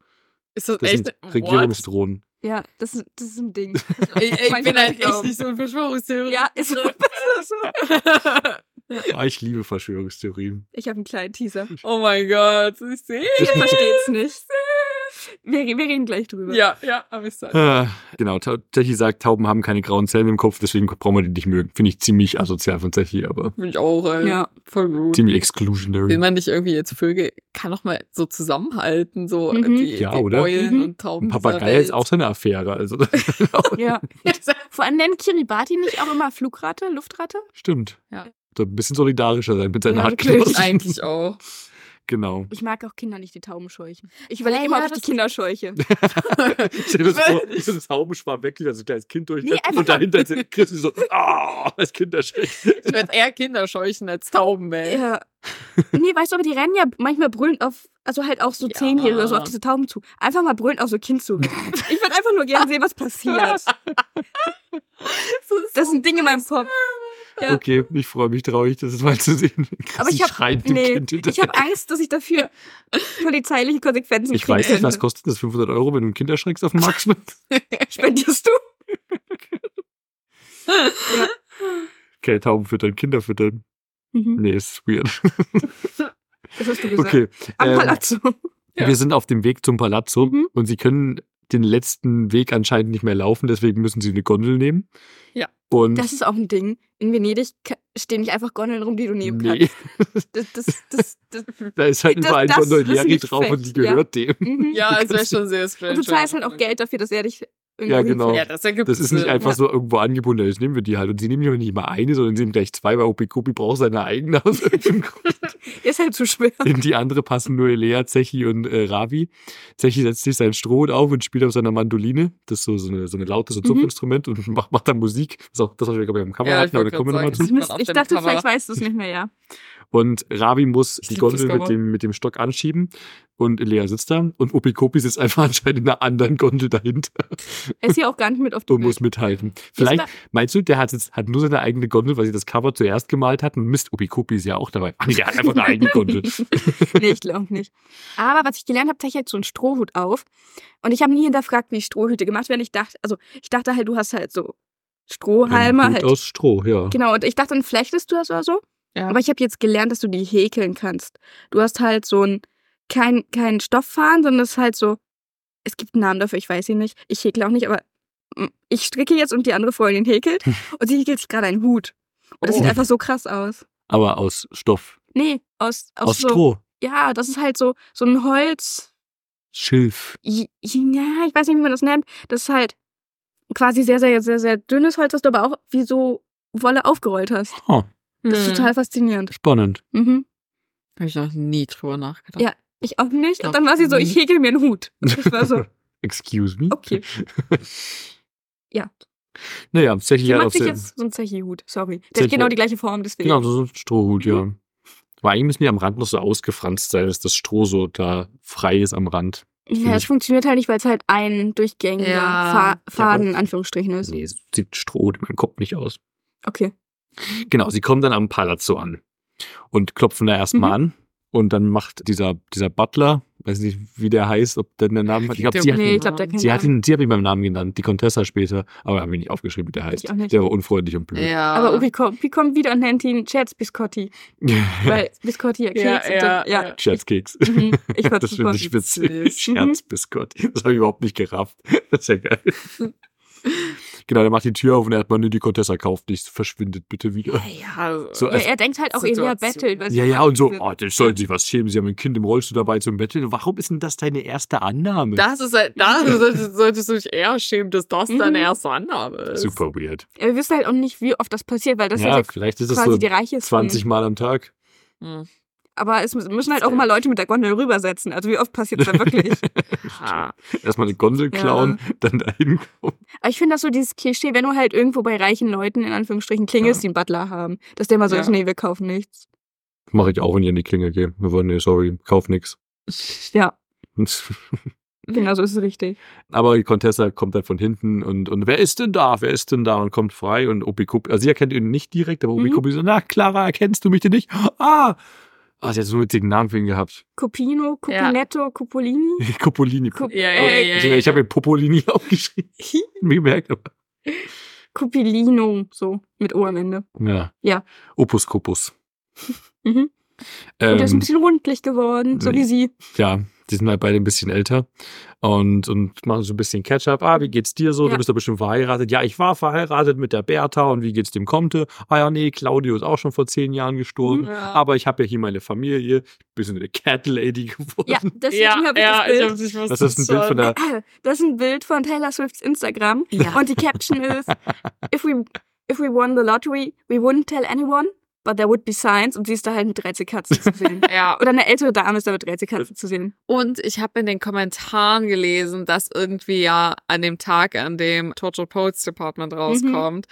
Speaker 2: Ist das,
Speaker 1: Das
Speaker 2: echt?
Speaker 1: sind? Regierungsdrohnen.
Speaker 3: Ja, das, ist- das ist ein Ding.
Speaker 2: Ich, ich bin halt echt nicht so ein Verschwörungstheorie.
Speaker 3: Ja, ist so.
Speaker 1: Ah, ich liebe Verschwörungstheorien.
Speaker 3: Ich habe einen kleinen Teaser.
Speaker 2: oh mein Gott, ich sehe.
Speaker 3: Ich versteht's nicht. Wir, wir reden gleich drüber.
Speaker 2: Ja, ja, aber ich sag.
Speaker 1: Ah, genau, Zechi sagt, Tauben haben keine grauen Zellen im Kopf, deswegen brauchen wir die nicht mögen. Finde ich ziemlich asozial von Zechi, aber
Speaker 2: Bin ich auch, ey.
Speaker 3: Ja.
Speaker 2: Voll gut.
Speaker 1: ziemlich
Speaker 2: Will
Speaker 1: exclusionary.
Speaker 2: man nicht irgendwie jetzt Vögel, kann doch mal so zusammenhalten, so
Speaker 3: Mhm.
Speaker 2: die,
Speaker 1: Ja,
Speaker 2: die
Speaker 1: oder?
Speaker 2: Eulen
Speaker 3: Mhm.
Speaker 2: und Tauben.
Speaker 1: Ein Papagei ist auch seine Affäre, also
Speaker 3: Ja. Vor allem nennt Kiribati nicht auch immer Flugratte, Luftratte?
Speaker 1: stimmt.
Speaker 2: Ja.
Speaker 1: So ein bisschen solidarischer sein mit seinen
Speaker 3: Ja, wirklich.
Speaker 2: Eigentlich auch.
Speaker 1: Genau.
Speaker 3: Ich mag auch Kinder nicht, die Tauben scheuchen. Ich überlege
Speaker 2: Ja,
Speaker 3: immer,
Speaker 2: ja,
Speaker 3: ob ich die
Speaker 2: das-
Speaker 3: Kinder scheuche.
Speaker 1: Stell dir das vor, so ein Taubenschwarm weggeht, also ein kleines Kind durch
Speaker 3: Nee,
Speaker 1: und dahinter ist Chris so, ah, als Kinderschreck.
Speaker 2: Ich werde eher Kinder scheuchen als Tauben, ey.
Speaker 3: Ja. Nee, weißt du, aber die rennen ja manchmal brüllend auf, also halt auch so
Speaker 2: Ja.
Speaker 3: Zehnjährige oder so auf diese Tauben zu. Einfach mal brüllend auf so ein Kind zu. Ich würde einfach nur gerne sehen, was passiert. Das ist ein Ding in meinem Kopf. Ja.
Speaker 1: Okay, ich freue mich traurig, das mal zu sehen.
Speaker 3: Aber ich habe
Speaker 1: dem
Speaker 3: nee,
Speaker 1: Kind
Speaker 3: ich hab Angst, dass ich dafür polizeiliche Konsequenzen
Speaker 1: Ich
Speaker 3: kriegen
Speaker 1: weiß nicht, was kostet das? 500 Euro, wenn du einen Kinderschrecks auf den Markt schmeißt?
Speaker 3: Spendierst du?
Speaker 1: Okay, Tauben füttern, Kinder füttern.
Speaker 3: Mhm.
Speaker 1: Nee, ist weird.
Speaker 3: Das hast du gesagt.
Speaker 1: Okay,
Speaker 3: Am
Speaker 1: ähm,
Speaker 3: Palazzo.
Speaker 2: Ja.
Speaker 1: wir sind auf dem Weg zum Palazzo
Speaker 3: Mhm.
Speaker 1: und sie können den letzten Weg anscheinend nicht mehr laufen, deswegen müssen sie eine Gondel nehmen.
Speaker 2: Ja.
Speaker 1: Und
Speaker 3: Das ist auch ein Ding. In Venedig stehen nicht einfach Gondeln rum, die du nehmen
Speaker 1: nee,
Speaker 3: kannst. Das, das, das, das,
Speaker 1: da ist halt überall ein
Speaker 3: das ist
Speaker 1: Gondolieri drauf und die
Speaker 3: fest, ja.
Speaker 1: gehört dem.
Speaker 3: mhm.
Speaker 2: Ja, es wäre schon sehr strange.
Speaker 3: Und du zahlst halt auch Geld dafür, dass er dich
Speaker 1: Ja, genau.
Speaker 2: Ja, das
Speaker 1: Das ist nicht einfach
Speaker 3: Ja.
Speaker 1: so irgendwo angebunden, jetzt nehmen wir die halt. Und sie nehmen ja nicht mal eine, sondern sie nehmen gleich zwei, weil Opikopi braucht seine eigene aus irgendeinem Grund.
Speaker 3: Ist halt zu schwer.
Speaker 1: In die andere passen nur Elea, Zechi und äh, Ravi. Zechi setzt sich sein Strohhut auf und spielt auf seiner Mandoline. Das ist so, so, eine, so eine laute so
Speaker 3: Mhm.
Speaker 1: Zupfinstrument und macht, macht dann Musik. Das, ist auch, das was wir, glaube ich, am Cover
Speaker 2: Ja, ich
Speaker 1: hatten, aber da kommen wir
Speaker 2: gerade
Speaker 1: nochmal zu.
Speaker 3: ich dachte, vielleicht weißt du es nicht mehr, ja.
Speaker 1: Und Ravi muss die
Speaker 2: lieb
Speaker 1: Gondel mit dem, mit dem Stock anschieben. Und Elea sitzt da. Und Opikopi sitzt einfach anscheinend in einer anderen Gondel dahinter
Speaker 3: Er ist hier auch gar nicht mit auf dem
Speaker 1: und muss mithalten. Vielleicht, meinst du, der hat jetzt hat nur seine eigene Gondel, weil sie das Cover zuerst gemalt hatten? Mist, Opikopi ist ja auch dabei. Ach der hat einfach eine eigene Gondel.
Speaker 3: nee, ich glaube nicht. Aber was ich gelernt habe, ich halt so einen Strohhut auf. Und ich habe nie hinterfragt, wie Strohhüte gemacht werden. Ich dachte, also ich dachte halt, du hast halt so Strohhalme halt.
Speaker 1: aus Stroh, ja.
Speaker 3: Genau, und ich dachte, dann flechtest du das oder so.
Speaker 2: Ja.
Speaker 3: Aber ich habe jetzt gelernt, dass du die häkeln kannst. Du hast halt so ein, kein, kein Stofffahren, sondern es ist halt so, es gibt einen Namen dafür, ich weiß ihn nicht. Ich häkle auch nicht, aber mm, ich stricke jetzt und die andere Freundin häkelt und sie häkelt sich gerade einen Hut. Und das
Speaker 2: Oh.
Speaker 3: sieht einfach so krass aus.
Speaker 1: Aber aus Stoff.
Speaker 3: Nee, aus, aus,
Speaker 1: Aus
Speaker 3: so,
Speaker 1: Stroh.
Speaker 3: Ja, das ist halt so, so ein Holz.
Speaker 1: Schilf.
Speaker 3: Ja, ich weiß nicht, wie man das nennt. Das ist halt quasi sehr, sehr, sehr, sehr dünnes Holz, das du aber auch wie so Wolle aufgerollt hast.
Speaker 1: Oh,
Speaker 3: Das ist
Speaker 2: Hm.
Speaker 3: total faszinierend.
Speaker 1: spannend.
Speaker 3: Mhm.
Speaker 2: Habe ich noch nie drüber nachgedacht.
Speaker 3: Ja. Ich auch nicht.
Speaker 2: Glaub
Speaker 3: Und dann war sie so, ich häkel mir einen Hut. Ich war so,
Speaker 1: Excuse me.
Speaker 3: okay. Ja.
Speaker 1: Naja, Zechi hat auf
Speaker 3: sich jetzt so einen Zechi-Hut. Sorry. Der
Speaker 1: Zechi-
Speaker 3: hat genau die gleiche Form, deswegen.
Speaker 1: Genau, so ein Strohhut, ja. Aber eigentlich müssen die am Rand noch so ausgefranst sein, dass das Stroh so da frei ist am Rand.
Speaker 3: Ja, es funktioniert halt nicht, weil es halt ein durchgängiger
Speaker 2: Ja.
Speaker 3: Fa Faden,
Speaker 1: Ja,
Speaker 3: in Anführungsstrichen ist.
Speaker 1: Nee, so sieht Stroh in meinem Kopf nicht aus.
Speaker 3: Okay.
Speaker 1: Genau, sie kommen dann am Palazzo an und klopfen da erstmal
Speaker 3: Mhm.
Speaker 1: an. Und dann macht dieser, dieser Butler, weiß nicht, wie der heißt, ob der einen Namen hat. Ich glaube, sie, hat
Speaker 3: Nee,
Speaker 1: ihn-
Speaker 3: ich glaube, der kennt
Speaker 1: sie, hat ihn, sie hat ihn beim Namen genannt, die Contessa später. Aber habe ich nicht aufgeschrieben, wie der heißt. Der war unfreundlich und blöd.
Speaker 2: Ja.
Speaker 3: Aber Uri kommt, wie kommt wieder und nennt ihn Scherz Biscotti. Weil Biscotti ja
Speaker 2: Ja,
Speaker 3: Keks.
Speaker 2: ja,
Speaker 3: dann- ja.
Speaker 2: ja.
Speaker 1: Scherzkeks.
Speaker 3: Mhm, ich
Speaker 1: das finde ich witzig.
Speaker 3: Mhm.
Speaker 1: Scherzbiskott. Das habe ich überhaupt nicht gerafft. Das ist ja geil. genau, der macht die Tür auf und er hat mal, nee, die Contessa kauft nichts, verschwindet bitte wieder.
Speaker 2: ja,
Speaker 1: So,
Speaker 3: Ja, er denkt halt auch,
Speaker 2: Situation.
Speaker 3: Elia bettelt.
Speaker 1: Ja, ja, und so, oh, das sollen sich was schämen, sie haben ein Kind im Rollstuhl dabei zum Betteln. Warum ist denn das deine erste Annahme?
Speaker 2: das ist halt, da solltest, du dich eher schämen, dass das
Speaker 3: Mhm.
Speaker 2: deine erste Annahme ist.
Speaker 1: Super weird.
Speaker 3: Ja, wir wissen halt auch nicht, wie oft das passiert, weil das
Speaker 1: ja,
Speaker 3: ja,
Speaker 1: vielleicht ist
Speaker 3: quasi
Speaker 1: so
Speaker 3: die Reiche ist. von-
Speaker 1: 20 Mal am Tag.
Speaker 2: Hm.
Speaker 3: Aber es müssen halt auch immer Leute mit der Gondel rübersetzen. Also wie oft passiert es da wirklich?
Speaker 2: Ah.
Speaker 1: Erstmal eine Gondel
Speaker 3: Ja.
Speaker 1: klauen, dann dahin kommen.
Speaker 3: Aber ich finde das so dieses Klischee, wenn du halt irgendwo bei reichen Leuten in Anführungsstrichen klingelst, die einen Butler haben, dass der mal so
Speaker 2: Ja.
Speaker 3: ist, nee, wir kaufen nichts.
Speaker 1: Mache ich auch, wenn ich an die Klinge gehe. Wir wollen, nee, sorry, kauf nix.
Speaker 3: Ja, genau so ist es richtig.
Speaker 1: Aber die Contessa kommt dann von hinten und, und wer ist denn da? Wer ist denn da? Und kommt frei und Opikupi, also sie erkennt ihn nicht direkt, aber
Speaker 3: Mhm.
Speaker 1: Opikupi so, na, Clara, erkennst du mich denn nicht? Ah! Ah, sie hat so einen witzigen Namen für ihn gehabt.
Speaker 3: Copino, Copinetto, Cupolini.
Speaker 1: Copolini.
Speaker 3: Cup-
Speaker 2: Ja, ja, ja, ja,
Speaker 1: ich ich habe mir Popolini aufgeschrieben. Mir gemerkt, aber.
Speaker 3: Cupilino, so, mit O am Ende.
Speaker 1: Ja.
Speaker 3: Ja.
Speaker 1: Opus Copus.
Speaker 3: Mhm. Und der ist ein
Speaker 1: Ähm,
Speaker 3: bisschen rundlich geworden, so
Speaker 1: nee.
Speaker 3: wie sie.
Speaker 1: ja, die sind halt beide ein bisschen älter und, und machen so ein bisschen Catch-up. Ah, wie geht's dir so?
Speaker 3: Ja.
Speaker 1: Du bist doch bestimmt verheiratet. Ja, ich war verheiratet mit der Bertha und wie geht's dem Comte? Ah ja, nee, Claudio ist auch schon vor zehn Jahren gestorben.
Speaker 2: Ja.
Speaker 1: Aber ich habe ja hier meine Familie. Bisschen eine Cat Lady geworden.
Speaker 3: Ja, deswegen
Speaker 2: ja,
Speaker 3: habe ich
Speaker 2: ja,
Speaker 3: das
Speaker 2: ich
Speaker 3: Bild.
Speaker 2: sich was
Speaker 1: Das ist ein Bild von der.
Speaker 3: Das ist ein Bild von Taylor Swifts Instagram.
Speaker 2: Ja.
Speaker 3: Und die Caption ist, if we, if we won the lottery, we wouldn't tell anyone, but there would be signs. Und sie ist da halt mit 13 Katzen zu sehen.
Speaker 2: Ja,
Speaker 3: Oder eine ältere Dame ist da mit 13 Katzen zu sehen.
Speaker 2: Und ich habe in den Kommentaren gelesen, dass irgendwie ja an dem Tag, an dem Torture Poets Department rauskommt,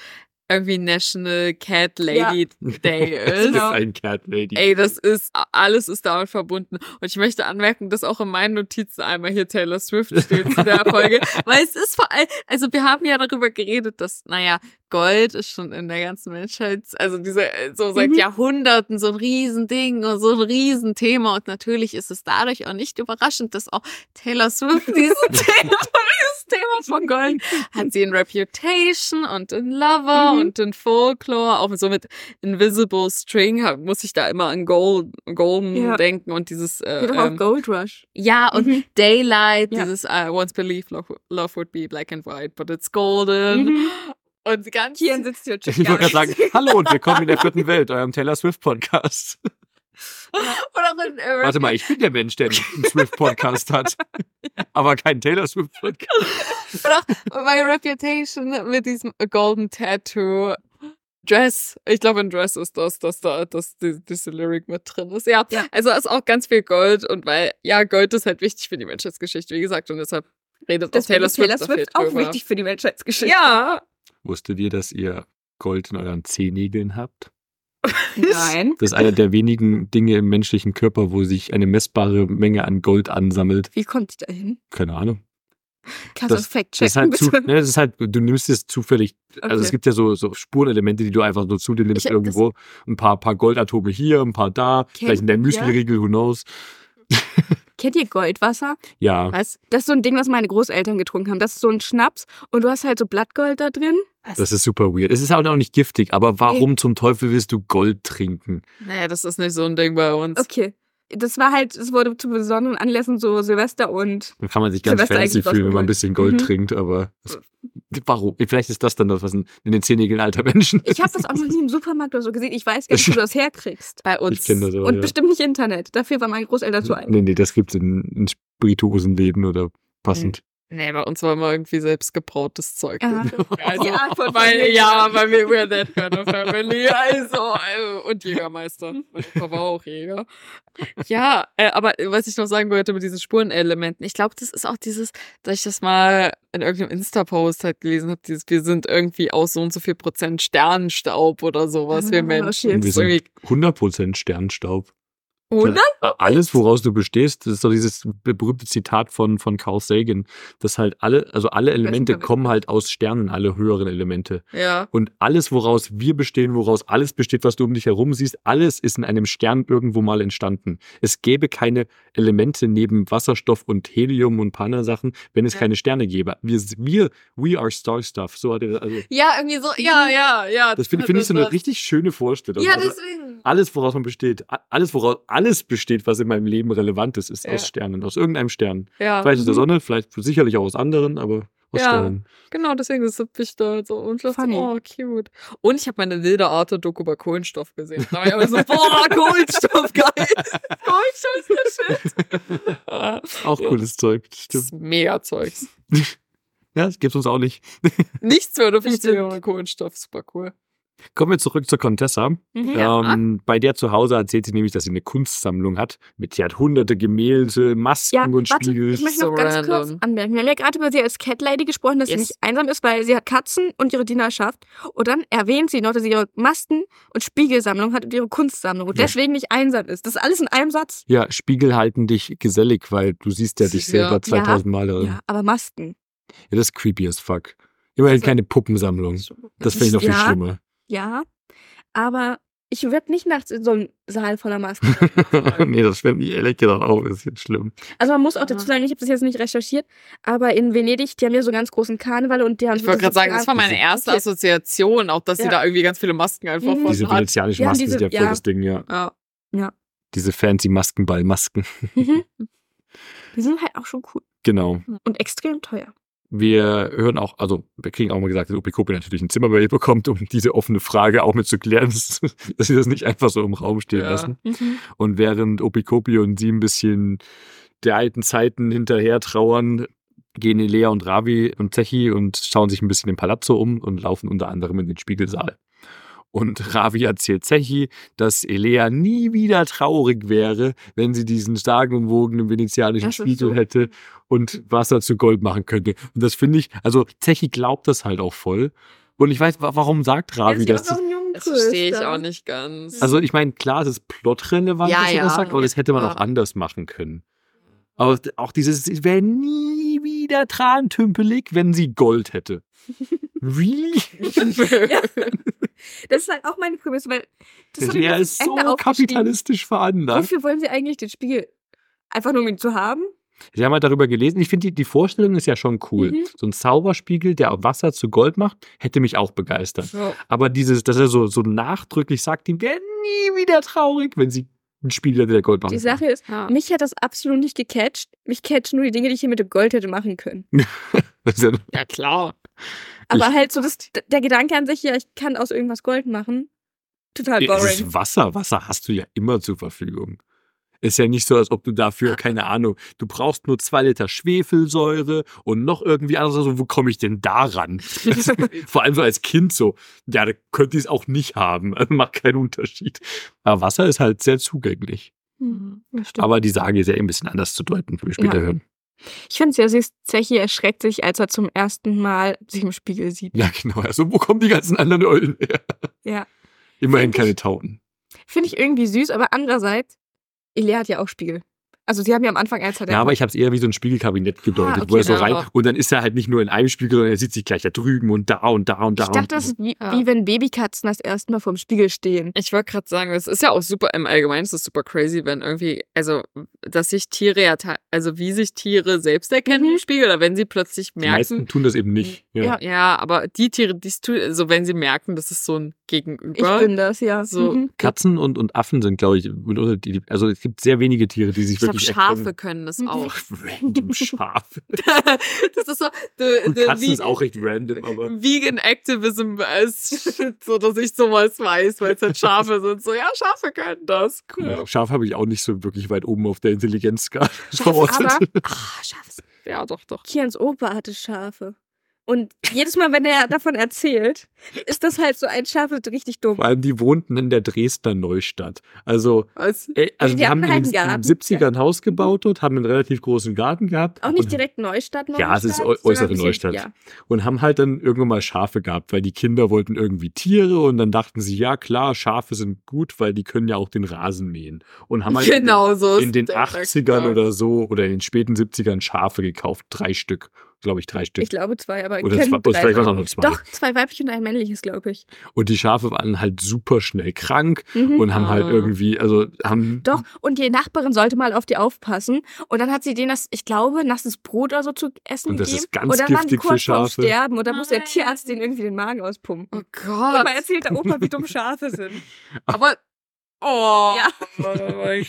Speaker 2: irgendwie National Cat Lady Day
Speaker 1: Das ist
Speaker 2: ist.
Speaker 3: Genau.
Speaker 1: ein Cat Lady.
Speaker 2: Ey, das ist, alles ist damit verbunden. Und ich möchte anmerken, dass auch in meinen Notizen einmal hier Taylor Swift steht zu der Folge. Weil es ist vor allem, also wir haben ja darüber geredet, dass, naja, Gold ist schon in der ganzen Menschheit, also diese, so seit
Speaker 3: Mhm.
Speaker 2: Jahrhunderten so ein Riesending und so ein Riesenthema. Und natürlich ist es dadurch auch nicht überraschend, dass auch Taylor Swift dieses Thema, dieses Thema von Gold hat sie in Reputation und in Lover
Speaker 3: Mhm.
Speaker 2: und in Folklore, auch so mit Invisible String, muss ich da immer an Gold, Golden
Speaker 3: Ja.
Speaker 2: denken und dieses, äh,
Speaker 3: Geht auch
Speaker 2: ähm,
Speaker 3: Gold Rush.
Speaker 2: ja, und
Speaker 3: Mhm.
Speaker 2: Daylight,
Speaker 3: Ja.
Speaker 2: dieses I once believed love, love would be black and white, but it's golden.
Speaker 3: Mhm.
Speaker 2: Und ganz
Speaker 3: Kian sitzt hier.
Speaker 1: Ich wollte gerade sagen, hallo und willkommen in der vierten Welt, eurem Taylor Swift Podcast.
Speaker 2: Oder auch in,
Speaker 1: Warte mal, ich bin der Mensch, der einen Swift-Podcast hat. Aber keinen Taylor Swift-Podcast.
Speaker 2: Oder auch bei Reputation mit diesem Golden Tattoo. Dress. Ich glaube, in Dress ist das, dass da dass die, diese Lyric mit drin ist. Ja,
Speaker 3: Ja.
Speaker 2: also ist auch ganz viel Gold und weil, ja, Gold ist halt wichtig für die Menschheitsgeschichte, wie gesagt, und deshalb redet auch
Speaker 3: Deswegen
Speaker 2: Taylor Swift,
Speaker 3: Taylor Swift auch
Speaker 2: drüber.
Speaker 3: wichtig für die Menschheitsgeschichte.
Speaker 2: Ja.
Speaker 1: Wusstet ihr, dass ihr Gold in euren Zehennägeln habt?
Speaker 3: Nein.
Speaker 1: Das ist einer der wenigen Dinge im menschlichen Körper, wo sich eine messbare Menge an Gold ansammelt.
Speaker 3: Wie kommt die da hin?
Speaker 1: Keine Ahnung.
Speaker 3: Kannst du
Speaker 1: Das-
Speaker 3: Fact
Speaker 1: Das ist,
Speaker 3: checken,
Speaker 1: halt zu, ne, das ist halt, du nimmst es zufällig. Also
Speaker 3: Okay.
Speaker 1: es gibt ja so, so Spurenelemente, die du einfach so zu dir nimmst
Speaker 3: Ich-
Speaker 1: irgendwo. Ein paar, paar Goldatome hier, ein paar da, vielleicht in der
Speaker 3: ja.
Speaker 1: Müsli-Riegel, who knows.
Speaker 3: Kennt ihr Goldwasser?
Speaker 1: Ja,
Speaker 2: Was?
Speaker 3: Das ist so ein Ding, was meine Großeltern getrunken haben. Das ist so ein Schnaps und du hast halt so Blattgold da drin.
Speaker 1: das ist super weird. Es ist halt auch nicht giftig, aber warum zum Teufel willst du Gold trinken?
Speaker 2: Naja, das ist nicht so ein Ding bei uns.
Speaker 3: Okay. Das war halt, es wurde zu besonderen Anlässen so Silvester und
Speaker 1: Dann kann man sich ganz
Speaker 3: Silvester
Speaker 1: fancy fühlen, wenn man ein bisschen Gold
Speaker 3: Mhm.
Speaker 1: trinkt, aber das, warum? Vielleicht ist das dann das, was in, in den Zehennägeln alter Menschen
Speaker 3: ich habe das auch noch nie im Supermarkt oder so gesehen. Ich weiß gar nicht, wo du das herkriegst.
Speaker 2: Bei uns.
Speaker 1: Ich kenne das auch,
Speaker 3: Und
Speaker 1: ja.
Speaker 3: bestimmt nicht Internet. Dafür waren meine Großeltern zu alt.
Speaker 1: Nee, nee, das gibt's in, in Spirituosenläden oder passend.
Speaker 2: Nee, bei uns war immer irgendwie selbst gebrautes Zeug.
Speaker 3: Ja.
Speaker 2: Also,
Speaker 3: Ja,
Speaker 2: weil,
Speaker 3: Familie.
Speaker 2: ja, weil wir we're that kind of family. Also, also und Jägermeister. Mein Papa war auch Jäger. Ja, äh, aber was ich noch sagen wollte mit diesen Spurenelementen, ich glaube, das ist auch dieses, dass ich das mal in irgendeinem Insta-Post halt gelesen habe, dieses, wir sind irgendwie aus so und so viel Prozent Sternenstaub oder sowas, wir
Speaker 3: Ah,
Speaker 2: Menschen.
Speaker 1: wir sind 100% Sternstaub.
Speaker 2: 100?
Speaker 1: Alles, woraus du bestehst, das ist doch dieses be- berühmte Zitat von, von Carl Sagan, dass halt alle, also alle Elemente kommen halt aus Sternen, alle höheren Elemente.
Speaker 2: Ja.
Speaker 1: Und alles, woraus wir bestehen, woraus alles besteht, was du um dich herum siehst, alles ist in einem Stern irgendwo mal entstanden. Es gäbe keine Elemente neben Wasserstoff und Helium und paar Sachen, wenn es
Speaker 2: Ja.
Speaker 1: keine Sterne gäbe. Wir, wir, we are star stuff. So hat er, also,
Speaker 2: Ja, irgendwie so, ja, ja, ja.
Speaker 1: das finde find ich so eine richtig schöne Vorstellung.
Speaker 2: Ja,
Speaker 1: Also,
Speaker 2: deswegen.
Speaker 1: alles, woraus man besteht, alles, woraus alles besteht, was in meinem Leben relevant ist, ist
Speaker 2: Ja.
Speaker 1: aus Sternen, aus irgendeinem Stern.
Speaker 2: Ja.
Speaker 1: Vielleicht aus der
Speaker 3: Mhm.
Speaker 1: Sonne, vielleicht sicherlich auch aus anderen, aber aus
Speaker 2: Ja.
Speaker 1: Sternen.
Speaker 2: Genau, deswegen ist ich da so und
Speaker 3: Funny.
Speaker 2: oh, cute. Und ich habe meine Lederarte-Doku über Kohlenstoff gesehen. Da war ich aber so, boah, Kohlenstoff, geil. Kohlenstoff ist der Shit.
Speaker 1: Auch cooles Zeug,
Speaker 2: Das
Speaker 1: stimmt.
Speaker 2: ist mega Zeugs.
Speaker 1: Ja, das gibt's uns auch nicht.
Speaker 2: Nichts würde
Speaker 3: Das
Speaker 2: funktionieren ohne Kohlenstoff. Super cool.
Speaker 1: Kommen wir zurück zur Contessa.
Speaker 3: Mhm.
Speaker 2: Ja.
Speaker 1: Ähm, bei der zu Hause erzählt sie nämlich, dass sie eine Kunstsammlung hat. Mit, sie hat hunderte Gemälde, Masken
Speaker 3: Ja,
Speaker 1: und
Speaker 3: warte,
Speaker 1: Spiegel.
Speaker 3: ich möchte
Speaker 2: So
Speaker 3: noch ganz kurz
Speaker 2: random.
Speaker 3: anmerken. Wir haben ja gerade über sie als Cat Lady gesprochen, dass
Speaker 2: Yes.
Speaker 3: sie nicht einsam ist, weil sie hat Katzen und ihre Dienerschaft. Und dann erwähnt sie noch, dass sie ihre Masken- und Spiegelsammlung hat und ihre Kunstsammlung und
Speaker 1: Ja.
Speaker 3: deswegen nicht einsam ist. Das ist alles in einem Satz.
Speaker 1: Ja, Spiegel halten dich gesellig, weil du siehst ja dich
Speaker 2: Ja.
Speaker 1: selber 2000 Mal darin.
Speaker 3: Ja, aber Masken.
Speaker 1: Ja, das ist creepy as fuck. Immerhin
Speaker 3: Also-
Speaker 1: keine Puppensammlung. Das finde ich noch viel
Speaker 3: Ja.
Speaker 1: schlimmer.
Speaker 3: Ja, aber ich werde nicht nachts in so einen Saal voller Masken.
Speaker 1: nee, das finde ich ehrlich gesagt auch ein bisschen schlimm.
Speaker 3: Also man muss auch
Speaker 2: Ja.
Speaker 3: dazu sagen, ich habe das jetzt nicht recherchiert, aber in Venedig, die haben ja so ganz großen Karneval und die haben
Speaker 2: Ich wollte gerade sagen, das war meine
Speaker 1: Okay.
Speaker 2: erste Assoziation, auch dass sie
Speaker 3: Ja.
Speaker 2: da irgendwie ganz viele Masken einfach
Speaker 3: Mhm.
Speaker 2: von
Speaker 1: Diese venezianischen
Speaker 3: Ja,
Speaker 1: Masken
Speaker 3: diese-
Speaker 1: sind ja voll
Speaker 3: ja.
Speaker 1: das Ding, ja.
Speaker 2: Ja.
Speaker 1: Diese fancy Maskenball-Masken.
Speaker 3: Mhm. Die sind halt auch schon cool
Speaker 1: Genau.
Speaker 3: und extrem teuer.
Speaker 1: Wir hören auch, also wir kriegen auch mal gesagt, dass Opikopi natürlich ein Zimmer bei ihr bekommt, um diese offene Frage auch mit zu klären, dass, dass sie das nicht einfach so im Raum stehen
Speaker 2: Ja.
Speaker 1: lassen. Und während Opikopi und sie ein bisschen der alten Zeiten hinterher trauern, gehen Elea und Ravi und Zechi und schauen sich ein bisschen im Palazzo um und laufen unter anderem in den Spiegelsaal. Und Ravi erzählt Zechi, dass Elea nie wieder traurig wäre, wenn sie diesen sagenumwogenen venezianischen
Speaker 3: Das ist
Speaker 1: Spiegel
Speaker 3: so.
Speaker 1: hätte und Wasser zu Gold machen könnte. Und das finde ich, also Zechi glaubt das halt auch voll. Und ich weiß, wa- warum sagt Ravi das?
Speaker 2: Das verstehe ich auch nicht ganz.
Speaker 1: Also ich meine, klar, es ist plotrelevant,
Speaker 2: Ja,
Speaker 1: was er
Speaker 2: ja.
Speaker 1: das sagt, aber das hätte man
Speaker 2: Ja.
Speaker 1: auch anders machen können. Aber auch dieses, sie wäre nie wieder trantümpelig, wenn sie Gold hätte. Really?
Speaker 3: Das ist halt auch meine Prämisse, weil das
Speaker 1: Der
Speaker 3: mir
Speaker 1: ist so
Speaker 3: Ende aufgeschrieben.
Speaker 1: kapitalistisch veranlagt.
Speaker 3: Wofür wollen sie eigentlich den Spiegel? Einfach nur um ihn zu haben?
Speaker 1: Sie haben halt darüber gelesen. Ich finde, die, die Vorstellung ist ja schon cool.
Speaker 3: Mhm.
Speaker 1: So ein Zauberspiegel, der Wasser zu Gold macht, hätte mich auch begeistert.
Speaker 2: Ja.
Speaker 1: Aber dieses, dass er so, so nachdrücklich sagt, die wäre nie wieder traurig, wenn sie einen Spiegel der Gold machen
Speaker 3: Die Sache ist,
Speaker 2: Ja.
Speaker 3: mich hat das absolut nicht gecatcht. Mich catchen nur die Dinge, die ich hier mit dem Gold hätte machen können.
Speaker 1: Ja,
Speaker 2: klar.
Speaker 3: Aber
Speaker 1: Ich-
Speaker 3: halt so das, der Gedanke an sich, ja, ich kann aus irgendwas Gold machen. total
Speaker 1: Es
Speaker 3: boring.
Speaker 1: ist Wasser. Wasser hast du ja immer zur Verfügung. Ist ja nicht so, als ob du dafür, keine Ahnung, du brauchst nur zwei Liter Schwefelsäure und noch irgendwie anders. Also, wo komme ich denn da ran? Vor allem so als Kind so. Ja, da könnte ich es auch nicht haben. Also macht keinen Unterschied. Aber Wasser ist halt sehr zugänglich.
Speaker 3: Hm, das stimmt.
Speaker 1: Aber die Sage ist ja eh ein bisschen anders zu deuten, wie wir später
Speaker 3: Ja.
Speaker 1: hören.
Speaker 3: Ich finde es ja süß, Zechi erschreckt sich, als er zum ersten Mal sich im Spiegel sieht.
Speaker 1: Ja, genau. Also, wo kommen die ganzen anderen Eulen her?
Speaker 3: Ja.
Speaker 1: Immerhin
Speaker 3: Find ich-
Speaker 1: keine Tauten.
Speaker 3: Finde ich irgendwie süß, aber andererseits, Ilea hat ja auch Spiegel. Also sie haben ja am Anfang eins
Speaker 1: Ja, aber ich habe es eher wie so ein Spiegelkabinett gedeutet,
Speaker 3: Ah,
Speaker 1: wo er
Speaker 3: okay,
Speaker 1: so rein und dann ist er halt nicht nur in einem Spiegel, sondern er sieht sich gleich da drüben und da und da und da.
Speaker 3: ich dachte,
Speaker 1: und
Speaker 3: das ist wie,
Speaker 2: Ja.
Speaker 3: wie wenn Babykatzen das erste Mal vorm Spiegel stehen.
Speaker 2: Ich wollte gerade sagen, es ist ja auch super im Allgemeinen, es ist super crazy, wenn irgendwie, also, dass sich Tiere ja, also wie sich Tiere selbst erkennen
Speaker 3: Mhm.
Speaker 2: im Spiegel oder wenn sie plötzlich
Speaker 1: die meisten
Speaker 2: merken.
Speaker 1: tun das eben nicht. Ja.
Speaker 3: Ja.
Speaker 2: Ja, aber die Tiere, die es tun, also wenn sie merken, das ist so ein
Speaker 3: Ich
Speaker 2: Gegenüber.
Speaker 3: bin das, ja.
Speaker 2: So.
Speaker 3: Mhm.
Speaker 1: Katzen und, und Affen sind, glaube ich, also es gibt sehr wenige Tiere, die sich
Speaker 2: ich
Speaker 1: wirklich
Speaker 2: Schafe können das
Speaker 3: Mhm.
Speaker 2: auch.
Speaker 1: Random Schafe.
Speaker 2: das ist so, the,
Speaker 1: Und
Speaker 2: the,
Speaker 1: Katzen
Speaker 2: wie-
Speaker 1: ist auch recht random, aber
Speaker 2: Vegan Activism ist so, dass ich sowas weiß, weil es halt Schafe sind. So, ja, Schafe können das. Cool.
Speaker 1: ja, Schaf habe ich auch nicht so wirklich weit oben auf der Intelligenzskala
Speaker 3: Schaf,
Speaker 1: verortet.
Speaker 3: aber, ah, Schaf.
Speaker 2: Ja, doch, doch.
Speaker 3: Kians Opa hatte Schafe. Und jedes Mal, wenn er davon erzählt, ist das halt so ein Schaf, richtig dumm.
Speaker 1: Vor allem, die wohnten in der Dresdner Neustadt. Also, äh, also
Speaker 3: Die
Speaker 1: die, haben
Speaker 3: hatten
Speaker 1: in
Speaker 3: halt
Speaker 1: den
Speaker 3: einen Garten.
Speaker 1: 70ern ein Haus gebaut dort, haben einen relativ großen Garten gehabt.
Speaker 3: Auch nicht direkt Neustadt, Neustadt.
Speaker 1: Ja, es ist äußere
Speaker 3: bisschen-
Speaker 1: Neustadt.
Speaker 3: Ja.
Speaker 1: und haben halt dann irgendwann mal Schafe gehabt, weil die Kinder wollten irgendwie Tiere und dann dachten sie, ja klar, Schafe sind gut, weil die können ja auch den Rasen mähen. Und haben halt
Speaker 2: Genau so.
Speaker 1: in den
Speaker 2: ist der
Speaker 1: 80ern
Speaker 2: Charakter.
Speaker 1: oder so oder in den späten 70ern Schafe gekauft. Drei Stück, glaube ich, drei Stück.
Speaker 3: Ich glaube zwei, aber
Speaker 1: oder zwei, oder
Speaker 3: drei
Speaker 1: vielleicht waren es auch nur zwei.
Speaker 3: Doch, zwei weibliche und ein männliches, glaube ich.
Speaker 1: Und die Schafe waren halt super schnell krank
Speaker 3: Mhm.
Speaker 1: und haben halt
Speaker 2: Ah.
Speaker 1: irgendwie, also haben.
Speaker 3: Doch, und die Nachbarin sollte mal auf die aufpassen. Und dann hat sie denen das, ich glaube, nasses Brot oder so zu essen
Speaker 1: Und das
Speaker 3: gegeben.
Speaker 1: ist ganz
Speaker 3: und dann waren die
Speaker 1: giftig für
Speaker 3: kurz
Speaker 1: Schafe.
Speaker 3: Sterben. Und dann muss der. Tierarzt denen irgendwie den Magen auspumpen.
Speaker 2: Oh
Speaker 3: Und
Speaker 2: Gott.
Speaker 3: mal erzählt der Opa, wie dumm Schafe sind.
Speaker 2: Aber. Oh.
Speaker 3: Ja.
Speaker 2: Oh Gott.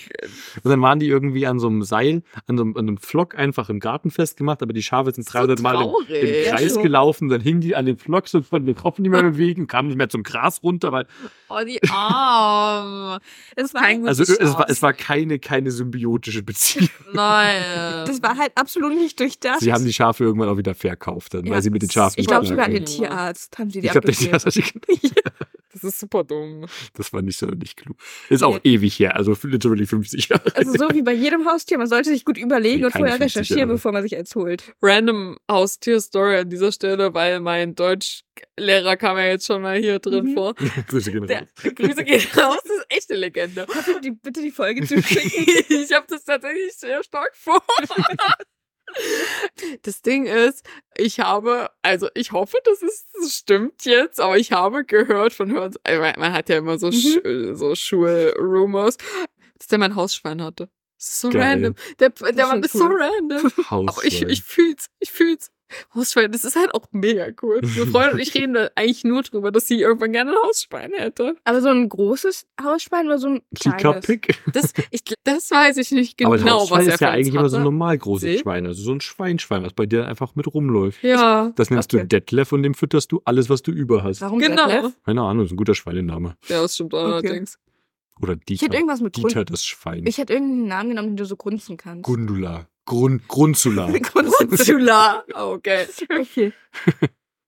Speaker 1: Und dann waren die irgendwie an so einem Seil, an so einem, an einem Flock einfach im Garten festgemacht, aber die Schafe sind 300 Mal im, im
Speaker 3: Ja,
Speaker 1: Kreis
Speaker 3: schon.
Speaker 1: gelaufen, dann hingen die an den Flock so konnten den Kopf nicht mehr bewegen, kamen nicht mehr zum Gras runter, weil
Speaker 2: Oh, die Arme.
Speaker 3: Das war,
Speaker 2: Kein gutes
Speaker 1: also es war, es war keine keine symbiotische Beziehung.
Speaker 2: Nein.
Speaker 3: das war halt absolut nicht durchdacht.
Speaker 1: Sie haben die Schafe irgendwann auch wieder verkauft, dann,
Speaker 3: Ja.
Speaker 1: weil sie mit den Schafen
Speaker 3: ich glaube sogar den Tierarzt haben sie die
Speaker 1: Ich glaube,
Speaker 3: abgeklärt.
Speaker 2: Das ist super dumm.
Speaker 1: das war nicht so nicht klug. Ist auch ewig her, also literally 50 Jahre.
Speaker 3: Also so wie bei jedem Haustier, man sollte sich gut überlegen
Speaker 1: Nee,
Speaker 3: und vorher
Speaker 1: 50
Speaker 3: recherchieren,
Speaker 1: Jahre.
Speaker 3: bevor man sich eins holt.
Speaker 2: Random Haustier-Story an dieser Stelle, weil mein Deutschlehrer kam ja jetzt schon mal hier drin
Speaker 3: Mhm.
Speaker 2: vor.
Speaker 1: Grüße gehen
Speaker 2: Der,
Speaker 1: raus.
Speaker 2: Grüße gehen raus, das ist echt eine Legende.
Speaker 3: Bitte die, bitte die Folge zuschicken.
Speaker 2: ich habe das tatsächlich sehr stark vor. Das Ding ist, ich habe, also ich hoffe, das, ist, das stimmt jetzt, aber ich habe gehört von Hören, also man hat ja immer so,
Speaker 3: Mhm.
Speaker 2: Sch so Schul-Rumors, dass der mein Hausschwein hatte. So
Speaker 1: Geil.
Speaker 2: random. Der, der Mann ist so
Speaker 3: cool.
Speaker 2: random. Aber ich,
Speaker 1: Hausschwein.
Speaker 2: ich fühl's, ich fühl's. Hausschwein, das ist halt auch mega cool. Meine Freundin und ich reden da eigentlich nur drüber, dass sie irgendwann gerne ein Hausschwein hätte.
Speaker 3: Aber so ein großes Hausschwein oder so ein kleines?
Speaker 1: Chica-Pick.
Speaker 2: Das, ich, das weiß ich nicht genau,
Speaker 1: Aber das Hausschwein
Speaker 2: was er
Speaker 1: ist ja eigentlich immer so ein normal großes
Speaker 2: See?
Speaker 1: Schwein, also so ein Schweinschwein, was bei dir einfach mit rumläuft.
Speaker 2: Ja,
Speaker 1: Das nennst
Speaker 3: Okay.
Speaker 1: du Detlef und dem fütterst du alles, was du über hast.
Speaker 3: Warum
Speaker 2: genau.
Speaker 3: Detlef?
Speaker 1: Keine Ahnung, ist ein guter Schweinename.
Speaker 2: Ja, das stimmt allerdings.
Speaker 1: Oder
Speaker 3: Ich hätte
Speaker 1: Dieter.
Speaker 3: irgendwas mit
Speaker 1: Dieter
Speaker 3: Grund.
Speaker 1: das Schwein.
Speaker 3: Ich hätte irgendeinen Namen genommen, den du so grunzen kannst.
Speaker 1: Gundula. Grun Grunzula.
Speaker 2: Grundsula. Okay.
Speaker 3: Okay.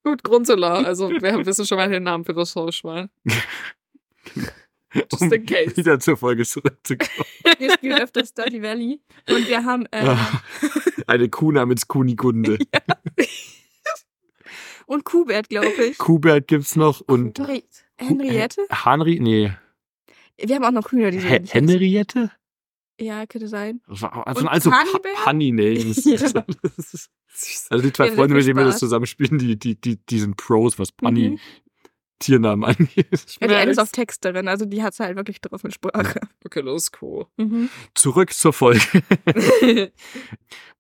Speaker 2: Gut, Grundsula. Also, wir wissen schon mal den Namen für das Hausschwein. Just in case.
Speaker 1: wieder zur Folge zurückzukommen.
Speaker 3: Wir spielen öfter Study Valley und wir haben äh,
Speaker 1: Ah. Eine Kuh namens Kunigunde.
Speaker 3: und Kubert, glaube ich.
Speaker 1: Kubert gibt's noch und
Speaker 3: Henri Henriette?
Speaker 1: Henri, nee,
Speaker 3: Wir haben auch noch Hühner, die heißen.
Speaker 1: Henriette?
Speaker 3: Ja, könnte sein.
Speaker 1: Sind also
Speaker 3: Honeybär?
Speaker 1: Honey Names.
Speaker 3: Ja.
Speaker 1: Also die zwei Freunde, mit denen wir das zusammenspielen, die, die, die, die sind Pros, was Pony
Speaker 3: Mhm.
Speaker 1: Tiernamen angeht.
Speaker 3: Ja, die eine ist auch Texterin, also die hat's halt wirklich drauf mit Sprache.
Speaker 2: Okay, ist cool.
Speaker 3: Mhm.
Speaker 1: Zurück zur Folge.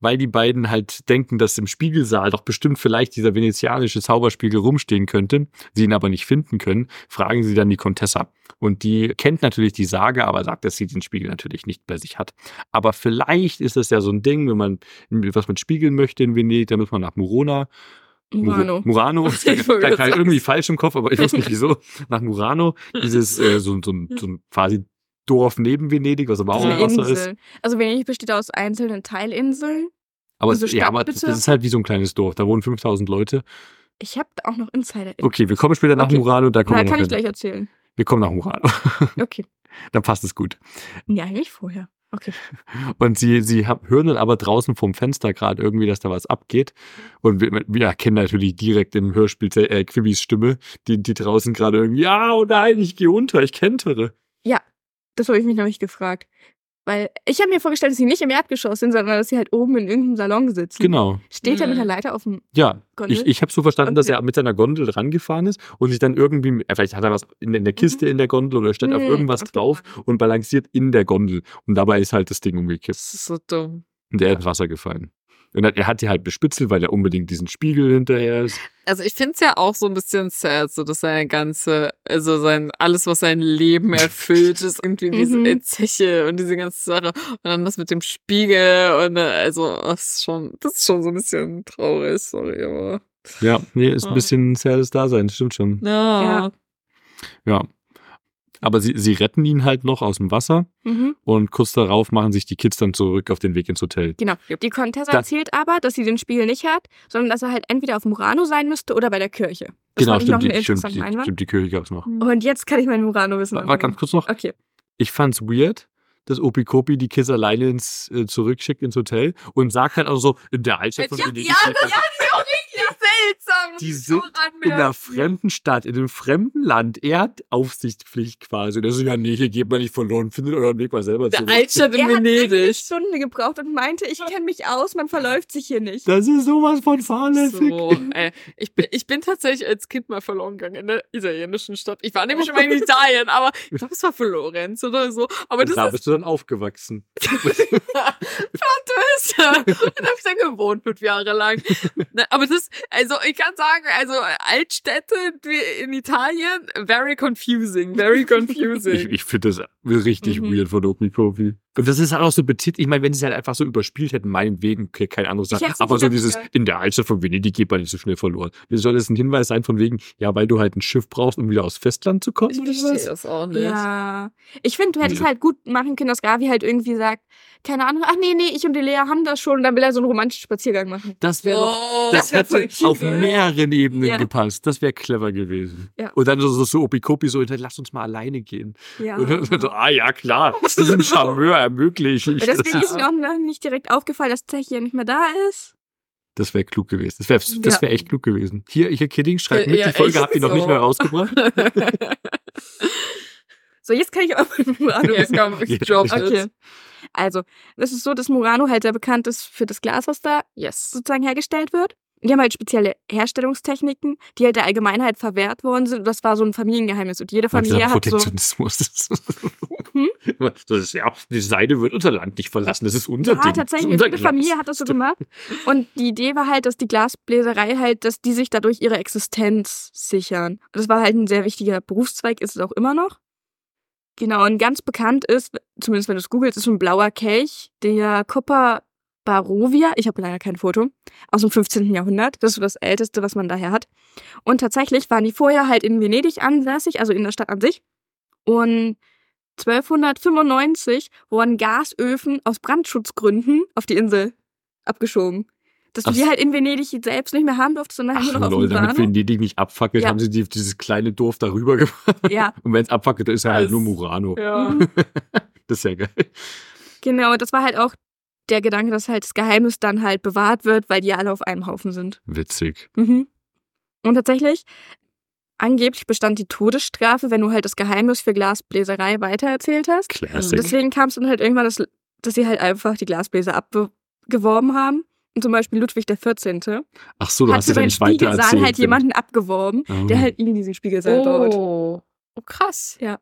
Speaker 1: Weil die beiden halt denken, dass im Spiegelsaal doch bestimmt vielleicht dieser venezianische Zauberspiegel rumstehen könnte, sie ihn aber nicht finden können, fragen sie dann die Contessa. Und die kennt natürlich die Sage, aber sagt, dass sie den Spiegel natürlich nicht bei sich hat. Aber vielleicht ist das ja so ein Ding, wenn man was man spiegeln möchte in Venedig, dann muss man nach Murona.
Speaker 3: Murano.
Speaker 1: Murano. Da
Speaker 2: gerade
Speaker 1: kam irgendwie falsch im Kopf, aber ich weiß nicht wieso. Nach Murano, dieses äh, so, so, ein, so ein quasi Dorf neben Venedig, was aber auch
Speaker 3: eine
Speaker 1: Wasser ist.
Speaker 3: Insel. Also Venedig besteht aus einzelnen Teilinseln.
Speaker 1: Aber,
Speaker 3: So
Speaker 1: es, ja, aber das ist halt wie so ein kleines Dorf. Da wohnen 5000 Leute.
Speaker 3: Ich habe auch noch Insider.
Speaker 1: Okay, wir kommen später nach
Speaker 3: Okay.
Speaker 1: Murano, da kommen
Speaker 3: Na,
Speaker 1: wir
Speaker 3: kann ich
Speaker 1: hin.
Speaker 3: gleich erzählen.
Speaker 1: Wir kommen nach Murano.
Speaker 3: Okay.
Speaker 1: dann passt es gut.
Speaker 3: Ja, eigentlich vorher. Okay.
Speaker 1: Und sie, sie hören dann aber draußen vom Fenster gerade irgendwie, dass da was abgeht. Und wir, wir erkennen natürlich direkt im Hörspiel äh, Quibis Stimme, die, die draußen gerade irgendwie, ja, oh nein, ich gehe unter, ich kentere.
Speaker 3: Das habe ich mich nämlich gefragt. Weil ich habe mir vorgestellt, dass sie nicht im Erdgeschoss sind, sondern dass sie halt oben in irgendeinem Salon sitzen.
Speaker 1: Genau.
Speaker 3: Steht er mit
Speaker 2: Mhm.
Speaker 3: der Leiter auf dem
Speaker 1: Ja,
Speaker 3: Gondel?
Speaker 1: ich, ich habe so verstanden, dass
Speaker 3: Okay.
Speaker 1: er mit seiner Gondel rangefahren ist und sich dann irgendwie, vielleicht hat er was in, in der Kiste in der Gondel oder steht auf
Speaker 3: Mhm,
Speaker 1: irgendwas
Speaker 3: okay.
Speaker 1: drauf und balanciert in der Gondel. Und dabei ist halt das Ding umgekippt.
Speaker 2: Das ist so dumm.
Speaker 1: Und er ist ins Wasser gefallen. Und er- hat die halt bespitzelt, weil er unbedingt diesen Spiegel hinterher ist.
Speaker 2: Also ich finde es ja auch so ein bisschen sad, so dass seine ganze, also sein, alles, was sein Leben erfüllt, ist irgendwie diese
Speaker 3: Mhm.
Speaker 2: Zeche und diese ganze Sache. Und dann das mit dem Spiegel und also das ist schon, das ist schon so ein bisschen traurig, sorry, aber.
Speaker 1: Ja, nee, ist ein
Speaker 2: Ja.
Speaker 1: bisschen zähes Dasein, stimmt schon.
Speaker 2: Ja.
Speaker 1: Ja. Aber sie, sie retten ihn halt noch aus dem Wasser
Speaker 3: Mhm.
Speaker 1: und kurz darauf machen sich die Kids dann zurück auf den Weg ins Hotel.
Speaker 3: Genau. Die Contessa
Speaker 1: Da-
Speaker 3: erzählt aber, dass sie den Spiegel nicht hat, sondern dass er halt entweder auf Murano sein müsste oder bei der Kirche. Das
Speaker 1: genau, stimmt, die, stimmt, die, stimmt, die Kirche gab's noch.
Speaker 3: Und jetzt kann ich meinen Murano wissen.
Speaker 1: Warte ganz kurz noch.
Speaker 3: Okay.
Speaker 1: Ich fand's weird, dass Opikopi die Kids alleine ins, äh, zurückschickt ins Hotel und sagt halt auch so, in der Altstadt von
Speaker 2: Ja,
Speaker 1: Venedig
Speaker 2: ja,
Speaker 1: lebt einfach-
Speaker 2: seltsam.
Speaker 1: Die sind in einer fremden Stadt, in einem fremden Land. Er hat Aufsichtspflicht quasi. Der so, ja, nee, hier geht man nicht verloren, findet euren Weg mal selber
Speaker 2: Der
Speaker 1: zurück.
Speaker 2: Altstadt in
Speaker 3: Er hat eine
Speaker 2: Venedig.
Speaker 3: Stunde gebraucht und meinte, ich kenne mich aus, man verläuft sich hier nicht.
Speaker 1: Das ist sowas von fahrlässig.
Speaker 2: So, ey, ich, bin, ich bin tatsächlich als Kind mal verloren gegangen in der italienischen Stadt. Ich war nämlich schon mal in Italien, aber ich glaube, es war Florenz oder so. Aber das
Speaker 1: da
Speaker 2: ist
Speaker 1: bist du dann aufgewachsen.
Speaker 2: Twist. Und da hab ich dann gewohnt fünf Jahre lang. Na, aber das, also ich kann sagen, also Altstädte wie in Italien, very confusing, very
Speaker 1: Ich,
Speaker 2: confusing.
Speaker 1: ich finde das richtig
Speaker 3: Mhm.
Speaker 1: weird von Opikopi. Und das ist halt auch so betitelt. Ich meine, wenn sie es halt einfach so überspielt hätten, meinetwegen, okay, kein anderes
Speaker 3: hätt's
Speaker 1: Aber so dieses,
Speaker 3: ja.
Speaker 1: in der Altstadt von Venedig geht man nicht so schnell verloren. Wie soll das ein Hinweis sein von wegen, ja, weil du halt ein Schiff brauchst, um wieder aufs Festland zu kommen?
Speaker 2: ich
Speaker 1: oder
Speaker 2: verstehe
Speaker 1: was?
Speaker 2: das auch nicht.
Speaker 3: Ja. Ich finde, du hättest
Speaker 1: Nee.
Speaker 3: halt gut machen können, dass Gavi halt irgendwie sagt, keine Ahnung, ach nee, nee, ich und die Lea haben das schon und dann will er so einen romantischen Spaziergang machen.
Speaker 1: Das wäre
Speaker 2: Oh,
Speaker 1: Das
Speaker 3: wär
Speaker 1: hätte auf mehreren Ebenen
Speaker 3: Ja.
Speaker 1: gepasst. Das wäre clever gewesen.
Speaker 3: Ja.
Speaker 1: Und dann so, so, so Opikopi so, lass uns mal alleine gehen.
Speaker 3: Ja.
Speaker 1: Und dann so, ah ja, klar, das ist ein Charmeur, ermöglicht.
Speaker 3: Deswegen ist mir auch noch nicht direkt aufgefallen, dass Zechi ja nicht mehr da ist.
Speaker 1: das wäre klug gewesen. Das wäre das
Speaker 3: Ja.
Speaker 1: wär echt klug gewesen. Hier, hier, Kidding, schreibt
Speaker 2: Ja,
Speaker 1: mit,
Speaker 2: ja,
Speaker 1: die Folge habt ihr noch
Speaker 2: so.
Speaker 1: nicht mehr rausgebracht.
Speaker 3: So, jetzt kann ich auch mit Murano
Speaker 2: Jetzt
Speaker 3: wissen.
Speaker 2: komm, ich
Speaker 1: Ja,
Speaker 2: drop
Speaker 3: Okay. Also, es ist so, dass Murano halt sehr bekannt ist für das Glas, was da
Speaker 2: Yes.
Speaker 3: sozusagen hergestellt wird. Die haben halt spezielle Herstellungstechniken, die halt der Allgemeinheit verwehrt worden sind. Und das war so ein Familiengeheimnis. Und jede Familie hat so. Hm?
Speaker 1: Das ist ja, die Seide wird unser Land nicht verlassen. Das ist unser
Speaker 3: Ja,
Speaker 1: Ding.
Speaker 3: tatsächlich.
Speaker 1: Unser
Speaker 3: Jede
Speaker 1: Glas.
Speaker 3: Familie hat das so gemacht. Und die Idee war halt, dass die Glasbläserei halt, dass die sich dadurch ihre Existenz sichern. Und das war halt ein sehr wichtiger Berufszweig, ist es auch immer noch. Genau, und ganz bekannt ist, zumindest wenn du es googelst, ist so ein blauer Kelch, der Coppa Barovia, ich habe leider kein Foto, aus dem 15. Jahrhundert. Das ist so das älteste, was man daher hat. Und tatsächlich waren die vorher halt in Venedig ansässig, also in der Stadt an sich. Und 1295 wurden Gasöfen aus Brandschutzgründen auf die Insel abgeschoben. Dass du
Speaker 1: Ach
Speaker 3: die halt in Venedig selbst nicht mehr haben durftest, sondern
Speaker 1: Ach
Speaker 3: nur noch auf
Speaker 1: lol,
Speaker 3: dem
Speaker 1: damit. Venedig nicht abfackelt,
Speaker 3: Ja.
Speaker 1: haben sie die, dieses kleine Dorf darüber gemacht.
Speaker 3: Ja,
Speaker 1: Und wenn es abfackelt, dann ist er halt
Speaker 2: Das-
Speaker 1: nur Murano.
Speaker 2: Ja.
Speaker 1: Das ist ja geil.
Speaker 3: genau. Das war halt auch der Gedanke, dass halt das Geheimnis dann halt bewahrt wird, weil die alle auf einem Haufen sind.
Speaker 1: Witzig.
Speaker 3: Mhm. Und tatsächlich, angeblich bestand die Todesstrafe, wenn du halt das Geheimnis für Glasbläserei weitererzählt hast.
Speaker 1: Classic.
Speaker 3: Deswegen kam es dann halt irgendwann, dass, dass sie halt einfach die Glasbläser abgeworben haben. Und zum Beispiel Ludwig XIV.
Speaker 1: Ach so, du
Speaker 3: hat
Speaker 1: hast ja nicht weiter
Speaker 3: Spiegelsaal halt jemanden abgeworben,
Speaker 1: Oh.
Speaker 3: der halt ihm diesen Spiegelsaal baut.
Speaker 2: Oh. oh, krass.
Speaker 1: Der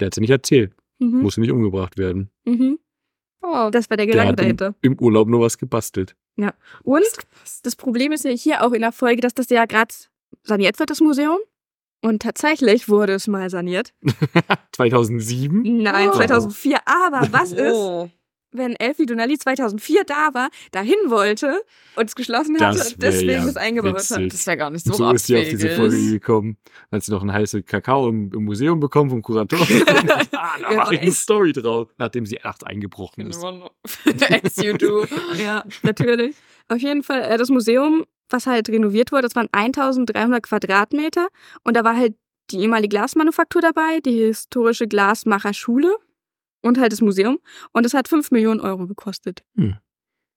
Speaker 1: hat sie nicht erzählt.
Speaker 3: Mhm.
Speaker 1: Musste nicht umgebracht werden.
Speaker 3: Mhm.
Speaker 2: Oh,
Speaker 3: Das war der
Speaker 1: Der
Speaker 3: Gedanke
Speaker 1: hat im,
Speaker 3: dahinter.
Speaker 1: im Urlaub nur was gebastelt.
Speaker 3: Und das Problem ist ja hier auch in der Folge, dass das ja gerade saniert wird, das Museum. Und tatsächlich wurde es mal saniert.
Speaker 1: 2007?
Speaker 3: Nein,
Speaker 2: Oh.
Speaker 3: 2004. Aber was ist,
Speaker 2: Oh.
Speaker 3: Wenn Elfie Donali 2004 da war, dahin wollte und es geschlossen hatte
Speaker 1: Das
Speaker 3: und deswegen
Speaker 1: ja
Speaker 3: das eingebaut
Speaker 1: witzig.
Speaker 3: hat.
Speaker 2: Das wäre gar nicht
Speaker 1: So,
Speaker 2: so,
Speaker 1: ist sie auf diese Folge
Speaker 2: abwegig.
Speaker 1: gekommen. Hat sie noch einen heißen Kakao im, im Museum bekommen vom Kurator. ah, da mache ich eine. Story drauf, nachdem sie nachts eingebrochen ist.
Speaker 2: As you do.
Speaker 3: Ja, natürlich. Auf jeden Fall, äh, das Museum, was halt renoviert wurde, das waren 1300 Quadratmeter und da war halt die ehemalige Glasmanufaktur dabei, die historische Glasmacherschule und halt das Museum und das hat 5 Millionen Euro gekostet.
Speaker 1: Hm.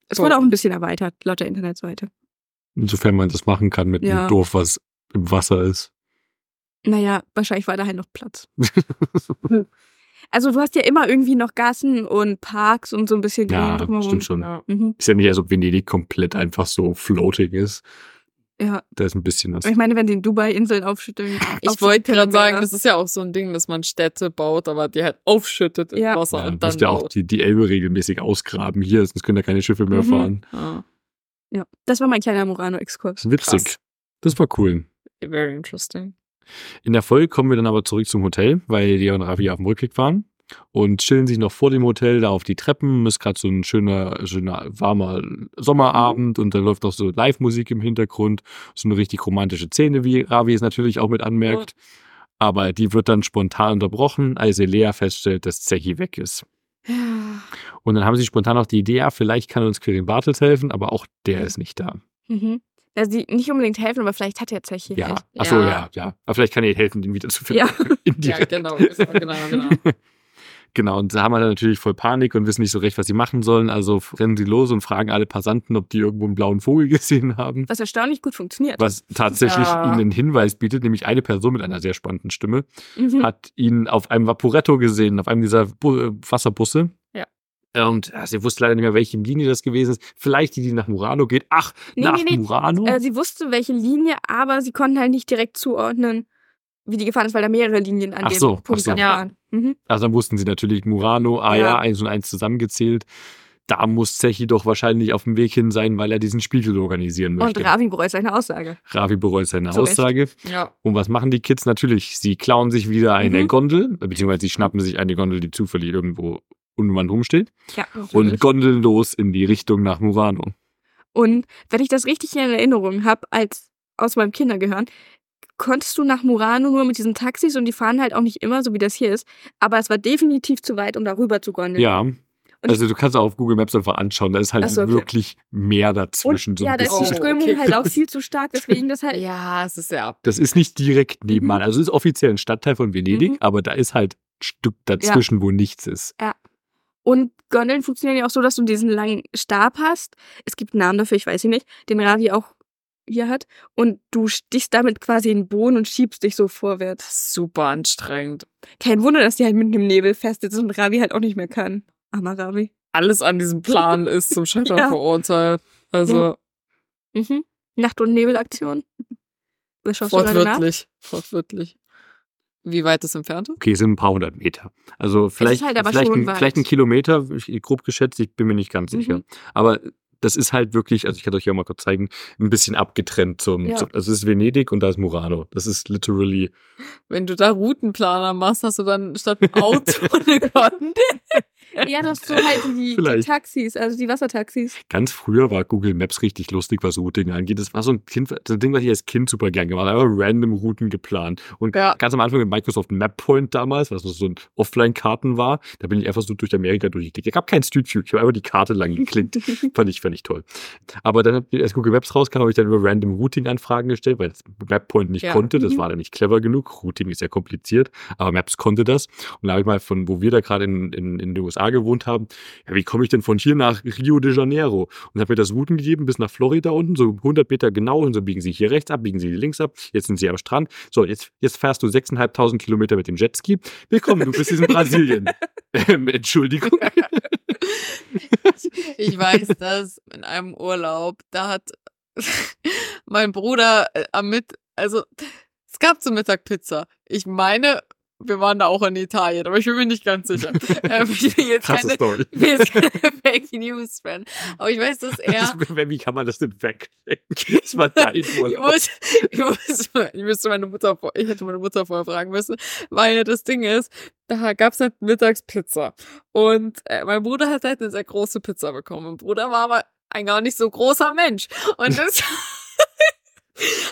Speaker 3: Es wurde auch ein bisschen erweitert, laut der Internetseite.
Speaker 1: Insofern man das machen kann mit
Speaker 3: Ja.
Speaker 1: einem Dorf, was im Wasser ist.
Speaker 3: Naja, wahrscheinlich war da halt noch Platz. Also du hast ja immer irgendwie noch Gassen und Parks und so ein bisschen Grün
Speaker 1: Ja,
Speaker 3: drumherum.
Speaker 1: stimmt schon.
Speaker 2: Ja.
Speaker 3: Mhm.
Speaker 1: Ist ja nicht, als ob Venedig komplett einfach so floating ist.
Speaker 3: Ja,
Speaker 1: Da ist ein bisschen was.
Speaker 3: ich meine, wenn die in Dubai Inseln aufschütteln.
Speaker 2: Ich wollte gerade sagen, das ist ja auch so ein Ding, dass man Städte baut, aber die halt aufschüttet im
Speaker 3: Ja.
Speaker 2: Wasser
Speaker 1: Ja,
Speaker 2: und
Speaker 1: du
Speaker 2: dann
Speaker 1: musst ja auch die, die Elbe regelmäßig ausgraben hier, sonst können da keine Schiffe mehr
Speaker 3: Mhm.
Speaker 1: fahren.
Speaker 2: Ja.
Speaker 3: Ja, das war mein kleiner Murano-Exkurs.
Speaker 1: Witzig.
Speaker 2: Krass.
Speaker 1: Das war cool.
Speaker 2: Very interesting.
Speaker 1: In der Folge kommen wir dann aber zurück zum Hotel, weil Lea und Ravi auf dem Rückweg waren und chillen sich noch vor dem Hotel da auf die Treppen. Ist gerade so ein schöner, schöner, warmer Sommerabend und da läuft auch so Live-Musik im Hintergrund. So eine richtig romantische Szene, wie Ravi es natürlich auch mit anmerkt. Aber die wird dann spontan unterbrochen, als Lea feststellt, dass Zechi weg ist. Und dann haben sie spontan auch die Idee, ja, vielleicht kann uns Quirin Bartels helfen, aber auch der ist nicht da.
Speaker 3: Mhm. Also die nicht unbedingt helfen, aber vielleicht hat er Zeche.
Speaker 1: Ja,
Speaker 3: halt.
Speaker 1: achso,
Speaker 2: Ja.
Speaker 1: ja, ja. Aber vielleicht kann ihr helfen, den wieder zu finden.
Speaker 3: Ja.
Speaker 2: Ja,
Speaker 1: Indirekt.
Speaker 2: genau, genau, genau, genau.
Speaker 1: Und da haben wir dann natürlich voll Panik und wissen nicht so recht, was sie machen sollen. Also rennen sie los und fragen alle Passanten, ob die irgendwo einen blauen Vogel gesehen haben.
Speaker 3: Was erstaunlich gut funktioniert.
Speaker 1: Was tatsächlich
Speaker 2: Ja.
Speaker 1: ihnen einen Hinweis bietet, nämlich eine Person mit einer sehr spannenden Stimme
Speaker 3: Mhm.
Speaker 1: hat ihn auf einem Vaporetto gesehen, auf einem dieser Bu äh, Wasserbusse.
Speaker 2: Ja.
Speaker 1: Und ja, sie wusste leider nicht mehr, welche Linie das gewesen ist. Vielleicht die, die nach Murano geht. Ach,
Speaker 3: Nee,
Speaker 1: nach
Speaker 3: nee, nee.
Speaker 1: Murano?
Speaker 3: Äh, sie wusste, welche Linie, aber sie konnten halt nicht direkt zuordnen, wie die gefahren ist, weil da mehrere Linien an
Speaker 1: Ach
Speaker 3: dem
Speaker 1: so,
Speaker 3: Punkt
Speaker 1: so.
Speaker 3: auch
Speaker 2: Ja.
Speaker 3: waren. Mhm.
Speaker 1: Also dann wussten sie natürlich Murano, ah ja, eins und eins zusammengezählt. Da muss Zechi doch wahrscheinlich auf dem Weg hin sein, weil er diesen Spiegel organisieren möchte.
Speaker 3: Und Ravi bereut seine Aussage.
Speaker 1: Ravi bereut seine
Speaker 3: Recht.
Speaker 1: Aussage.
Speaker 2: Ja.
Speaker 1: Und was machen die Kids? Natürlich, sie klauen sich wieder eine
Speaker 3: Mhm.
Speaker 1: Gondel, beziehungsweise sie schnappen sich eine Gondel, die zufällig irgendwo unbemannt rumsteht
Speaker 3: Ja.
Speaker 1: und gondeln los in die Richtung nach Murano.
Speaker 3: Und wenn ich das richtig in Erinnerung habe, als aus meinem Kindergehirn, konntest du nach Murano nur mit diesen Taxis und die fahren halt auch nicht immer, so wie das hier ist. Aber es war definitiv zu weit, um darüber zu gondeln.
Speaker 1: Ja. Also du kannst auch auf Google Maps einfach anschauen, da ist halt
Speaker 3: so, okay.
Speaker 1: wirklich mehr dazwischen.
Speaker 3: Und
Speaker 1: so
Speaker 3: ja, da ist die.
Speaker 2: Oh,
Speaker 3: Strömung
Speaker 2: okay.
Speaker 3: halt auch viel zu stark, deswegen das halt.
Speaker 2: Ja, es ist ja.
Speaker 1: Das ist nicht direkt nebenan.
Speaker 3: Mhm.
Speaker 1: Also es ist offiziell ein Stadtteil von Venedig,
Speaker 3: Mhm.
Speaker 1: aber da ist halt ein Stück dazwischen, wo nichts ist.
Speaker 3: Und Gondeln funktionieren ja auch so, dass du diesen langen Stab hast. Es gibt einen Namen dafür, ich weiß ihn nicht, den Ravi auch hier hat. Und du stichst damit quasi in den Boden und schiebst dich so vorwärts.
Speaker 2: Super anstrengend.
Speaker 3: Kein Wunder, dass die halt mitten im Nebel fest ist und Ravi halt auch nicht mehr kann. Armer Ravi.
Speaker 2: Alles an diesem Plan ist zum Scheitern
Speaker 3: Ja.
Speaker 2: verurteilt. Also
Speaker 3: Mhm. Nacht- und Nebelaktion.
Speaker 2: Wortwörtlich. Wortwörtlich. Wie weit ist entfernt?
Speaker 1: Okay, es sind ein paar hundert Meter. Also vielleicht,
Speaker 3: halt aber
Speaker 1: vielleicht,
Speaker 3: schon
Speaker 1: ein,
Speaker 3: weit.
Speaker 1: vielleicht ein Kilometer, ich- grob geschätzt, ich bin mir nicht ganz
Speaker 3: Mhm.
Speaker 1: sicher. Aber das ist halt wirklich, also ich kann euch ja mal kurz zeigen, ein bisschen abgetrennt zum,
Speaker 3: Ja.
Speaker 1: zum also es ist Venedig und da ist Murano. Das ist literally,
Speaker 2: Wenn du da Routenplaner machst, hast du dann statt Auto eine Gondel.
Speaker 3: Ja, das so halt die, die. Taxis, also die Wassertaxis.
Speaker 1: ganz früher war Google Maps richtig lustig, was Routing angeht. Das war so ein Kind, das Ding, was ich als Kind super gern gemacht habe, random Routen geplant. Und
Speaker 2: Ja.
Speaker 1: ganz am Anfang mit Microsoft Mappoint damals, was so ein Offline-Karten war, da bin ich einfach so durch Amerika durchgeklickt. Ich habe kein Street View, ich habe einfach die Karte lang geklickt. fand ich, fand ich toll. Aber dann, als Google Maps rauskam, habe ich dann über random Routing-Anfragen gestellt, weil das Mappoint nicht
Speaker 2: Ja.
Speaker 1: konnte. Das
Speaker 3: Mhm.
Speaker 1: war dann nicht clever genug. Routing ist ja kompliziert, aber Maps konnte das. Und da habe ich mal von, wo wir da gerade in, in, in den USA gewohnt haben, ja, wie komme ich denn von hier nach Rio de Janeiro? Und habe mir das Routen gegeben bis nach Florida unten, so 100 Meter genau. Und so biegen Sie hier rechts ab, biegen Sie links ab. Jetzt sind Sie am Strand. So, jetzt, jetzt fährst du 6.500 Kilometer mit dem Jetski. Willkommen, du bist in Brasilien. ähm, Entschuldigung.
Speaker 2: Ich weiß das in einem Urlaub. Da hat mein Bruder äh, am Mit, also es gab zum Mittag Pizza. Ich meine, wir waren da auch in Italien, aber ich bin mir nicht ganz sicher. ähm, ich bin jetzt
Speaker 1: Krasse
Speaker 2: keine,
Speaker 1: Story.
Speaker 2: ich bin jetzt keine Fake News Fan. Aber ich weiß, dass er.
Speaker 1: Wie kann man das denn weg? Das war dein
Speaker 2: Ich,
Speaker 1: Urlaub.
Speaker 2: muss, ich, muss, ich müsste meine Mutter, ich hätte meine Mutter vorher fragen müssen, weil das Ding ist, da gab's halt mittags Pizza. Und äh, mein Bruder hat halt eine sehr große Pizza bekommen. Mein Bruder war aber ein gar nicht so großer Mensch. Und das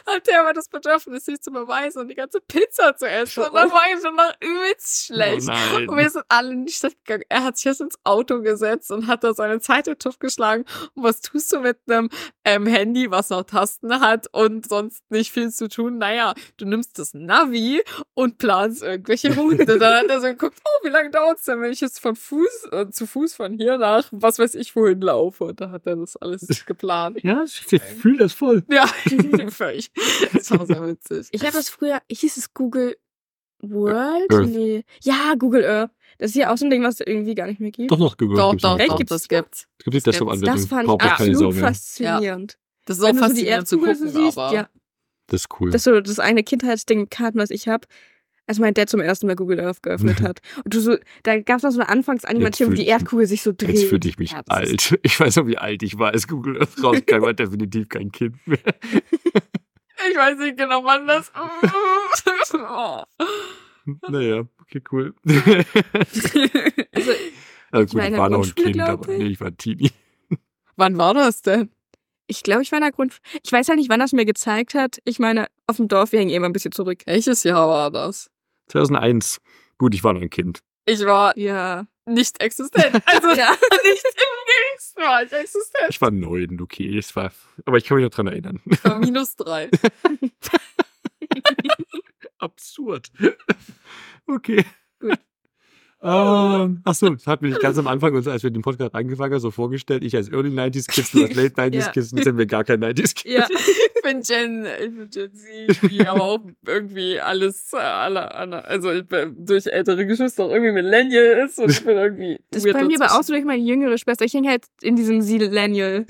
Speaker 2: hat er aber das Bedürfnis, sich zu beweisen und die ganze Pizza zu essen. Und dann war ihm schon noch übelst schlecht.
Speaker 1: Oh.
Speaker 2: Und wir sind alle in die Stadt gegangen. Er hat sich jetzt ins Auto gesetzt und hat da seine Zeit in Tuff geschlagen. Und was tust du mit einem ähm, Handy, was noch Tasten hat und sonst nicht viel zu tun? Naja, du nimmst das Navi und planst irgendwelche Routen. dann hat er so geguckt, oh, wie lange dauert's denn, wenn ich jetzt von Fuß, äh, zu Fuß von hier nach, was weiß ich, wohin laufe. Und da hat er das alles geplant.
Speaker 1: Ja, ich fühle das voll.
Speaker 2: Ja, völlig. Das war sehr witzig.
Speaker 3: Ich habe das früher, hieß es Google World?
Speaker 1: Earth.
Speaker 3: Nee. Ja, Google Earth. Das ist ja auch so ein Ding, was es irgendwie gar nicht mehr gibt.
Speaker 1: Doch noch Google.
Speaker 2: Doch,
Speaker 1: gibt's
Speaker 2: doch, doch,
Speaker 3: Gibt's
Speaker 2: das gibt's.
Speaker 1: Es gibt die Desktop-Anwendung.
Speaker 3: das fand ich absolut faszinierend.
Speaker 2: Das ist auch
Speaker 3: Wenn du so die
Speaker 2: faszinierend zu gucken,
Speaker 3: so siehst,
Speaker 2: aber.
Speaker 3: ja.
Speaker 1: Das ist cool.
Speaker 3: Das ist so das eine Kindheitsding mit Karten, was ich habe. Als mein Dad zum ersten Mal Google Earth geöffnet hat. Und du so, da gab es noch so eine Anfangsanimation, wo die Erdkugel sich so dreht.
Speaker 1: Jetzt fühle ich mich
Speaker 2: ist-
Speaker 1: alt. Ich weiß noch, wie alt ich war, als Google Earth rauskam. war definitiv kein Kind mehr.
Speaker 2: Ich weiß nicht genau, wann das. Oh.
Speaker 1: Naja, okay, cool.
Speaker 3: Also,
Speaker 1: Also gut, ich
Speaker 3: der
Speaker 1: war noch ein Kind, aber
Speaker 3: ich.
Speaker 1: nee, ich war Teenie.
Speaker 2: Wann war das denn?
Speaker 3: ich glaube, ich war in der Grund. Ich weiß halt nicht, wann das mir gezeigt hat. Ich meine, auf dem Dorf, wir hängen eh immer ein bisschen zurück.
Speaker 2: Welches Jahr war das?
Speaker 1: 2001. Gut, ich war noch ein Kind.
Speaker 2: Ich war
Speaker 3: Ja.
Speaker 2: nicht existent. Also
Speaker 3: Ja.
Speaker 2: nicht im geringsten war ich existent.
Speaker 1: Ich war neun, okay. Es war, aber ich kann mich noch dran erinnern.
Speaker 2: Ich war minus drei.
Speaker 1: Absurd. Okay.
Speaker 3: Gut.
Speaker 1: Ähm, achso, das hat mich ganz am Anfang, als wir den Podcast angefangen haben, so vorgestellt. Ich als Early 90s Kids, du als Late 90s
Speaker 3: Ja.
Speaker 1: Kids, sind wir gar kein 90s Kids.
Speaker 3: Ja.
Speaker 2: Ich bin Gen, ich bin Gen Z, die aber auch irgendwie alles, äh, alle, alle, also ich bin durch ältere Geschwister auch irgendwie Millennial ist und ich bin irgendwie.
Speaker 3: Das ist bei mir aber auch so durch meine jüngere Schwester. Ich hänge halt in diesem Millennial.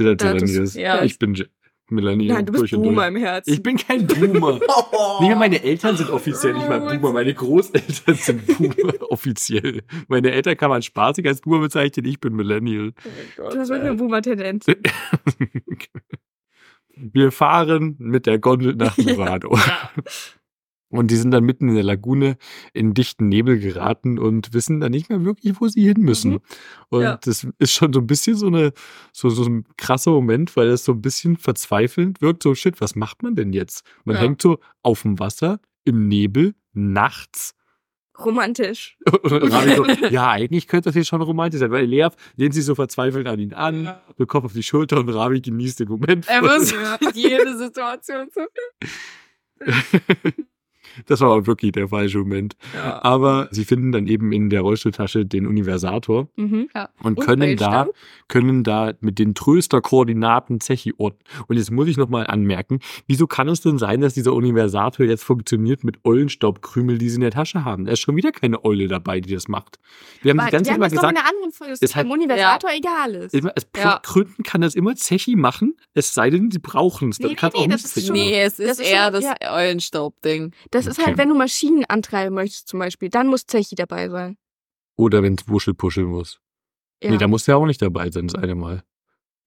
Speaker 2: Ja.
Speaker 1: Ich bin Ge- Millennial.
Speaker 3: Nein, du bist
Speaker 1: durch und
Speaker 3: Boomer
Speaker 1: durch.
Speaker 3: im Herzen.
Speaker 1: Ich bin kein Boomer. Nee, meine Eltern sind offiziell nicht mal Boomer. Meine Großeltern sind Boomer offiziell. Meine Eltern kann man spaßig als Boomer bezeichnen. Ich bin Millennial.
Speaker 2: Oh Gott,
Speaker 3: du hast wirklich eine Boomer-Tendenz.
Speaker 1: Wir fahren mit der Gondel nach Murado. Und die sind dann mitten in der Lagune in dichten Nebel geraten und wissen dann nicht mehr wirklich, wo sie hin müssen.
Speaker 3: Mhm.
Speaker 1: Und
Speaker 3: Ja.
Speaker 1: das ist schon so ein bisschen so eine, so, so ein krasser Moment, weil das so ein bisschen verzweifelnd wirkt. So, shit, was macht man denn jetzt? Man
Speaker 2: Ja.
Speaker 1: hängt so auf dem Wasser, im Nebel, nachts.
Speaker 3: Romantisch.
Speaker 1: Und Ravi so, ja, eigentlich könnte das hier schon romantisch sein, weil Lea lehnt sich so verzweifelt an ihn an,
Speaker 2: Ja.
Speaker 1: den Kopf auf die Schulter und Ravi genießt den Moment.
Speaker 2: Er muss jede Situation zu.
Speaker 1: Das war aber wirklich der falsche Moment.
Speaker 2: Ja.
Speaker 1: Aber sie finden dann eben in der Rollstuhltasche den Universator
Speaker 3: Mhm.
Speaker 1: und
Speaker 2: Und
Speaker 1: können da, können da mit den Tröster-Koordinaten Zechi orten. Und jetzt muss ich nochmal anmerken, wieso kann es denn sein, dass dieser Universator jetzt funktioniert mit Eulenstaubkrümel, die sie in der Tasche haben? Da ist schon wieder keine Eule dabei, die das macht. Wir haben die ganze Zeit mal gesagt,
Speaker 3: in einer anderen Folge, dass
Speaker 1: ist
Speaker 3: das
Speaker 1: halt-
Speaker 3: beim Universator egal ist.
Speaker 1: immer, als
Speaker 2: Ja.
Speaker 1: Gründen kann das immer Zechi machen, es sei denn, sie brauchen es.
Speaker 3: Nee, nee, nee, das ist schon-.
Speaker 2: Nee, es ist,
Speaker 3: Das ist
Speaker 2: eher
Speaker 3: schon-
Speaker 2: das
Speaker 3: ja.
Speaker 2: Eulenstaub-Ding.
Speaker 3: Das ist
Speaker 1: Okay.
Speaker 3: halt, wenn du Maschinen antreiben möchtest zum Beispiel, dann muss Zechi dabei sein.
Speaker 1: Oder wenn es Wuschel puscheln muss.
Speaker 3: Ja.
Speaker 1: Nee, da muss der auch nicht dabei sein, das eine Mal.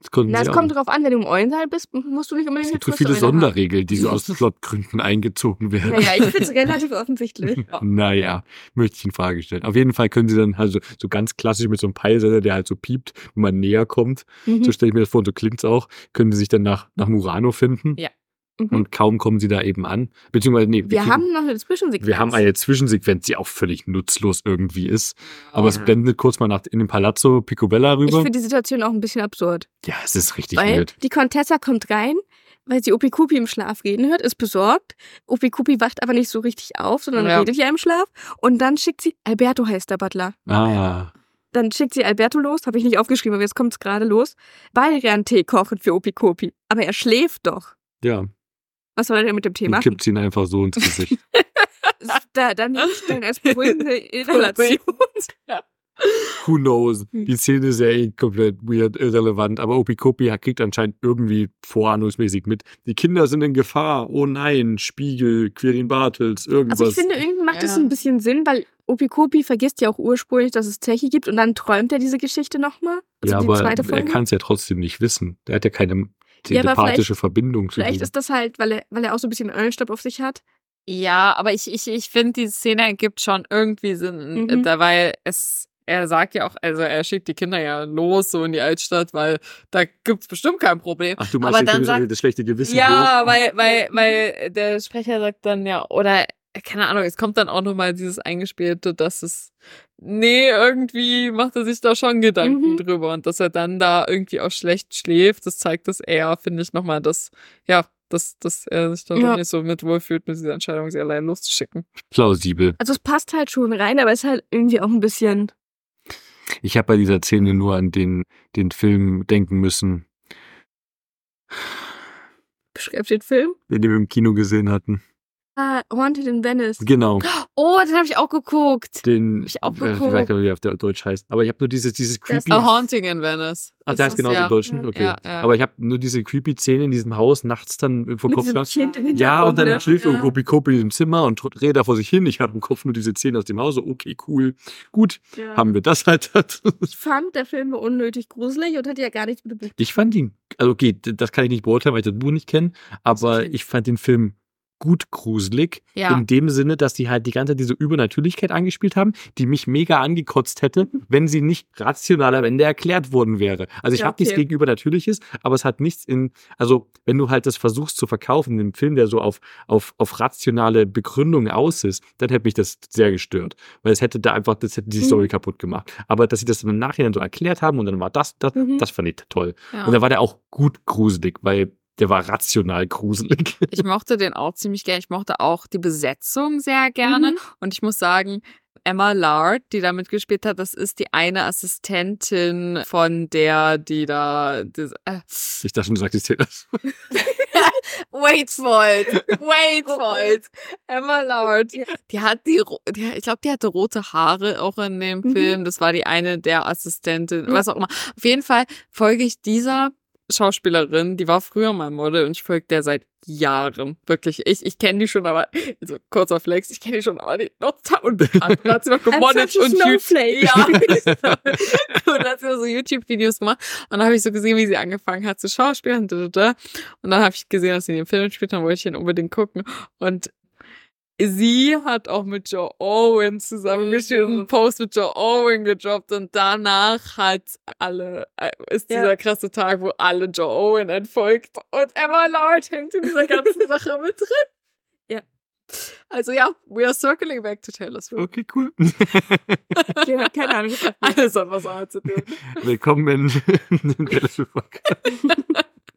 Speaker 1: Das
Speaker 3: Na, es
Speaker 1: auch
Speaker 3: kommt drauf an, wenn du im Eulensaal bist, musst du nicht unbedingt
Speaker 1: Es gibt so viele
Speaker 3: haben.
Speaker 1: Sonderregeln, die so aus Plotgründen eingezogen werden.
Speaker 3: Naja, ich finde es relativ offensichtlich.
Speaker 1: Naja, möchte ich in Frage stellen. Auf jeden Fall können sie dann also so ganz klassisch mit so einem Peilsender, der halt so piept, wenn man näher kommt,
Speaker 3: Mhm.
Speaker 1: so stelle ich mir das vor und so klingt's auch, können sie sich dann nach, nach Murano finden.
Speaker 2: Ja.
Speaker 3: Mhm.
Speaker 1: Und kaum kommen sie da eben an. Beziehungsweise, nee,
Speaker 3: Wir
Speaker 1: kriegen-
Speaker 3: haben noch eine Zwischensequenz.
Speaker 1: wir haben eine Zwischensequenz, die auch völlig nutzlos irgendwie ist. Aber es
Speaker 3: Ja.
Speaker 1: blendet kurz mal nach, in den Palazzo Picobella
Speaker 3: Ich
Speaker 1: rüber.
Speaker 3: finde die Situation auch ein bisschen absurd.
Speaker 1: Ja, es ist richtig
Speaker 3: Weil
Speaker 1: wild.
Speaker 3: die Contessa kommt rein, weil sie Opikupi im Schlaf reden hört, ist besorgt. Opikupi wacht aber nicht so richtig auf, sondern
Speaker 2: Ja.
Speaker 3: redet ja im Schlaf. Und dann schickt sie, Alberto heißt der Butler.
Speaker 1: Ah,
Speaker 3: Dann schickt sie Alberto los, habe ich nicht aufgeschrieben, aber jetzt kommt es gerade los. Baldrian-Tee kochen für Opikopi. Aber er schläft doch.
Speaker 1: ja.
Speaker 3: Was soll er denn mit dem Tee
Speaker 1: Und kippt ihn einfach so ins Gesicht.
Speaker 3: Da, dann nehme ich dann als beruhigende Inhalation.
Speaker 2: ja.
Speaker 1: Who knows? Die Szene ist ja eh komplett weird, irrelevant, aber Opikopi kriegt anscheinend irgendwie vorahnungsmäßig mit. Die Kinder sind in Gefahr. Oh nein, Spiegel, Quirin Bartels, irgendwas.
Speaker 3: Also ich finde, irgendwie macht das
Speaker 2: Ja.
Speaker 3: ein bisschen Sinn, weil Opikopi vergisst ja auch ursprünglich, dass es Zeche gibt und dann träumt er diese Geschichte nochmal. Also
Speaker 1: ja,
Speaker 3: die
Speaker 1: aber
Speaker 3: zweite
Speaker 1: er kann es ja trotzdem nicht wissen. Der hat ja keine
Speaker 3: Ja, aber
Speaker 1: telepathische Verbindung zu
Speaker 3: Vielleicht ist das halt, weil er, weil er auch so ein bisschen Eulenstab auf sich hat.
Speaker 2: Ja, aber ich, ich, ich finde, die Szene ergibt schon irgendwie Sinn,
Speaker 3: Mhm.
Speaker 2: da, weil es, er sagt ja auch, also er schickt die Kinder ja los so in die Altstadt, weil da gibt's bestimmt kein Problem.
Speaker 1: Ach, du meinst,
Speaker 2: aber dann sagt-
Speaker 1: das schlechte Gewissen.
Speaker 2: Ja, weil, weil, weil der Sprecher sagt dann ja, oder keine Ahnung, es kommt dann auch nochmal dieses Eingespielte, dass es, nee, irgendwie macht er sich da schon Gedanken
Speaker 3: Mhm.
Speaker 2: drüber und dass er dann da irgendwie auch schlecht schläft, das zeigt das eher, finde ich, nochmal, dass, ja, dass, dass er sich da
Speaker 3: Ja.
Speaker 2: nicht so mit wohlfühlt, mit dieser Entscheidung, sie allein loszuschicken.
Speaker 1: Plausibel.
Speaker 3: Also es passt halt schon rein, aber es ist halt irgendwie auch ein bisschen.
Speaker 1: Ich habe bei dieser Szene nur an den, den Film denken müssen,
Speaker 3: Beschreibt den Film.
Speaker 1: den wir im Kino gesehen hatten.
Speaker 3: Ah, Haunted in Venice.
Speaker 1: Genau.
Speaker 2: Oh, den habe ich auch geguckt.
Speaker 1: Den,
Speaker 2: Hab ich auch
Speaker 1: äh, ich weiß
Speaker 2: geguckt.
Speaker 1: gar nicht, wie er auf der Deutsch heißt. Aber ich habe nur dieses, dieses creepy.
Speaker 2: A Haunting in Venice.
Speaker 1: Ach, der heißt genau
Speaker 2: ja.
Speaker 1: im Deutschen? Okay.
Speaker 2: Ja, ja.
Speaker 1: Aber ich habe nur diese creepy Szene in diesem Haus nachts dann vor Kopf
Speaker 3: diesem
Speaker 1: Ja, und dann schläft ja. Kopi Kopi im Zimmer und redet da vor sich hin. Ich habe im Kopf nur diese Szene aus dem Haus. Okay, cool. Gut, haben wir das halt.
Speaker 3: Ich fand, der Film unnötig gruselig und hatte ja gar nichts mit dem Buch.
Speaker 1: Ich fand ihn, also okay, das kann ich nicht beurteilen, weil ich das Buch nicht kenne, aber ich fand den Film gut gruselig.
Speaker 2: Ja.
Speaker 1: In dem Sinne, dass die halt die ganze Zeit diese Übernatürlichkeit angespielt haben, die mich mega angekotzt hätte, wenn sie nicht rational am Ende erklärt worden wäre. Also ich
Speaker 3: Ja,
Speaker 1: habe nichts
Speaker 3: okay.
Speaker 1: gegen Übernatürliches, aber es hat nichts in, also wenn du halt das versuchst zu verkaufen, in einem Film, der so auf, auf, auf rationale Begründung aus ist, dann hätte mich das sehr gestört. Weil es hätte da einfach, das hätte die
Speaker 3: Mhm.
Speaker 1: Story kaputt gemacht. Aber dass sie das im Nachhinein so erklärt haben und dann war das, das,
Speaker 3: Mhm.
Speaker 1: das fand ich toll.
Speaker 2: Ja.
Speaker 1: Und dann war der auch gut gruselig, weil der war rational gruselig.
Speaker 2: Ich mochte den auch ziemlich gerne. Ich mochte auch die Besetzung sehr gerne.
Speaker 3: Mhm.
Speaker 2: Und ich muss sagen, Emma Lard, die da mitgespielt hat, das ist die eine Assistentin von der, die da. Das, äh,
Speaker 1: Ich dachte schon, du sagst das.
Speaker 2: wait for it. Wait for it. Emma Lard. Die hat die, die ich glaube, die hatte rote Haare auch in dem
Speaker 3: Mhm.
Speaker 2: Film. Das war die eine der Assistentin, was auch immer. Auf jeden Fall folge ich dieser Schauspielerin, die war früher mal Model und ich folge der seit Jahren. Wirklich. Ich, ich kenne die schon, aber, also kurzer Flex, ich kenne die schon, aber die noch unbekannt. Und hat sie noch gemodelt und
Speaker 3: snowflake.
Speaker 2: Ja, und dann hat sie so YouTube-Videos gemacht. Und dann habe ich so gesehen, wie sie angefangen hat zu schauspielen. da, da, da. Und dann habe ich gesehen, dass sie in dem Film spielt, dann wollte ich ihn unbedingt gucken. Und sie hat auch mit Joe Owen zusammengespielt und einen Post mit Joe Owen gedroppt und danach hat alle, äh, ist
Speaker 3: Ja.
Speaker 2: dieser krasse Tag, wo alle Joe Owen entfolgt und Emma Lord hängt in dieser ganzen Sache mit drin.
Speaker 3: Ja.
Speaker 2: Also ja, we are circling back to Taylor Swift.
Speaker 1: Okay, cool.
Speaker 3: Ja, keine Ahnung.
Speaker 2: Alles hat was zu tun.
Speaker 1: Willkommen in, in Taylor Swift Podcast.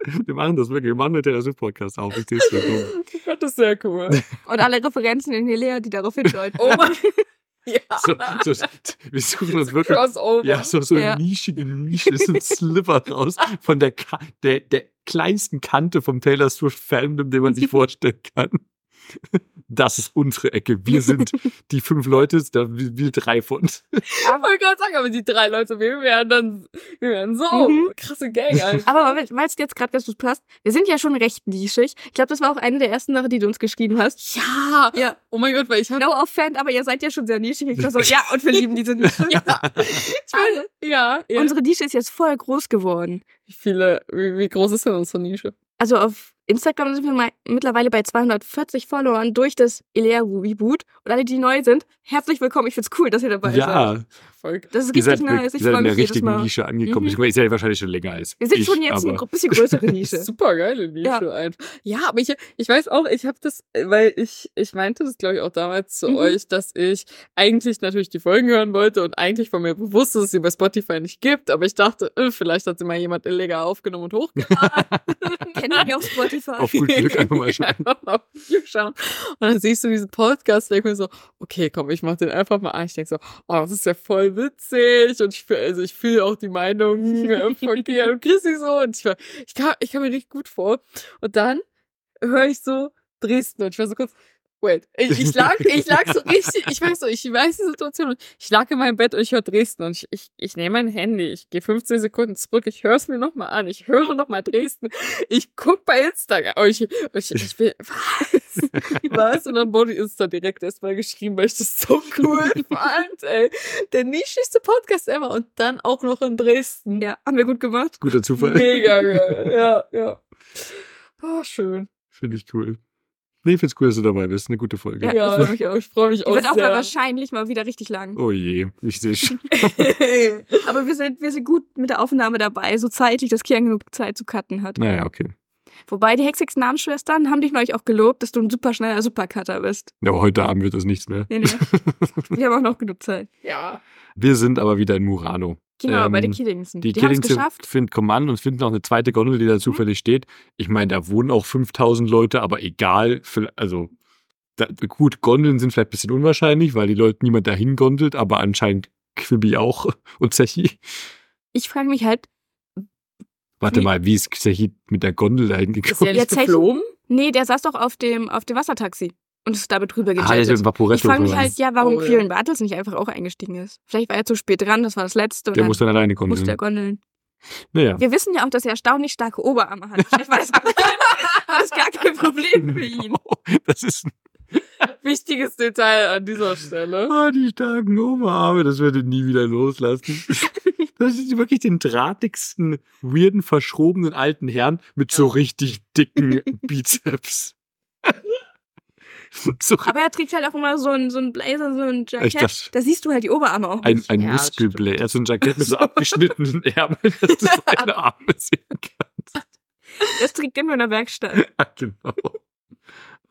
Speaker 1: Wir machen das wirklich. Wir machen den Taylor Swift Podcast auf. Ich sehe es.
Speaker 2: Oh Gott, das ist sehr cool.
Speaker 3: Und alle Referenzen in Helea, die darauf hindeuten.
Speaker 2: Oh mein Ja.
Speaker 1: So, so, wir suchen uns wirklich
Speaker 2: Crossover.
Speaker 1: ja, so, so
Speaker 3: Ja.
Speaker 1: nischige Nische, so ein Sliver raus von der, der, der kleinsten Kante vom Taylor Swift Fandom, den man sich vorstellen kann. Das ist unsere Ecke. Wir sind die fünf Leute, da wir wir drei von uns.
Speaker 2: Ich wollte gerade sagen, aber die drei Leute, wir wären dann, wir wären so
Speaker 3: Mhm.
Speaker 2: krasse Gang. Alter.
Speaker 3: Aber weil es jetzt gerade ganz gut passt, wir sind ja schon recht nischig. Ich glaube, das war auch eine der ersten Sachen, die du uns geschrieben hast.
Speaker 2: Ja.
Speaker 3: Ja.
Speaker 2: Oh mein Gott, weil ich habe
Speaker 3: No offend, aber ihr seid ja schon sehr nischig. Ich war so, ja, und wir lieben diese Nische.
Speaker 2: ja, ich will, ja, ja.
Speaker 3: Unsere Nische ist jetzt voll groß geworden.
Speaker 2: wie viele, wie, wie groß ist denn unsere Nische?
Speaker 3: Also auf Instagram sind wir mal mittlerweile bei 240 Followern durch das Ilea Reboot. Und alle, die neu sind, herzlich willkommen. Ich find's cool, dass ihr dabei seid.
Speaker 1: Ja,
Speaker 2: Voll.
Speaker 3: Das ist
Speaker 1: ihr seid,
Speaker 3: richtig nice. Ich freue
Speaker 1: in der
Speaker 3: mich jedes
Speaker 1: richtigen
Speaker 3: Mal.
Speaker 1: Nische angekommen.
Speaker 3: Mhm.
Speaker 1: Ich seid wahrscheinlich schon länger als
Speaker 3: Wir sind
Speaker 1: ich,
Speaker 3: schon jetzt
Speaker 1: aber
Speaker 3: eine bisschen größere Nische.
Speaker 2: Super geile Nische
Speaker 3: Ja.
Speaker 2: einfach. Ja, aber ich, ich weiß auch, ich habe das, weil ich, ich meinte das, glaube ich, auch damals zu
Speaker 3: Mhm.
Speaker 2: euch, dass ich eigentlich natürlich die Folgen hören wollte und eigentlich von mir bewusst, dass es sie bei Spotify nicht gibt, aber ich dachte, äh, vielleicht hat sie mal jemand illegal aufgenommen und hochgeladen.
Speaker 3: Kennen wir auf Spotify.
Speaker 1: auf gut Glück einfach mal schauen.
Speaker 2: Einfach mal auf YouTube schauen. Und dann siehst du diesen Podcast, denk mir so, okay, komm, ich mach den einfach mal an. Ich denk so, oh, das ist ja voll witzig. Und ich also ich fühle auch die Meinung äh, von Kia und Chrissy so. Und ich war, ich kam, ich kam mir richtig gut vor. Und dann höre ich so Dresden und ich war so kurz, wait. Ich, ich, lag, ich lag so richtig, ich weiß so, ich weiß die Situation. Ich lag in meinem Bett und ich höre Dresden und ich, ich, ich nehme mein Handy, ich gehe 15 Sekunden zurück, ich höre es mir nochmal an, ich höre nochmal Dresden, ich guck bei Instagram und ich, und ich, ich will, was? Was? Und dann wurde Insta direkt erstmal geschrieben, weil ich das so cool fand, ey. Der nischigste Podcast ever und dann auch noch in Dresden.
Speaker 3: Ja, haben wir gut gemacht.
Speaker 1: Guter Zufall.
Speaker 2: Mega geil. Ja, ja. Oh, schön.
Speaker 1: Finde ich cool. Nee, ich find's cool, dass du dabei bist. Eine gute Folge.
Speaker 3: Ja,
Speaker 2: Ja, ich, auch, ich freue mich
Speaker 3: Die
Speaker 2: auch
Speaker 3: wird auch mal wahrscheinlich mal wieder richtig lang.
Speaker 1: Oh je, ich sehe schon.
Speaker 3: Aber wir sind, wir sind gut mit der Aufnahme dabei, so zeitig, dass Kian genug Zeit zu cutten hat.
Speaker 1: Naja, okay.
Speaker 3: Wobei die Hexix Namensschwestern haben dich neulich auch gelobt, dass du ein super schneller Supercutter bist.
Speaker 1: Ja, aber heute Abend wird das nichts mehr.
Speaker 3: Nee, nee. wir haben auch noch genug Zeit.
Speaker 2: ja.
Speaker 1: Wir sind aber wieder in Murano.
Speaker 3: Genau,
Speaker 1: Ähm,
Speaker 3: bei den Killingsen.
Speaker 1: Die,
Speaker 3: Die, haben es
Speaker 1: Killingsen
Speaker 3: geschafft.
Speaker 1: finden Command und finden auch eine zweite Gondel, die da zufällig steht. Ich meine, da wohnen auch 5000 Leute, aber egal. Also, da, gut, Gondeln sind vielleicht ein bisschen unwahrscheinlich, weil die Leute niemand dahin gondelt, aber anscheinend Quibi auch und Zechi.
Speaker 3: Ich frage mich halt,
Speaker 1: Warte
Speaker 3: Wie-
Speaker 1: mal, wie ist Zechi mit der Gondel dahin
Speaker 2: Ist
Speaker 1: gekommen?
Speaker 2: ja nicht
Speaker 3: Jetzt
Speaker 2: geflogen?
Speaker 3: nee, der saß doch auf dem, auf dem Wassertaxi und ist damit drüber
Speaker 1: Ah, der ist
Speaker 3: gejettet.
Speaker 1: Vaporetto
Speaker 3: ich frage mich halt, ja, warum
Speaker 2: Oh, ja.
Speaker 3: Bartels nicht einfach auch eingestiegen ist. Vielleicht war er zu spät dran, das war das Letzte.
Speaker 1: Der muss dann alleine
Speaker 3: musste er
Speaker 1: gondeln.
Speaker 3: gondeln.
Speaker 1: Naja.
Speaker 3: Wir wissen ja auch, dass er erstaunlich starke Oberarme hat. Vielleicht war das, das ist gar kein Problem für ihn.
Speaker 1: Das ist
Speaker 2: Wichtiges Detail an dieser Stelle.
Speaker 1: Ah, die starken Oberarme, das würde nie wieder loslassen. Das ist wirklich den drahtigsten, weirden, verschrobenen alten Herrn mit so richtig dicken Bizeps. so
Speaker 3: Aber er trägt halt auch immer so ein, so ein Blazer, so ein Jackett.
Speaker 1: dachte-
Speaker 3: Da siehst du halt die Oberarme auch.
Speaker 1: ein, ein
Speaker 2: Ja, das
Speaker 1: er hat so ein Jackett mit so abgeschnittenen Ärmeln, dass du seine Arme sehen kannst.
Speaker 3: Das trägt er nur in der Werkstatt.
Speaker 1: Ja, genau.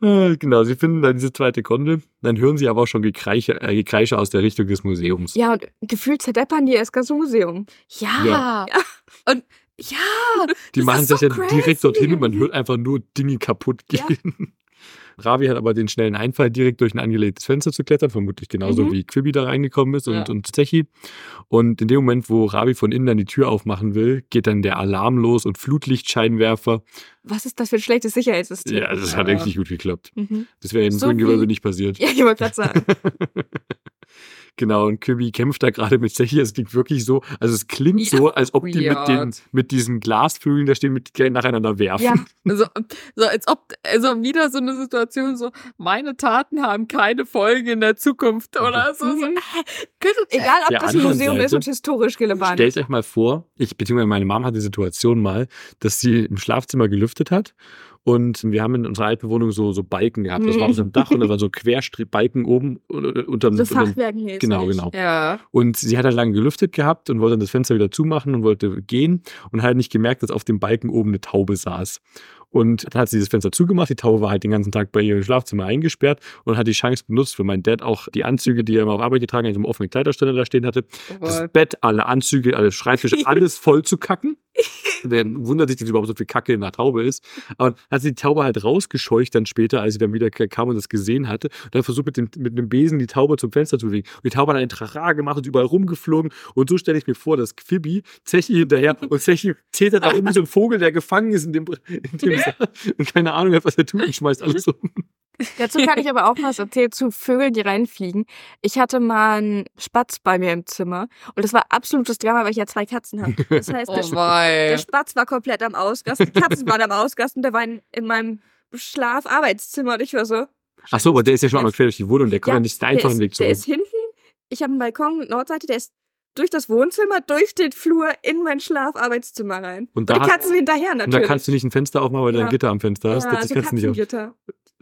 Speaker 1: Ah, Genau, sie finden dann diese zweite Gondel, dann hören sie aber auch schon Gekreiche, äh, Gekreische aus der Richtung des Museums.
Speaker 3: Ja, und gefühlt zerdeppern die erst das Museum.
Speaker 2: Ja.
Speaker 1: Ja.
Speaker 3: Und ja,
Speaker 1: Die
Speaker 3: das
Speaker 1: machen
Speaker 3: ist
Speaker 1: sich
Speaker 3: so
Speaker 1: ja direkt
Speaker 3: crazy.
Speaker 1: dorthin und man hört einfach nur Dinge kaputt
Speaker 3: Ja.
Speaker 1: gehen. Ravi hat aber den schnellen Einfall, direkt durch ein angelegtes Fenster zu klettern, vermutlich genauso
Speaker 3: Mhm.
Speaker 1: wie Quibi da reingekommen ist und,
Speaker 2: Ja.
Speaker 1: und Zechi. Und in dem Moment, wo Ravi von innen dann die Tür aufmachen will, geht dann der Alarm los und Flutlichtscheinwerfer.
Speaker 3: was ist das für ein schlechtes Sicherheitssystem?
Speaker 1: Ja, das hat
Speaker 2: Ja.
Speaker 1: richtig gut geklappt.
Speaker 3: Mhm.
Speaker 1: Das wäre im
Speaker 3: So
Speaker 1: grünen Gewölbe
Speaker 3: wie-
Speaker 1: nicht passiert.
Speaker 3: Ja, ich wollte gerade sagen.
Speaker 1: Genau, und Quibi kämpft da gerade mit Zechi. Es klingt wirklich so, also es klingt
Speaker 2: Ja,
Speaker 1: so, als ob die mit, den, mit diesen Glasvögeln da stehen, mit nacheinander werfen.
Speaker 3: Ja,
Speaker 2: Also, so als ob, also wieder so eine Situation, so, meine Taten haben keine Folgen in der Zukunft oder so. so
Speaker 3: Mhm.
Speaker 2: äh, könnte-
Speaker 3: egal ob
Speaker 1: Der
Speaker 3: das ein Museum ist
Speaker 1: Seite-
Speaker 3: und historisch relevant.
Speaker 1: Stellt euch mal vor, ich beziehungsweise meine Mom hatte die Situation mal, dass sie im Schlafzimmer gelüftet hat und wir haben in unserer alten Wohnung so, so Balken gehabt. Das war auf einem Dach und da waren so Querbalken oben unter unterm,
Speaker 3: so Fachwerkenmäßig.
Speaker 1: Genau, genau.
Speaker 2: Ja.
Speaker 1: Und sie hat halt lange gelüftet gehabt und wollte dann das Fenster wieder zumachen und wollte gehen und hat halt nicht gemerkt, dass auf dem Balken oben eine Taube saß. Und dann hat sie das Fenster zugemacht. Die Taube war halt den ganzen Tag bei ihr im Schlafzimmer eingesperrt und hat die Chance benutzt, für meinen Dad auch die Anzüge, die er immer auf Arbeit getragen hat, im offenen Kleiderständer da stehen hatte, das
Speaker 2: Aber
Speaker 1: Bett, alle Anzüge, alle Schreibtische, alles voll zu kacken. Der wundert sich, dass überhaupt so viel Kacke in der Taube ist. Aber dann hat sie die Taube halt rausgescheucht dann später, als sie dann wieder kam und das gesehen hatte. Und dann versucht mit dem, mit dem Besen die Taube zum Fenster zu bewegen. Und die Taube hat einen Trara gemacht und überall rumgeflogen. Und so stelle ich mir vor, dass Quibi Zechi hinterher und Zechi dann auch immer so ein Vogel, der gefangen ist in dem, in dem und keine Ahnung hat, was er tut und schmeißt alles um.
Speaker 3: Dazu kann ich aber auch was erzählen zu Vögeln, die reinfliegen. Ich hatte mal einen Spatz bei mir im Zimmer und das war absolutes Drama, weil ich ja zwei Katzen habe. Das heißt, der,
Speaker 2: oh
Speaker 3: der
Speaker 2: wei.
Speaker 3: Spatz war komplett am Ausgasten, die Katzen waren am Ausgasten, der war in, in meinem Schlafarbeitszimmer und ich war so.
Speaker 1: Ach so, aber der ist ja schon auch noch quer durch die Wohnung. Der kommt ja, nicht den
Speaker 3: der
Speaker 1: einfachen
Speaker 3: ist,
Speaker 1: Weg
Speaker 3: Der
Speaker 1: zurück.
Speaker 3: ist hinten, ich habe einen Balkon, Nordseite, der ist durch das Wohnzimmer, durch den Flur in mein Schlafarbeitszimmer rein.
Speaker 1: Und
Speaker 3: Und,
Speaker 1: da
Speaker 3: die
Speaker 1: hat-
Speaker 3: Katzen hinterher
Speaker 1: Und
Speaker 3: natürlich.
Speaker 1: da kannst du nicht ein Fenster aufmachen, weil du
Speaker 3: Ja.
Speaker 1: ein Gitter am Fenster hast.
Speaker 3: ja,
Speaker 1: das
Speaker 3: so
Speaker 1: kannst du nicht auf.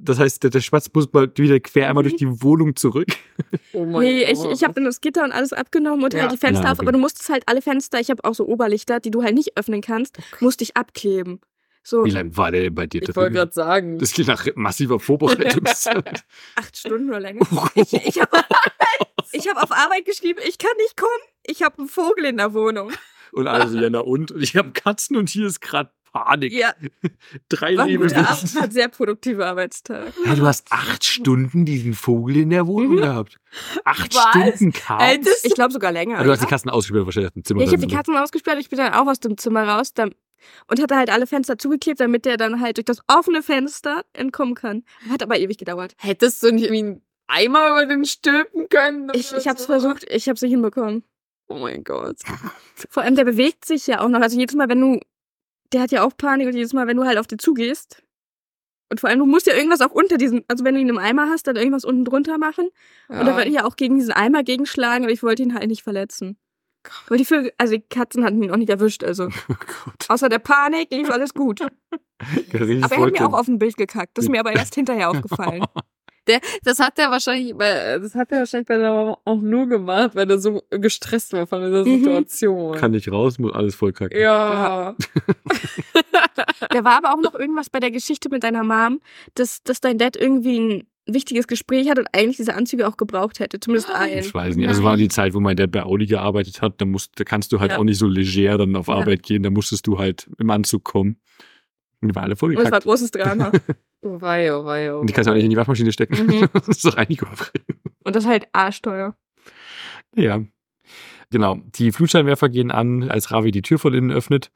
Speaker 1: Das heißt, der, der Spatz muss mal wieder quer einmal durch die Wohnung zurück.
Speaker 2: Oh mein
Speaker 3: Nee, ich, ich habe dann das Gitter und alles abgenommen und
Speaker 2: Ja.
Speaker 3: halt die Fenster
Speaker 1: Ja,
Speaker 3: auf,
Speaker 1: okay.
Speaker 3: aber du musstest halt alle Fenster, ich habe auch so Oberlichter, die du halt nicht öffnen kannst, musste ich abkleben. So
Speaker 1: Wie lange war der denn bei dir
Speaker 2: Ich wollte gerade sagen.
Speaker 1: Das geht nach massiver Vorbereitungszeit.
Speaker 3: acht Stunden oder länger.
Speaker 1: Oh
Speaker 3: Ich, ich habe hab auf Arbeit geschrieben, ich kann nicht kommen. Ich habe einen Vogel in der Wohnung.
Speaker 1: und also, ja, na und? Und ich habe Katzen und hier ist gerade Panik.
Speaker 3: Ja,
Speaker 1: Drei
Speaker 3: war
Speaker 1: Lebewesen.
Speaker 3: Abend, war ein sehr produktiver Arbeitstag.
Speaker 1: Ja, du hast acht Stunden diesen Vogel in der Wohnung
Speaker 3: Mhm.
Speaker 1: gehabt. Acht
Speaker 2: Was?
Speaker 1: Stunden
Speaker 2: das-
Speaker 3: Ich glaube sogar länger.
Speaker 1: Aber du hast die Katzen ausgesperrt wahrscheinlich im Zimmer.
Speaker 3: ja, ich habe die. Katzen ausgesperrt, ich bin dann auch aus dem Zimmer raus. Dann und hat da halt alle Fenster zugeklebt, damit der dann halt durch das offene Fenster entkommen kann. Hat aber ewig gedauert.
Speaker 2: Hättest du nicht irgendwie einen Eimer über den stülpen können?
Speaker 3: Ich, ich hab's
Speaker 2: so?
Speaker 3: versucht, ich hab's nicht hinbekommen.
Speaker 2: Oh mein Gott.
Speaker 3: Vor allem, der bewegt sich ja auch noch. Also jedes Mal, wenn du, der hat ja auch Panik und jedes Mal, wenn du halt auf den zugehst. Und vor allem, du musst ja irgendwas auch unter diesem, also wenn du ihn im Eimer hast, dann irgendwas unten drunter machen. Und da wollte ich ja auch gegen diesen Eimer gegenschlagen, aber ich wollte ihn halt nicht verletzen. Aber die Vögel, also die Katzen hatten ihn auch nicht erwischt, also.
Speaker 1: Oh.
Speaker 3: Außer der Panik lief alles gut. Aber er hat mir auch auf ein Bild gekackt. Das ist mir aber erst hinterher aufgefallen.
Speaker 2: Der, das hat er wahrscheinlich, bei, das hat er wahrscheinlich bei der Mama auch nur gemacht, weil er so gestresst war von dieser
Speaker 3: Mhm.
Speaker 2: Situation.
Speaker 1: Kann nicht raus, muss alles voll kacken.
Speaker 2: ja.
Speaker 3: Da war aber auch noch irgendwas bei der Geschichte mit deiner Mom, dass, dass dein Dad irgendwie ein wichtiges Gespräch hat und eigentlich diese Anzüge auch gebraucht hätte. Zumindest einen.
Speaker 1: Ich weiß nicht. Also war die Zeit, wo mein Dad bei Audi gearbeitet hat, da, musst, da kannst du halt
Speaker 3: Ja.
Speaker 1: auch nicht so leger dann auf
Speaker 3: Ja.
Speaker 1: Arbeit gehen, da musstest du halt im Anzug kommen. Und die waren alle voll
Speaker 3: Und es war
Speaker 1: gekackt.
Speaker 3: großes Drama.
Speaker 2: Oh wei, oh wei, oh
Speaker 1: Und die kannst du auch nicht in die Waschmaschine stecken.
Speaker 3: Mhm.
Speaker 1: das ist doch Reinigung bringen.
Speaker 3: Und das halt arschteuer.
Speaker 1: Ja. Genau. Die Flutscheinwerfer gehen an, als Ravi die Tür von innen öffnet.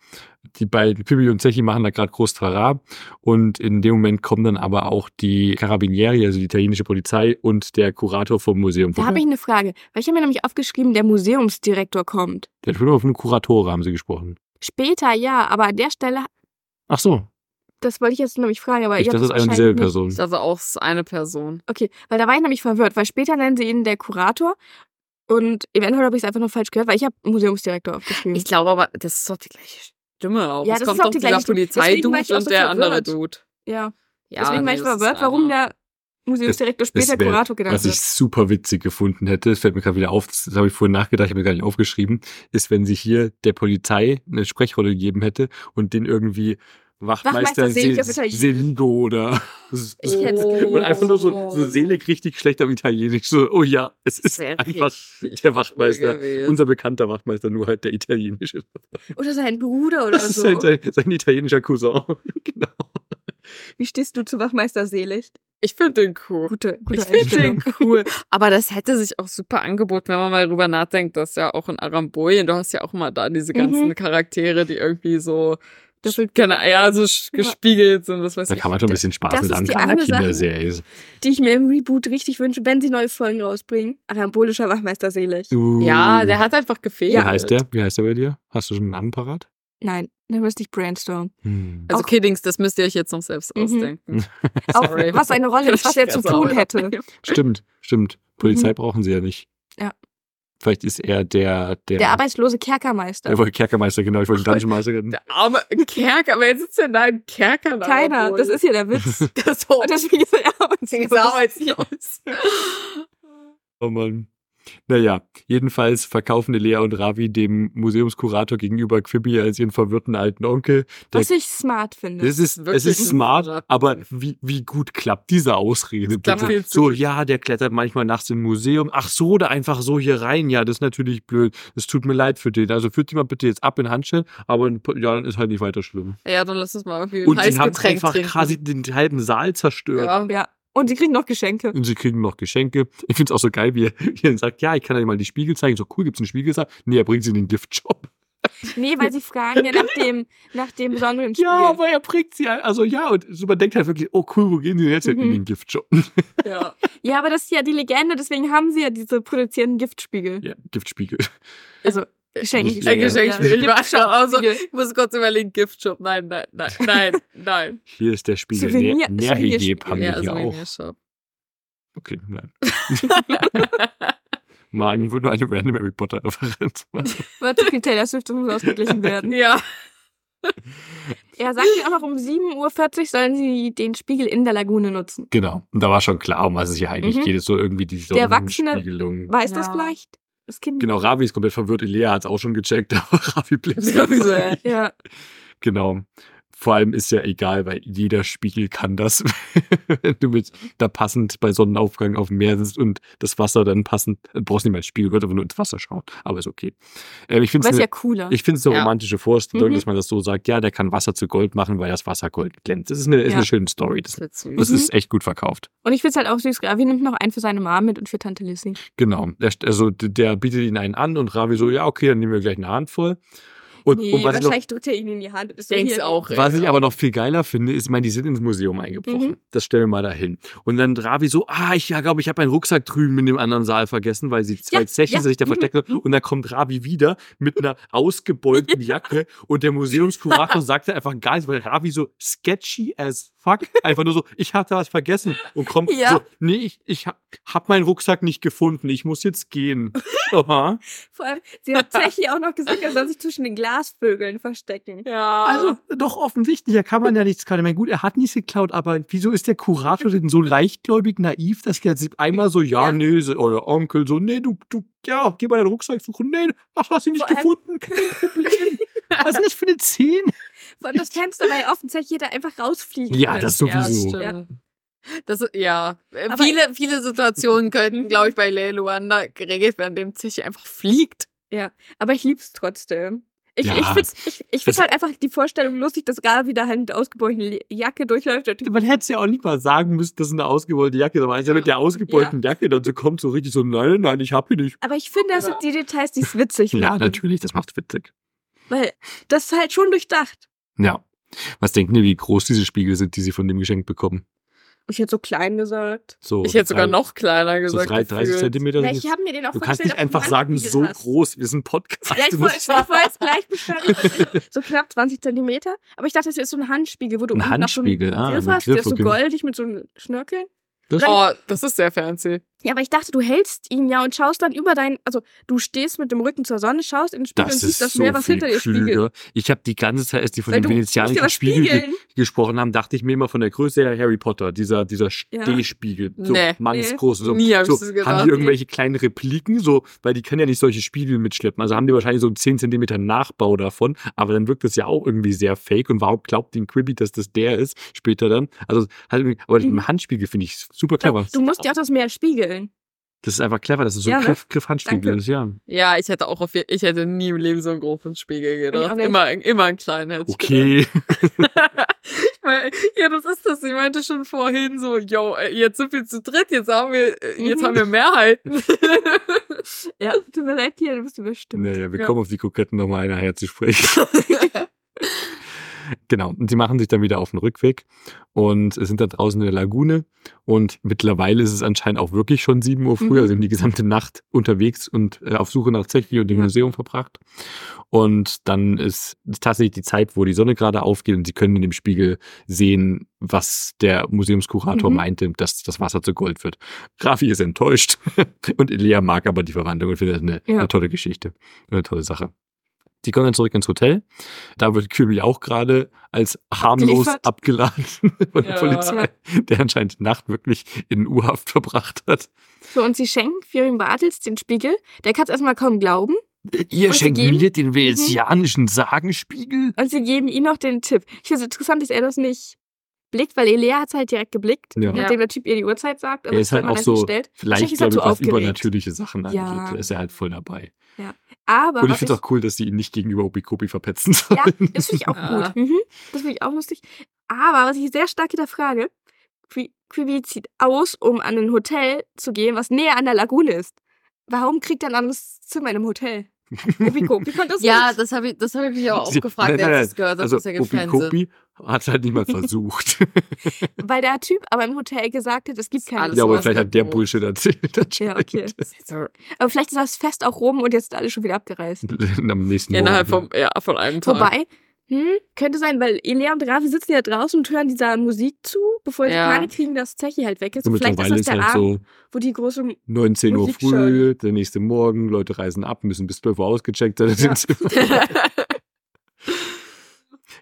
Speaker 1: Die beiden Pippi und Zechi machen da gerade groß Trara. Und in dem Moment kommen dann aber auch die Carabinieri, also die italienische Polizei und der Kurator vom Museum.
Speaker 3: Da habe ich eine Frage. Weil ich habe mir nämlich aufgeschrieben, der Museumsdirektor kommt.
Speaker 1: Der hat schon von Kuratore haben sie gesprochen.
Speaker 3: Später ja, aber an der Stelle,
Speaker 1: Ach so.
Speaker 3: Das wollte ich jetzt nämlich fragen, aber
Speaker 1: Ich
Speaker 3: ihr
Speaker 1: dachte, das ist eine und dieselbe
Speaker 3: nicht.
Speaker 1: Person.
Speaker 2: Ist also auch eine Person.
Speaker 3: Okay, weil da war ich nämlich verwirrt, weil später nennen sie ihn der Kurator und eventuell habe ich es einfach nur falsch gehört, weil ich habe Museumsdirektor aufgeschrieben.
Speaker 2: Ich glaube aber, das ist doch die gleiche Stimme auch.
Speaker 3: Ja,
Speaker 2: es
Speaker 3: das
Speaker 2: kommt
Speaker 3: ist auch
Speaker 2: doch
Speaker 3: die gleiche war
Speaker 2: Polizeidude
Speaker 3: ich
Speaker 2: und
Speaker 3: so
Speaker 2: der andere. Dude.
Speaker 3: ja,
Speaker 2: Ja,
Speaker 3: deswegen war
Speaker 2: nee,
Speaker 3: ich
Speaker 2: das ist
Speaker 3: verwirrt, warum der Museumsdirektor später
Speaker 1: wär-
Speaker 3: Kurator genannt
Speaker 1: Was ich
Speaker 3: wird.
Speaker 1: super witzig gefunden hätte, das fällt mir gerade wieder auf, das habe ich vorhin nachgedacht, ich habe mir gar nicht aufgeschrieben, ist, wenn sie hier der Polizei eine Sprechrolle gegeben hätte und den irgendwie Wachtmeister,
Speaker 3: Wachtmeister Selig auf
Speaker 1: Se-
Speaker 3: Italienisch.
Speaker 1: Seligo oder
Speaker 3: Ich hätt's-
Speaker 1: und einfach nur so, so selig richtig schlecht am Italienisch. So, oh ja, es ist
Speaker 2: Wäre
Speaker 1: einfach
Speaker 2: richtig
Speaker 1: der Wachtmeister,
Speaker 2: gewesen.
Speaker 1: unser bekannter Wachtmeister, nur halt der italienische.
Speaker 3: Oder sein Bruder oder
Speaker 1: Das
Speaker 3: so.
Speaker 1: halt sein, sein italienischer Cousin. genau.
Speaker 3: Wie stehst du zu Wachmeister Selig?
Speaker 2: Ich finde den cool.
Speaker 3: Gute, gute
Speaker 2: Ich finde den cool. Aber das hätte sich auch super angeboten, wenn man mal drüber nachdenkt, dass ja auch in Aramboyen, du hast ja auch immer da diese ganzen
Speaker 3: Mhm.
Speaker 2: Charaktere, die irgendwie so,
Speaker 3: Das
Speaker 2: das keine, ja, so gespiegelt sind, was weiß
Speaker 1: Da
Speaker 2: ich.
Speaker 1: kann man schon ein bisschen Spaß
Speaker 3: Das
Speaker 1: mit
Speaker 3: ist die
Speaker 1: an
Speaker 3: eine Sache.
Speaker 1: Kinderserie.
Speaker 3: Die ich mir im Reboot richtig wünsche, wenn sie neue Folgen rausbringen. Arambolischer Wachmeister Selig.
Speaker 1: Uh.
Speaker 2: Ja, der hat einfach gefehlt.
Speaker 1: Wie heißt der? Wie heißt der bei dir? Hast du schon einen Namen parat?
Speaker 3: Nein, da müsste ich brainstormen.
Speaker 1: Hm.
Speaker 2: Also Kiddings, das müsst ihr euch jetzt noch selbst
Speaker 3: Mhm.
Speaker 2: ausdenken.
Speaker 3: Auch
Speaker 2: Sorry.
Speaker 3: was eine Rolle ist, was er zu tun hätte.
Speaker 1: Stimmt, stimmt. Polizei brauchen sie ja nicht. Vielleicht ist er der, der,
Speaker 3: Der arbeitslose Kerkermeister.
Speaker 1: der wollte Kerkermeister, genau, ich wollte Dungeon Meister.
Speaker 2: Der arme Kerker, wer sitzt denn da im Kerker?
Speaker 3: Keiner, das ist ja der Witz.
Speaker 2: das so.
Speaker 3: Und deswegen ist er
Speaker 2: Deswegen ist er arbeitslos.
Speaker 1: Oh Mann. Naja, jedenfalls verkaufen Lea und Ravi dem Museumskurator gegenüber Quibi als ihren verwirrten alten Onkel. Der,
Speaker 3: Was ich smart finde.
Speaker 1: das ist, es ist smart,
Speaker 2: smart.
Speaker 1: aber wie, wie gut klappt diese Ausrede? bitte?
Speaker 2: viel zu
Speaker 1: So, ja, der klettert manchmal nachts im Museum. Ach so, da einfach so hier rein. Ja, das ist natürlich blöd. Es tut mir leid für den. Also führt die mal bitte jetzt ab in Handschellen, aber in, ja, dann ist halt nicht weiter schlimm.
Speaker 2: Ja, dann lass uns mal irgendwie
Speaker 1: Und sie haben einfach
Speaker 2: trinken.
Speaker 1: quasi den halben Saal zerstört.
Speaker 2: Ja.
Speaker 3: ja. Und sie kriegen noch Geschenke.
Speaker 1: Und sie kriegen noch Geschenke. Ich finde es auch so geil, wie er, wie er sagt, ja, ich kann dir mal die Spiegel zeigen. So, cool, gibt's einen Spiegelsaal? Nee, er bringt sie in den Giftshop.
Speaker 3: Nee, weil sie fragen ja nach dem, nach dem besonderen Spiel.
Speaker 1: Ja, aber er bringt sie also ja, und so, man denkt halt wirklich, oh cool, wo gehen denn jetzt hin? in
Speaker 3: Mhm.
Speaker 1: den Giftshop?
Speaker 2: Ja.
Speaker 3: ja, aber das ist ja die Legende, deswegen haben sie ja diese produzierenden Giftspiegel.
Speaker 1: ja, Giftspiegel.
Speaker 3: Also Geschenke.
Speaker 1: Nicht
Speaker 2: Ein
Speaker 1: Ja.
Speaker 2: Geschenkspiel. Ich war schon auch so,
Speaker 3: Giftshop-Spiegel.
Speaker 2: ich muss kurz überlegen, Giftshop. Nein, nein, nein, nein, nein.
Speaker 1: Hier ist der Spiegel.
Speaker 3: Souvenir-
Speaker 1: Nährhegeb haben wir
Speaker 2: Ja,
Speaker 1: hier auch. Okay, nein. Ich würde nur eine random Harry Potter Referenz machen.
Speaker 3: Wird zu viel Taylor Swift, das muss ausgeglichen werden.
Speaker 2: Ja.
Speaker 3: Er sagt mir auch noch, um 7.40 Uhr sollen sie den Spiegel in der Lagune nutzen.
Speaker 1: Genau. Und da war schon klar, um was es hier eigentlich
Speaker 3: Mhm.
Speaker 1: geht. Es ist so irgendwie die
Speaker 3: Der Erwachsene
Speaker 1: Sonnenspiegelung.
Speaker 3: Weiß
Speaker 2: Ja.
Speaker 3: das vielleicht? Das Kind?
Speaker 1: Genau, Ravi ist komplett verwirrt. Lea hat es auch schon gecheckt, aber Ravi
Speaker 2: Sowieso, ja.
Speaker 3: Ja.
Speaker 1: Genau. Vor allem ist ja egal, weil jeder Spiegel kann das. Wenn du mit da passend bei Sonnenaufgang auf dem Meer sitzt und das Wasser dann passend, du brauchst nicht mal einen Spiegel, du kannst einfach nur ins Wasser schauen. Aber ist okay. Ähm, ich finde
Speaker 3: Aber
Speaker 1: es
Speaker 3: ist ja
Speaker 1: eine,
Speaker 3: cooler.
Speaker 1: ich find's eine
Speaker 2: Ja.
Speaker 1: romantische Vorstellung,
Speaker 3: Mhm.
Speaker 1: dass man das so sagt, ja, der kann Wasser zu Gold machen, weil das Wasser Gold glänzt. Das ist eine, ist
Speaker 3: Ja.
Speaker 1: eine schöne Story. Das,
Speaker 2: Das
Speaker 1: das
Speaker 3: Mhm.
Speaker 1: ist echt gut verkauft.
Speaker 3: Und ich find's halt auch süß. Ravi nimmt noch einen für seine Mom mit und für Tante Lissy.
Speaker 1: Genau. Der, also der bietet ihn einen an und Ravi so, ja, okay, dann nehmen wir gleich eine Handvoll. Und,
Speaker 3: nee,
Speaker 1: und was, ich noch,
Speaker 3: wahrscheinlich drückt er ihn in die Hand. Ist so
Speaker 2: Denk's
Speaker 3: hier.
Speaker 2: auch.
Speaker 1: was ich aber noch viel geiler finde, ist, ich meine, die sind ins Museum eingebrochen.
Speaker 3: Mhm.
Speaker 1: Das stellen wir mal dahin. Und dann Ravi so, ah, ich ja, glaube, ich habe meinen Rucksack drüben in dem anderen Saal vergessen, weil sie zwei
Speaker 3: Ja,
Speaker 1: Zechen
Speaker 3: ja.
Speaker 1: sich da
Speaker 3: Mhm.
Speaker 1: versteckt haben. Und dann kommt Ravi wieder mit einer ausgebeulten Jacke und der Museumskurator sagt einfach gar nichts, weil Ravi so sketchy as fuck, einfach nur so, ich habe da was vergessen und kommt
Speaker 3: Ja.
Speaker 1: so, nee, ich, ich hab, hab meinen Rucksack nicht gefunden, ich muss jetzt gehen. Aha.
Speaker 3: Vor allem, sie hat tatsächlich auch noch gesagt, er soll sich zwischen den Glasvögeln verstecken.
Speaker 2: Ja.
Speaker 1: Also doch offensichtlich, da kann man ja nichts klauen. Ich meine, gut, er hat nichts geklaut, aber wieso ist der Kurator denn so leichtgläubig naiv, dass der einmal so, ja,
Speaker 3: Ja.
Speaker 1: nee, so- oder Onkel so, nee, du, du, ja, geh mal deinen Rucksack suchen. Nee, ach, hast ihn nicht
Speaker 3: Vor
Speaker 1: gefunden, kein Problem. Was ist das für eine 10?
Speaker 3: Vor allem das Fenster war ja offen, hätte jeder einfach rausfliegen
Speaker 1: Ja, das
Speaker 2: Ja,
Speaker 1: sowieso.
Speaker 2: stimmt. Das, ja, Äh,
Speaker 3: Aber-
Speaker 2: viele, viele Situationen könnten, glaube ich, bei Lei Luanda geregelt werden, indem Zichi einfach fliegt.
Speaker 3: Aber ich lieb's trotzdem. Ich,
Speaker 1: Ja.
Speaker 3: ich find's, ich, ich find's halt einfach die Vorstellung lustig, dass Ra wieder halt mit ausgebeulten Jacke durchläuft.
Speaker 1: Man hätte es ja auch nicht mal sagen müssen, das ist eine ausgebeulte Jacke, aber ist ja mit der ausgebeulten Jacke dann so kommt so richtig so, nein, nein, ich hab die nicht.
Speaker 3: Aber ich finde, das sind die Details, die es witzig
Speaker 1: Ja,
Speaker 3: machen.
Speaker 1: natürlich, das macht witzig.
Speaker 3: Weil das ist halt schon durchdacht.
Speaker 1: Ja. Was denken ihr, wie groß diese Spiegel sind, die sie von dem geschenkt bekommen?
Speaker 3: Ich hätte so klein gesagt.
Speaker 1: So
Speaker 2: Ich hätte sogar noch kleiner
Speaker 1: so
Speaker 2: gesagt.
Speaker 1: drei, 30
Speaker 2: gefühlt.
Speaker 1: Zentimeter.
Speaker 3: Ja,
Speaker 1: sind
Speaker 3: ich habe mir den auch
Speaker 1: Du kannst nicht einfach sagen,
Speaker 3: Handspiegel
Speaker 1: so
Speaker 3: hast.
Speaker 1: groß, wir sind Podcast.
Speaker 3: Ja, ich wollte jetzt gleich beschreiben. so knapp 20 Zentimeter. Aber ich dachte, das ist so ein Handspiegel, wo du
Speaker 1: Ein
Speaker 3: unten noch so einen
Speaker 1: Handspiegel, ah,
Speaker 3: Griff hast. Der
Speaker 1: Griff,
Speaker 3: ist so
Speaker 1: okay.
Speaker 3: goldig mit so einem Schnörkeln.
Speaker 1: Das-
Speaker 2: Oh, das ist sehr fancy.
Speaker 3: Ja, aber ich dachte, du hältst ihn ja und schaust dann über deinen, also du stehst mit dem Rücken zur Sonne, schaust in den Spiegel
Speaker 1: Das
Speaker 3: und siehst das
Speaker 1: so
Speaker 3: Meer, was hinter dir spiegelt.
Speaker 1: klüger. Ich habe die ganze Zeit, als die von
Speaker 3: Weil
Speaker 1: dem
Speaker 3: dir
Speaker 1: venezianischen Spiegel ge
Speaker 3: spiegeln.
Speaker 1: gesprochen haben, dachte ich mir immer von der Größe her Harry Potter, dieser, dieser
Speaker 3: Ja.
Speaker 1: Stehspiegel. So
Speaker 2: Nee.
Speaker 1: mannsgroß. So,
Speaker 2: Nie hab ich
Speaker 1: so,
Speaker 2: das gedacht.
Speaker 1: haben die irgendwelche kleinen Repliken, so, weil die können ja nicht solche Spiegel mitschleppen. Also haben die wahrscheinlich so einen 10 Zentimeter Nachbau davon, aber dann wirkt das ja auch irgendwie sehr fake. Und warum glaubt den Quibi, dass das der ist, später dann? Also, halt, irgendwie- aber
Speaker 3: Mhm.
Speaker 1: im Handspiegel finde ich super clever.
Speaker 3: Du musst ja auch das Meer spiegeln.
Speaker 1: Das ist einfach clever, das ist so
Speaker 3: Ja,
Speaker 1: ein
Speaker 3: ne?
Speaker 1: Griff, Griff-Handspiegel
Speaker 3: Danke.
Speaker 1: ist, ja.
Speaker 2: Ja, ich hätte auch auf, ich hätte nie im Leben so einen großen Spiegel gedacht. Immer, immer einen kleinen
Speaker 1: Okay.
Speaker 2: Ich meine, ja, das ist das. Ich meinte schon vorhin so, yo, äh, jetzt sind wir zu dritt, jetzt haben wir, äh, jetzt
Speaker 3: Mhm.
Speaker 2: haben wir Mehrheiten.
Speaker 3: Ja, tut mir leid, hier, du bist überstimmt.
Speaker 1: Naja, wir
Speaker 2: Ja.
Speaker 1: kommen auf die Koketten nochmal nachher zu sprechen. genau. Und sie machen sich dann wieder auf den Rückweg und sind dann draußen in der Lagune. Und mittlerweile ist es anscheinend auch wirklich schon 7 Uhr früh.
Speaker 3: Mhm.
Speaker 1: Also sie haben die gesamte Nacht unterwegs und äh, auf Suche nach Zechi und dem. Museum verbracht. Und dann ist tatsächlich die Zeit, wo die Sonne gerade aufgeht und sie können in dem Spiegel sehen, was der Museumskurator
Speaker 3: Mhm.
Speaker 1: meinte, dass das Wasser zu Gold wird. Rafi ist enttäuscht und Elia mag aber die Verwandlung und findet das eine,
Speaker 3: Ja.
Speaker 1: eine tolle Geschichte, eine tolle Sache. Die kommen dann zurück ins Hotel. Da wird Kirby auch gerade als harmlos
Speaker 3: Abgeliefert.
Speaker 1: abgeladen von der
Speaker 2: Ja.
Speaker 1: Polizei, der anscheinend die Nacht wirklich in U-Haft verbracht hat.
Speaker 3: So, und sie schenken Firin Bartels den Spiegel. Der kann es erstmal kaum glauben.
Speaker 1: Ihr
Speaker 3: Und
Speaker 1: schenkt mir den venezianischen Sagenspiegel?
Speaker 3: Und sie geben ihm noch den Tipp. Ich finde es interessant, dass er das nicht blickt, weil Elea hat es halt direkt geblickt,
Speaker 1: Ja.
Speaker 3: nachdem der Typ ihr die Uhrzeit sagt. aber
Speaker 1: Er ist halt auch so. Vielleicht,
Speaker 3: er
Speaker 1: glaube ich, was übernatürliche Sachen angeht.
Speaker 3: Ja.
Speaker 1: Da ist er halt voll dabei.
Speaker 3: Aber
Speaker 1: Und ich finde es auch cool, dass sie ihn nicht gegenüber Opikopi verpetzen sollen.
Speaker 3: Ja, das finde ich auch
Speaker 2: Ja.
Speaker 3: gut. Mhm. Das finde ich auch lustig. Aber was ich sehr stark hinterfrage, Qui- Quibi zieht aus, um an ein Hotel zu gehen, was näher an der Lagune ist. Warum kriegt er ein anderes Zimmer in einem Hotel? Opiko, wie konnte das
Speaker 2: ja,
Speaker 3: nicht?
Speaker 2: das habe ich, das habe ich mich auch
Speaker 1: Sie-
Speaker 2: gefragt,
Speaker 1: nein, nein,
Speaker 2: als ich das gehört habe,
Speaker 1: Also
Speaker 2: dass er
Speaker 1: Opikopi hat halt nicht mal versucht.
Speaker 3: Weil der Typ aber im Hotel gesagt hat, es gibt keine
Speaker 2: Alles
Speaker 1: ja, aber vielleicht hat der. Bullshit erzählt.
Speaker 3: Ja, okay. Aber vielleicht ist das Fest auch rum und jetzt sind alle schon wieder abgereist.
Speaker 1: Am nächsten
Speaker 2: Ja, innerhalb vom, ja, von einem Tag.
Speaker 3: Wobei, hm, könnte sein, weil Elea und Ravi sitzen ja draußen und hören dieser Musik zu, bevor sie
Speaker 2: Ja.
Speaker 3: Panik kriegen, dass Zechi halt weg ist.
Speaker 1: Und
Speaker 3: vielleicht ist das
Speaker 1: ist
Speaker 3: der
Speaker 1: halt
Speaker 3: Abend,
Speaker 1: so
Speaker 3: wo die große
Speaker 1: 19 Uhr früh, der nächste Morgen, Leute reisen ab, müssen bis 12 Uhr ausgecheckt sein.
Speaker 3: Ja.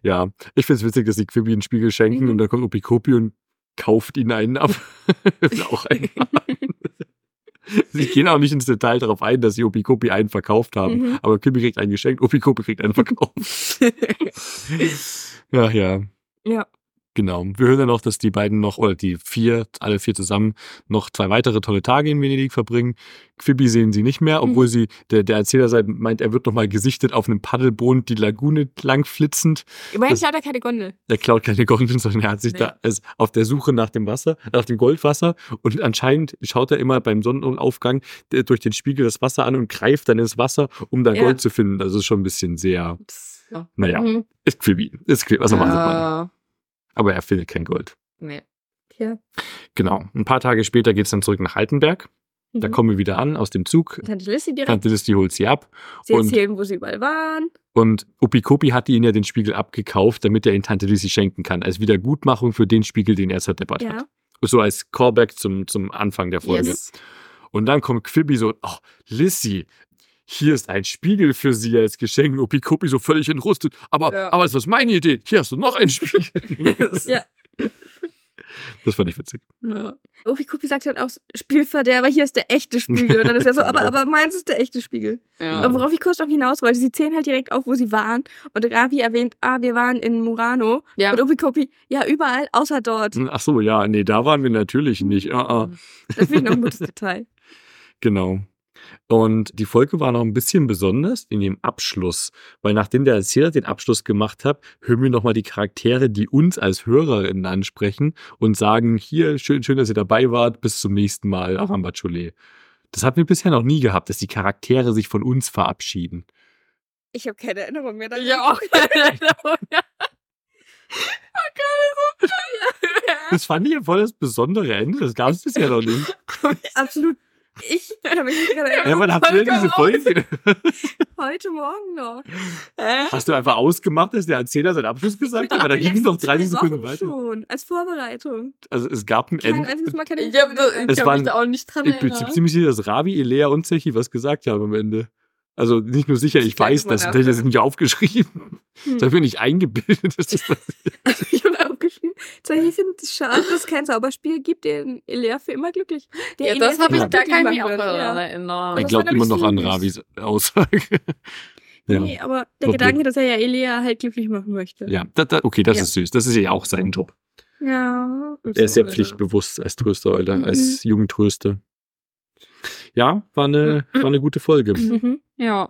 Speaker 1: Ja, ich finde es witzig, dass sie Quibi einen Spiegel schenken
Speaker 3: Mhm.
Speaker 1: und dann kommt Opikopi und kauft ihn einen ab. Auch ein Sie gehen auch nicht ins Detail darauf ein, dass sie Opikopi einen verkauft haben.
Speaker 3: Mhm.
Speaker 1: Aber Quibi kriegt einen geschenkt, Opikopi kriegt einen verkauft. ja, ja.
Speaker 3: Ja.
Speaker 1: Genau. Wir hören dann noch, dass die beiden noch, oder die vier, alle vier zusammen, noch zwei weitere tolle Tage in Venedig verbringen. Quibi sehen sie nicht mehr, obwohl sie, der, der Erzähler sei- meint, er wird nochmal gesichtet auf einem Paddelboot die Lagune lang flitzend.
Speaker 3: Immerhin klaut er keine Gondel.
Speaker 1: Er klaut keine Gondeln, sondern er hat sich
Speaker 2: Nee.
Speaker 1: da ist auf der Suche nach dem Wasser, nach dem Goldwasser und anscheinend schaut er immer beim Sonnenaufgang äh, durch den Spiegel das Wasser an und greift dann ins Wasser, um da
Speaker 3: Ja.
Speaker 1: Gold zu finden. Also ist schon ein bisschen sehr, Naja,
Speaker 3: Mhm.
Speaker 1: ist Quibi. Ist Quibi. Was erwartet man?
Speaker 2: Ja.
Speaker 1: Aber er findet kein Gold.
Speaker 2: Nee.
Speaker 3: Tja.
Speaker 1: Genau. Ein paar Tage später geht's dann zurück nach Altenberg. Da
Speaker 3: Mhm.
Speaker 1: kommen wir wieder an aus dem Zug.
Speaker 3: Tante Lissy direkt.
Speaker 1: Tante Listi holt sie ab.
Speaker 3: Sie
Speaker 1: und-
Speaker 3: erzählen, wo sie überall waren.
Speaker 1: Und Upikopi hatte ihnen ja den Spiegel abgekauft, damit er ihn Tante Lissi schenken kann. Als Wiedergutmachung für den Spiegel, den er zerdeppert
Speaker 3: Ja.
Speaker 1: hat. So als Callback zum, zum Anfang der Folge.
Speaker 3: Yes.
Speaker 1: Und dann kommt Quibby so, oh, Lissy, hier ist ein Spiegel für sie als Geschenk. Upikopi so völlig entrüstet. Aber,
Speaker 2: Ja.
Speaker 1: aber das ist meine Idee. Hier hast du noch einen Spiegel.
Speaker 3: Ja.
Speaker 1: Das fand ich witzig.
Speaker 2: Ja.
Speaker 3: Opi Kupi sagt halt auch, Spielverderber, hier ist der echte Spiegel. Und dann ist er so, aber, aber meins ist der echte Spiegel.
Speaker 2: Ja.
Speaker 3: Und worauf ich kurz noch hinaus wollte, sie zählen halt direkt auf, wo sie waren. Und Ravi erwähnt, ah, wir waren in Murano.
Speaker 2: Ja.
Speaker 3: Und Opi Kupi, ja, überall, außer dort.
Speaker 1: Ach so, ja, nee, da waren wir natürlich nicht. Ah, ah.
Speaker 3: Das finde ich noch ein gutes Detail.
Speaker 1: Genau. Und die Folge war noch ein bisschen besonders in dem Abschluss, weil nachdem der Erzähler den Abschluss gemacht hat, hören wir nochmal die Charaktere, die uns als Hörerinnen ansprechen und sagen, hier, schön, schön, dass ihr dabei wart, bis zum nächsten Mal, Arambachole. Das hatten wir bisher noch nie gehabt, dass die Charaktere sich von uns verabschieden.
Speaker 3: Ich habe keine Erinnerung mehr daran.
Speaker 2: Ich auch keine Erinnerung.
Speaker 1: Das fand ich ja voll das besondere Ende, das gab es bisher noch nicht.
Speaker 3: Absolut. Ich kann mich nicht daran
Speaker 1: Ja, wann habt ihr diese Folge?
Speaker 3: Heute Morgen noch.
Speaker 1: Hast du einfach ausgemacht, dass der Erzähler seinen Abschluss gesagt hat? Aber da ging es noch 30
Speaker 3: Zwei
Speaker 1: Sekunden
Speaker 3: Wochen
Speaker 1: weiter.
Speaker 3: schon, als Vorbereitung.
Speaker 1: Also es gab ein
Speaker 3: Kein
Speaker 1: Ende.
Speaker 3: einziges Mal keine
Speaker 2: Ich, hab, das- ich
Speaker 1: Es
Speaker 2: kann
Speaker 1: waren-
Speaker 2: mich da auch nicht dran
Speaker 1: Ich bin
Speaker 2: erinnern.
Speaker 1: ziemlich sicher, dass Ravi, Elea und Zechi was gesagt haben am Ende. Also nicht nur sicher, ich
Speaker 2: Ich
Speaker 1: weiß das, das ist
Speaker 2: das.
Speaker 1: nicht aufgeschrieben.
Speaker 3: Hm.
Speaker 1: Das habe ich mir nicht eingebildet. dass Das
Speaker 3: Also ich habe aufgeschrieben. Ich finde es schade, dass es kein Zauberspiel gibt, den Elea für immer glücklich. Der
Speaker 2: Ja, das habe ich, da kann ich mich auch daran
Speaker 3: ja.
Speaker 2: erinnern.
Speaker 1: ich
Speaker 3: das
Speaker 1: glaube
Speaker 3: war
Speaker 1: immer noch an Ravis Aussage. ja.
Speaker 3: Nee, aber der
Speaker 1: Doch,
Speaker 3: Gedanke, dass er ja Elea halt glücklich machen möchte.
Speaker 1: ja, da, da, okay, das
Speaker 3: Ja.
Speaker 1: ist süß. Das ist ja auch sein Job.
Speaker 3: Ja.
Speaker 1: Er ist sehr pflichtbewusst als Tröster, Alter,
Speaker 3: Mhm.
Speaker 1: als Jugendtröster. Ja, war eine, war eine gute Folge.
Speaker 3: Mhm.
Speaker 2: Ja.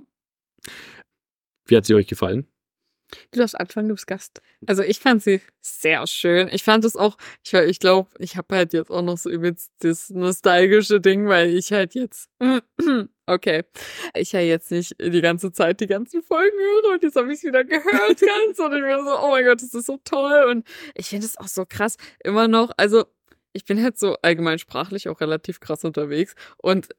Speaker 1: Wie hat sie euch gefallen?
Speaker 3: Du darfst anfangen, du bist Gast.
Speaker 2: Also ich fand sie sehr schön. Ich fand es auch, ich, ich glaube, ich habe halt jetzt auch noch so übelst das nostalgische Ding, weil ich halt jetzt, okay, ich ja jetzt nicht die ganze Zeit die ganzen Folgen höre und jetzt habe ich es wieder gehört ganz und ich bin so, oh mein Gott, das ist so toll und ich finde es auch so krass, immer noch, also ich bin halt so allgemein sprachlich auch relativ krass unterwegs und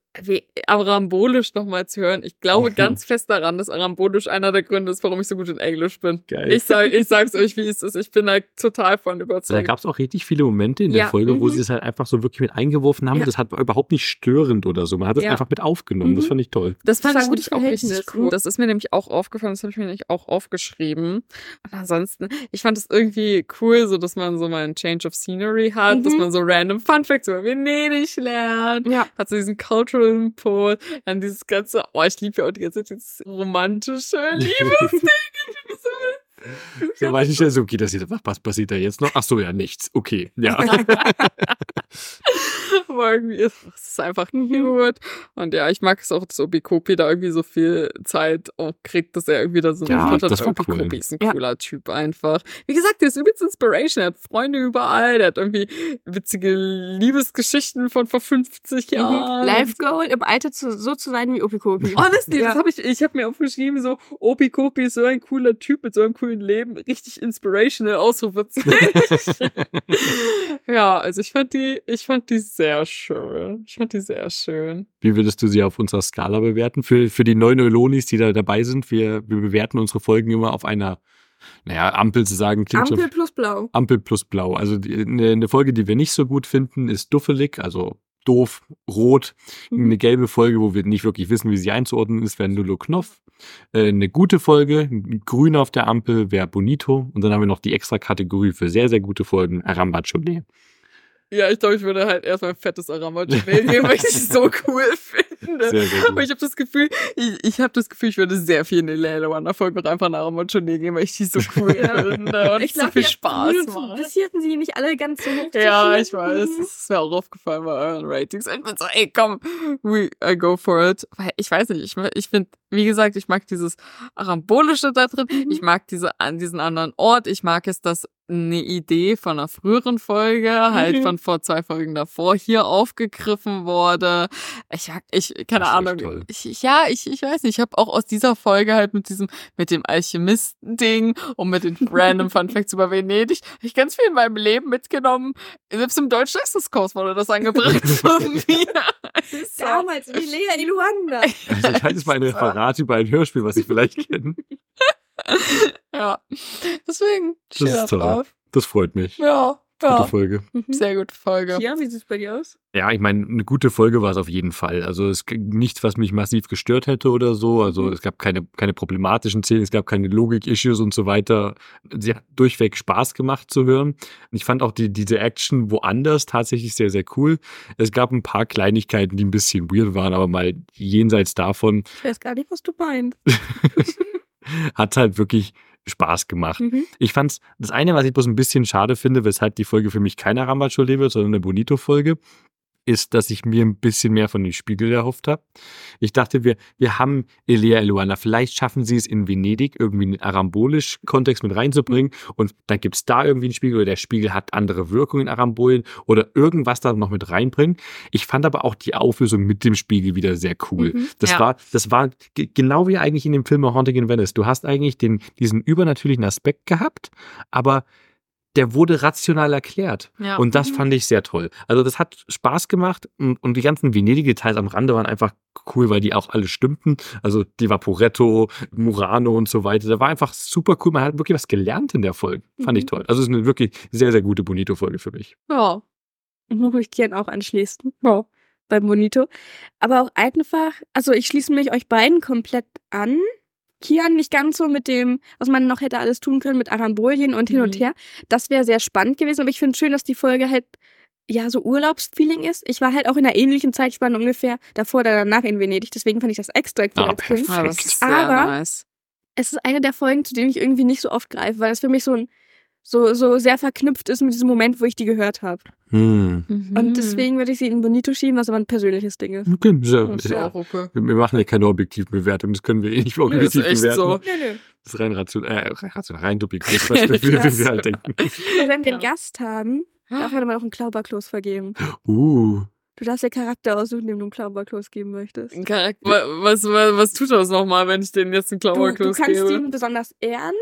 Speaker 2: Arambolisch nochmal zu hören, ich glaube ganz fest daran, dass Arambolisch einer der Gründe ist, warum ich so gut in Englisch bin.
Speaker 1: Geil.
Speaker 2: Ich, sag, ich sag's euch, wie es ist. Ich bin da total von
Speaker 1: Da
Speaker 2: überzeugt.
Speaker 1: gab es auch richtig viele Momente in der
Speaker 3: Ja,
Speaker 1: Folge, wo
Speaker 3: mhm.
Speaker 1: sie es halt einfach so wirklich mit eingeworfen haben.
Speaker 3: Ja.
Speaker 1: Das hat überhaupt nicht störend oder so. Man hat es
Speaker 3: Ja.
Speaker 1: einfach mit aufgenommen. Das
Speaker 3: Mhm.
Speaker 1: fand ich toll.
Speaker 2: Das fand
Speaker 3: Das
Speaker 2: ich
Speaker 3: gutes
Speaker 2: auch richtig
Speaker 3: Verhältnis,
Speaker 2: cool. Das ist mir nämlich auch aufgefallen, das habe ich mir nämlich auch aufgeschrieben. Und ansonsten, ich fand es irgendwie cool, so dass man so mal einen Change of Scenery hat, dass
Speaker 3: Mhm.
Speaker 2: man so random Fun Facts über Venedig lernt.
Speaker 3: Ja.
Speaker 2: Hat so diesen Cultural Input, dann dieses ganze, oh, ich liebe ja auch die ganze Zeit dieses romantische Liebesding. Ich find das so
Speaker 1: war ich nicht so, okay, das ist, was, was passiert da jetzt noch? Ach so, ja, nichts. Okay, ja.
Speaker 2: Aber irgendwie ist es einfach cute. Und ja, ich mag es auch, dass Obikopi da irgendwie so viel Zeit auch kriegt, dass er irgendwie da so
Speaker 1: Ja, das cool.
Speaker 2: Obikopi ist ein
Speaker 3: Ja.
Speaker 2: cooler Typ einfach. Wie gesagt, der ist übelst Inspiration. Er hat Freunde überall. Der hat irgendwie witzige Liebesgeschichten von vor 50 Jahren.
Speaker 3: Life Goal, im Alter zu, so zu sein wie Opikopi.
Speaker 2: Honestly,
Speaker 3: Ja.
Speaker 2: das habe ich, ich habe mir aufgeschrieben, so, Opi Kopi ist so ein cooler Typ mit so einem coolen Leben, richtig inspirational, Ausrufezeichen. ja, also ich fand die, ich fand die sehr schön. Ich fand die sehr schön.
Speaker 1: Wie würdest du sie auf unserer Skala bewerten? Für, für die neuen Eulonis, die da dabei sind, wir, wir bewerten unsere Folgen immer auf einer, naja, Ampel zu sagen, klingt
Speaker 3: Ampel
Speaker 1: schon.
Speaker 3: plus Blau.
Speaker 1: Ampel plus Blau. Also die- eine, eine Folge, die wir nicht so gut finden, ist duffelig, also doof, rot.
Speaker 3: Mhm.
Speaker 1: Eine gelbe Folge, wo wir nicht wirklich wissen, wie sie einzuordnen ist, wäre Nullo Knopf. Äh, eine gute Folge, grün auf der Ampel, wäre Bonito. Und dann haben wir noch die extra Kategorie für sehr, sehr gute Folgen, Arambachole.
Speaker 2: Ja, ich glaube, ich würde halt erstmal ein fettes Aramajone nehmen, weil ich es so cool finde.
Speaker 1: Sehr, sehr.
Speaker 2: Aber ich habe das Gefühl, ich, ich habe das Gefühl, ich würde sehr viel in die Lele Wonder Folge mit einfach nach Aramajone gehen, weil ich die so cool finde und
Speaker 3: Ich
Speaker 2: so
Speaker 3: glaube,
Speaker 2: viel Spaß macht.
Speaker 3: Interessierten sie nicht alle ganz so hoch.
Speaker 2: Ja, ich weiß. Das ist mir auch aufgefallen bei euren Ratings. Ich bin so, ey, komm, we, I go for it. Weil ich weiß nicht, ich, ich finde, wie gesagt, ich mag dieses Arambolische da drin.
Speaker 3: Mhm.
Speaker 2: Ich mag diese, an diesen anderen Ort. Ich mag es, dass eine Idee von einer früheren Folge, halt
Speaker 3: Mhm.
Speaker 2: von vor zwei Folgen davor, hier aufgegriffen wurde. Ich ich ich, keine Ahnung. Ich, ich- ja, ich, ich weiß nicht. Ich habe auch aus dieser Folge halt mit diesem, mit dem Alchemisten-Ding und mit den random Fun Facts über Venedig, hab ich ganz viel in meinem Leben mitgenommen. Selbst im Deutsch-Leistungskurs wurde das angebracht von mir. Also,
Speaker 3: Damals wie Lea in Luanda.
Speaker 1: Also anscheinend ist mein Referat über ein Hörspiel, was ich vielleicht kenne.
Speaker 2: ja. Deswegen.
Speaker 1: Das ist toll.
Speaker 2: drauf.
Speaker 1: Das freut mich.
Speaker 2: Ja.
Speaker 1: Gute
Speaker 2: Ja.
Speaker 1: Folge.
Speaker 2: Sehr gute Folge.
Speaker 3: Ja, wie sieht's bei dir aus?
Speaker 1: Ja, ich meine, eine gute Folge war es auf jeden Fall. Also es gibt nichts, was mich massiv gestört hätte oder so. Also
Speaker 3: Mhm.
Speaker 1: es gab keine, keine problematischen Szenen, es gab keine Logik-Issues und so weiter. Sie hat durchweg Spaß gemacht zu hören. Und ich fand auch die, diese Action woanders tatsächlich sehr, sehr cool. Es gab ein paar Kleinigkeiten, die ein bisschen weird waren, aber mal jenseits davon
Speaker 3: Ich weiß gar nicht, was du meinst.
Speaker 1: hat halt wirklich Spaß gemacht.
Speaker 3: Mhm.
Speaker 1: Ich fand's, das eine, was ich bloß ein bisschen schade finde, weshalb die Folge für mich keine Rambacho wird, sondern eine Bonito-Folge, ist, dass ich mir ein bisschen mehr von den Spiegel erhofft habe. Ich dachte, wir, wir haben Elia Eluana, vielleicht schaffen sie es in Venedig irgendwie einen arambolisch Kontext mit reinzubringen und dann gibt's da irgendwie einen Spiegel oder der Spiegel hat andere Wirkungen in Arambolien oder irgendwas da noch mit reinbringen. Ich fand aber auch die Auflösung mit dem Spiegel wieder sehr cool.
Speaker 3: Mhm.
Speaker 1: Das
Speaker 2: Ja.
Speaker 1: war, das war ge- genau wie eigentlich in dem Film A Haunting in Venice. Du hast eigentlich den, diesen übernatürlichen Aspekt gehabt, aber der wurde rational erklärt.
Speaker 2: Ja.
Speaker 1: Und das
Speaker 3: Mhm.
Speaker 1: fand ich sehr toll. Also das hat Spaß gemacht und, und die ganzen Venedig-Details am Rande waren einfach cool, weil die auch alle stimmten. Also die Vaporetto, Murano und so weiter. Da war einfach super cool. Man hat wirklich was gelernt in der Folge. Fand ich
Speaker 3: Mhm.
Speaker 1: toll. Also es ist eine wirklich sehr, sehr gute Bonito-Folge für mich.
Speaker 2: ja.
Speaker 3: Ich muss mich gerne auch anschließen. Ja. Beim Bonito. Aber auch einfach, also ich schließe mich euch beiden komplett an. Kian nicht ganz so mit dem, was man noch hätte alles tun können mit Arambolien und hin und
Speaker 2: Mhm.
Speaker 3: her. Das wäre sehr spannend gewesen, aber ich finde schön, dass die Folge halt ja so Urlaubsfeeling ist. Ich war halt auch in einer ähnlichen Zeitspanne ungefähr davor oder danach in Venedig, deswegen fand ich das extra cool. Film.
Speaker 2: Ah, sehr
Speaker 3: Aber-
Speaker 2: nice.
Speaker 3: Es ist eine der Folgen, zu denen ich irgendwie nicht so oft greife, weil es für mich so ein so, so sehr verknüpft ist mit diesem Moment, wo ich die gehört habe.
Speaker 1: Hm.
Speaker 2: Mhm.
Speaker 3: Und deswegen würde ich sie in Bonito schieben, was aber ein persönliches Ding ist.
Speaker 1: Okay, so,
Speaker 2: Das ist
Speaker 1: ja.
Speaker 2: auch okay.
Speaker 1: Wir machen ja keine objektiven Bewertungen, das können wir eh nicht
Speaker 2: Das
Speaker 1: objektiv
Speaker 2: ist echt
Speaker 1: bewerten.
Speaker 2: so.
Speaker 3: Nö, nö.
Speaker 1: Das ist rein rational, äh, rational, rein subjektiv, was wir, wie wir halt denken.
Speaker 3: Und wenn wir einen
Speaker 2: Ja.
Speaker 3: Gast haben, darf man aber auch einen Klauberklos vergeben.
Speaker 1: Uh,
Speaker 3: Du darfst dir Charakter aussuchen, dem du einen Klauberklos geben möchtest.
Speaker 2: Ein Charakter. Wa- Was, was, was tut das nochmal, wenn ich denen jetzt einen
Speaker 3: Du, du
Speaker 2: Klauberklos
Speaker 3: kannst
Speaker 2: gebe?
Speaker 3: ihn besonders ehren,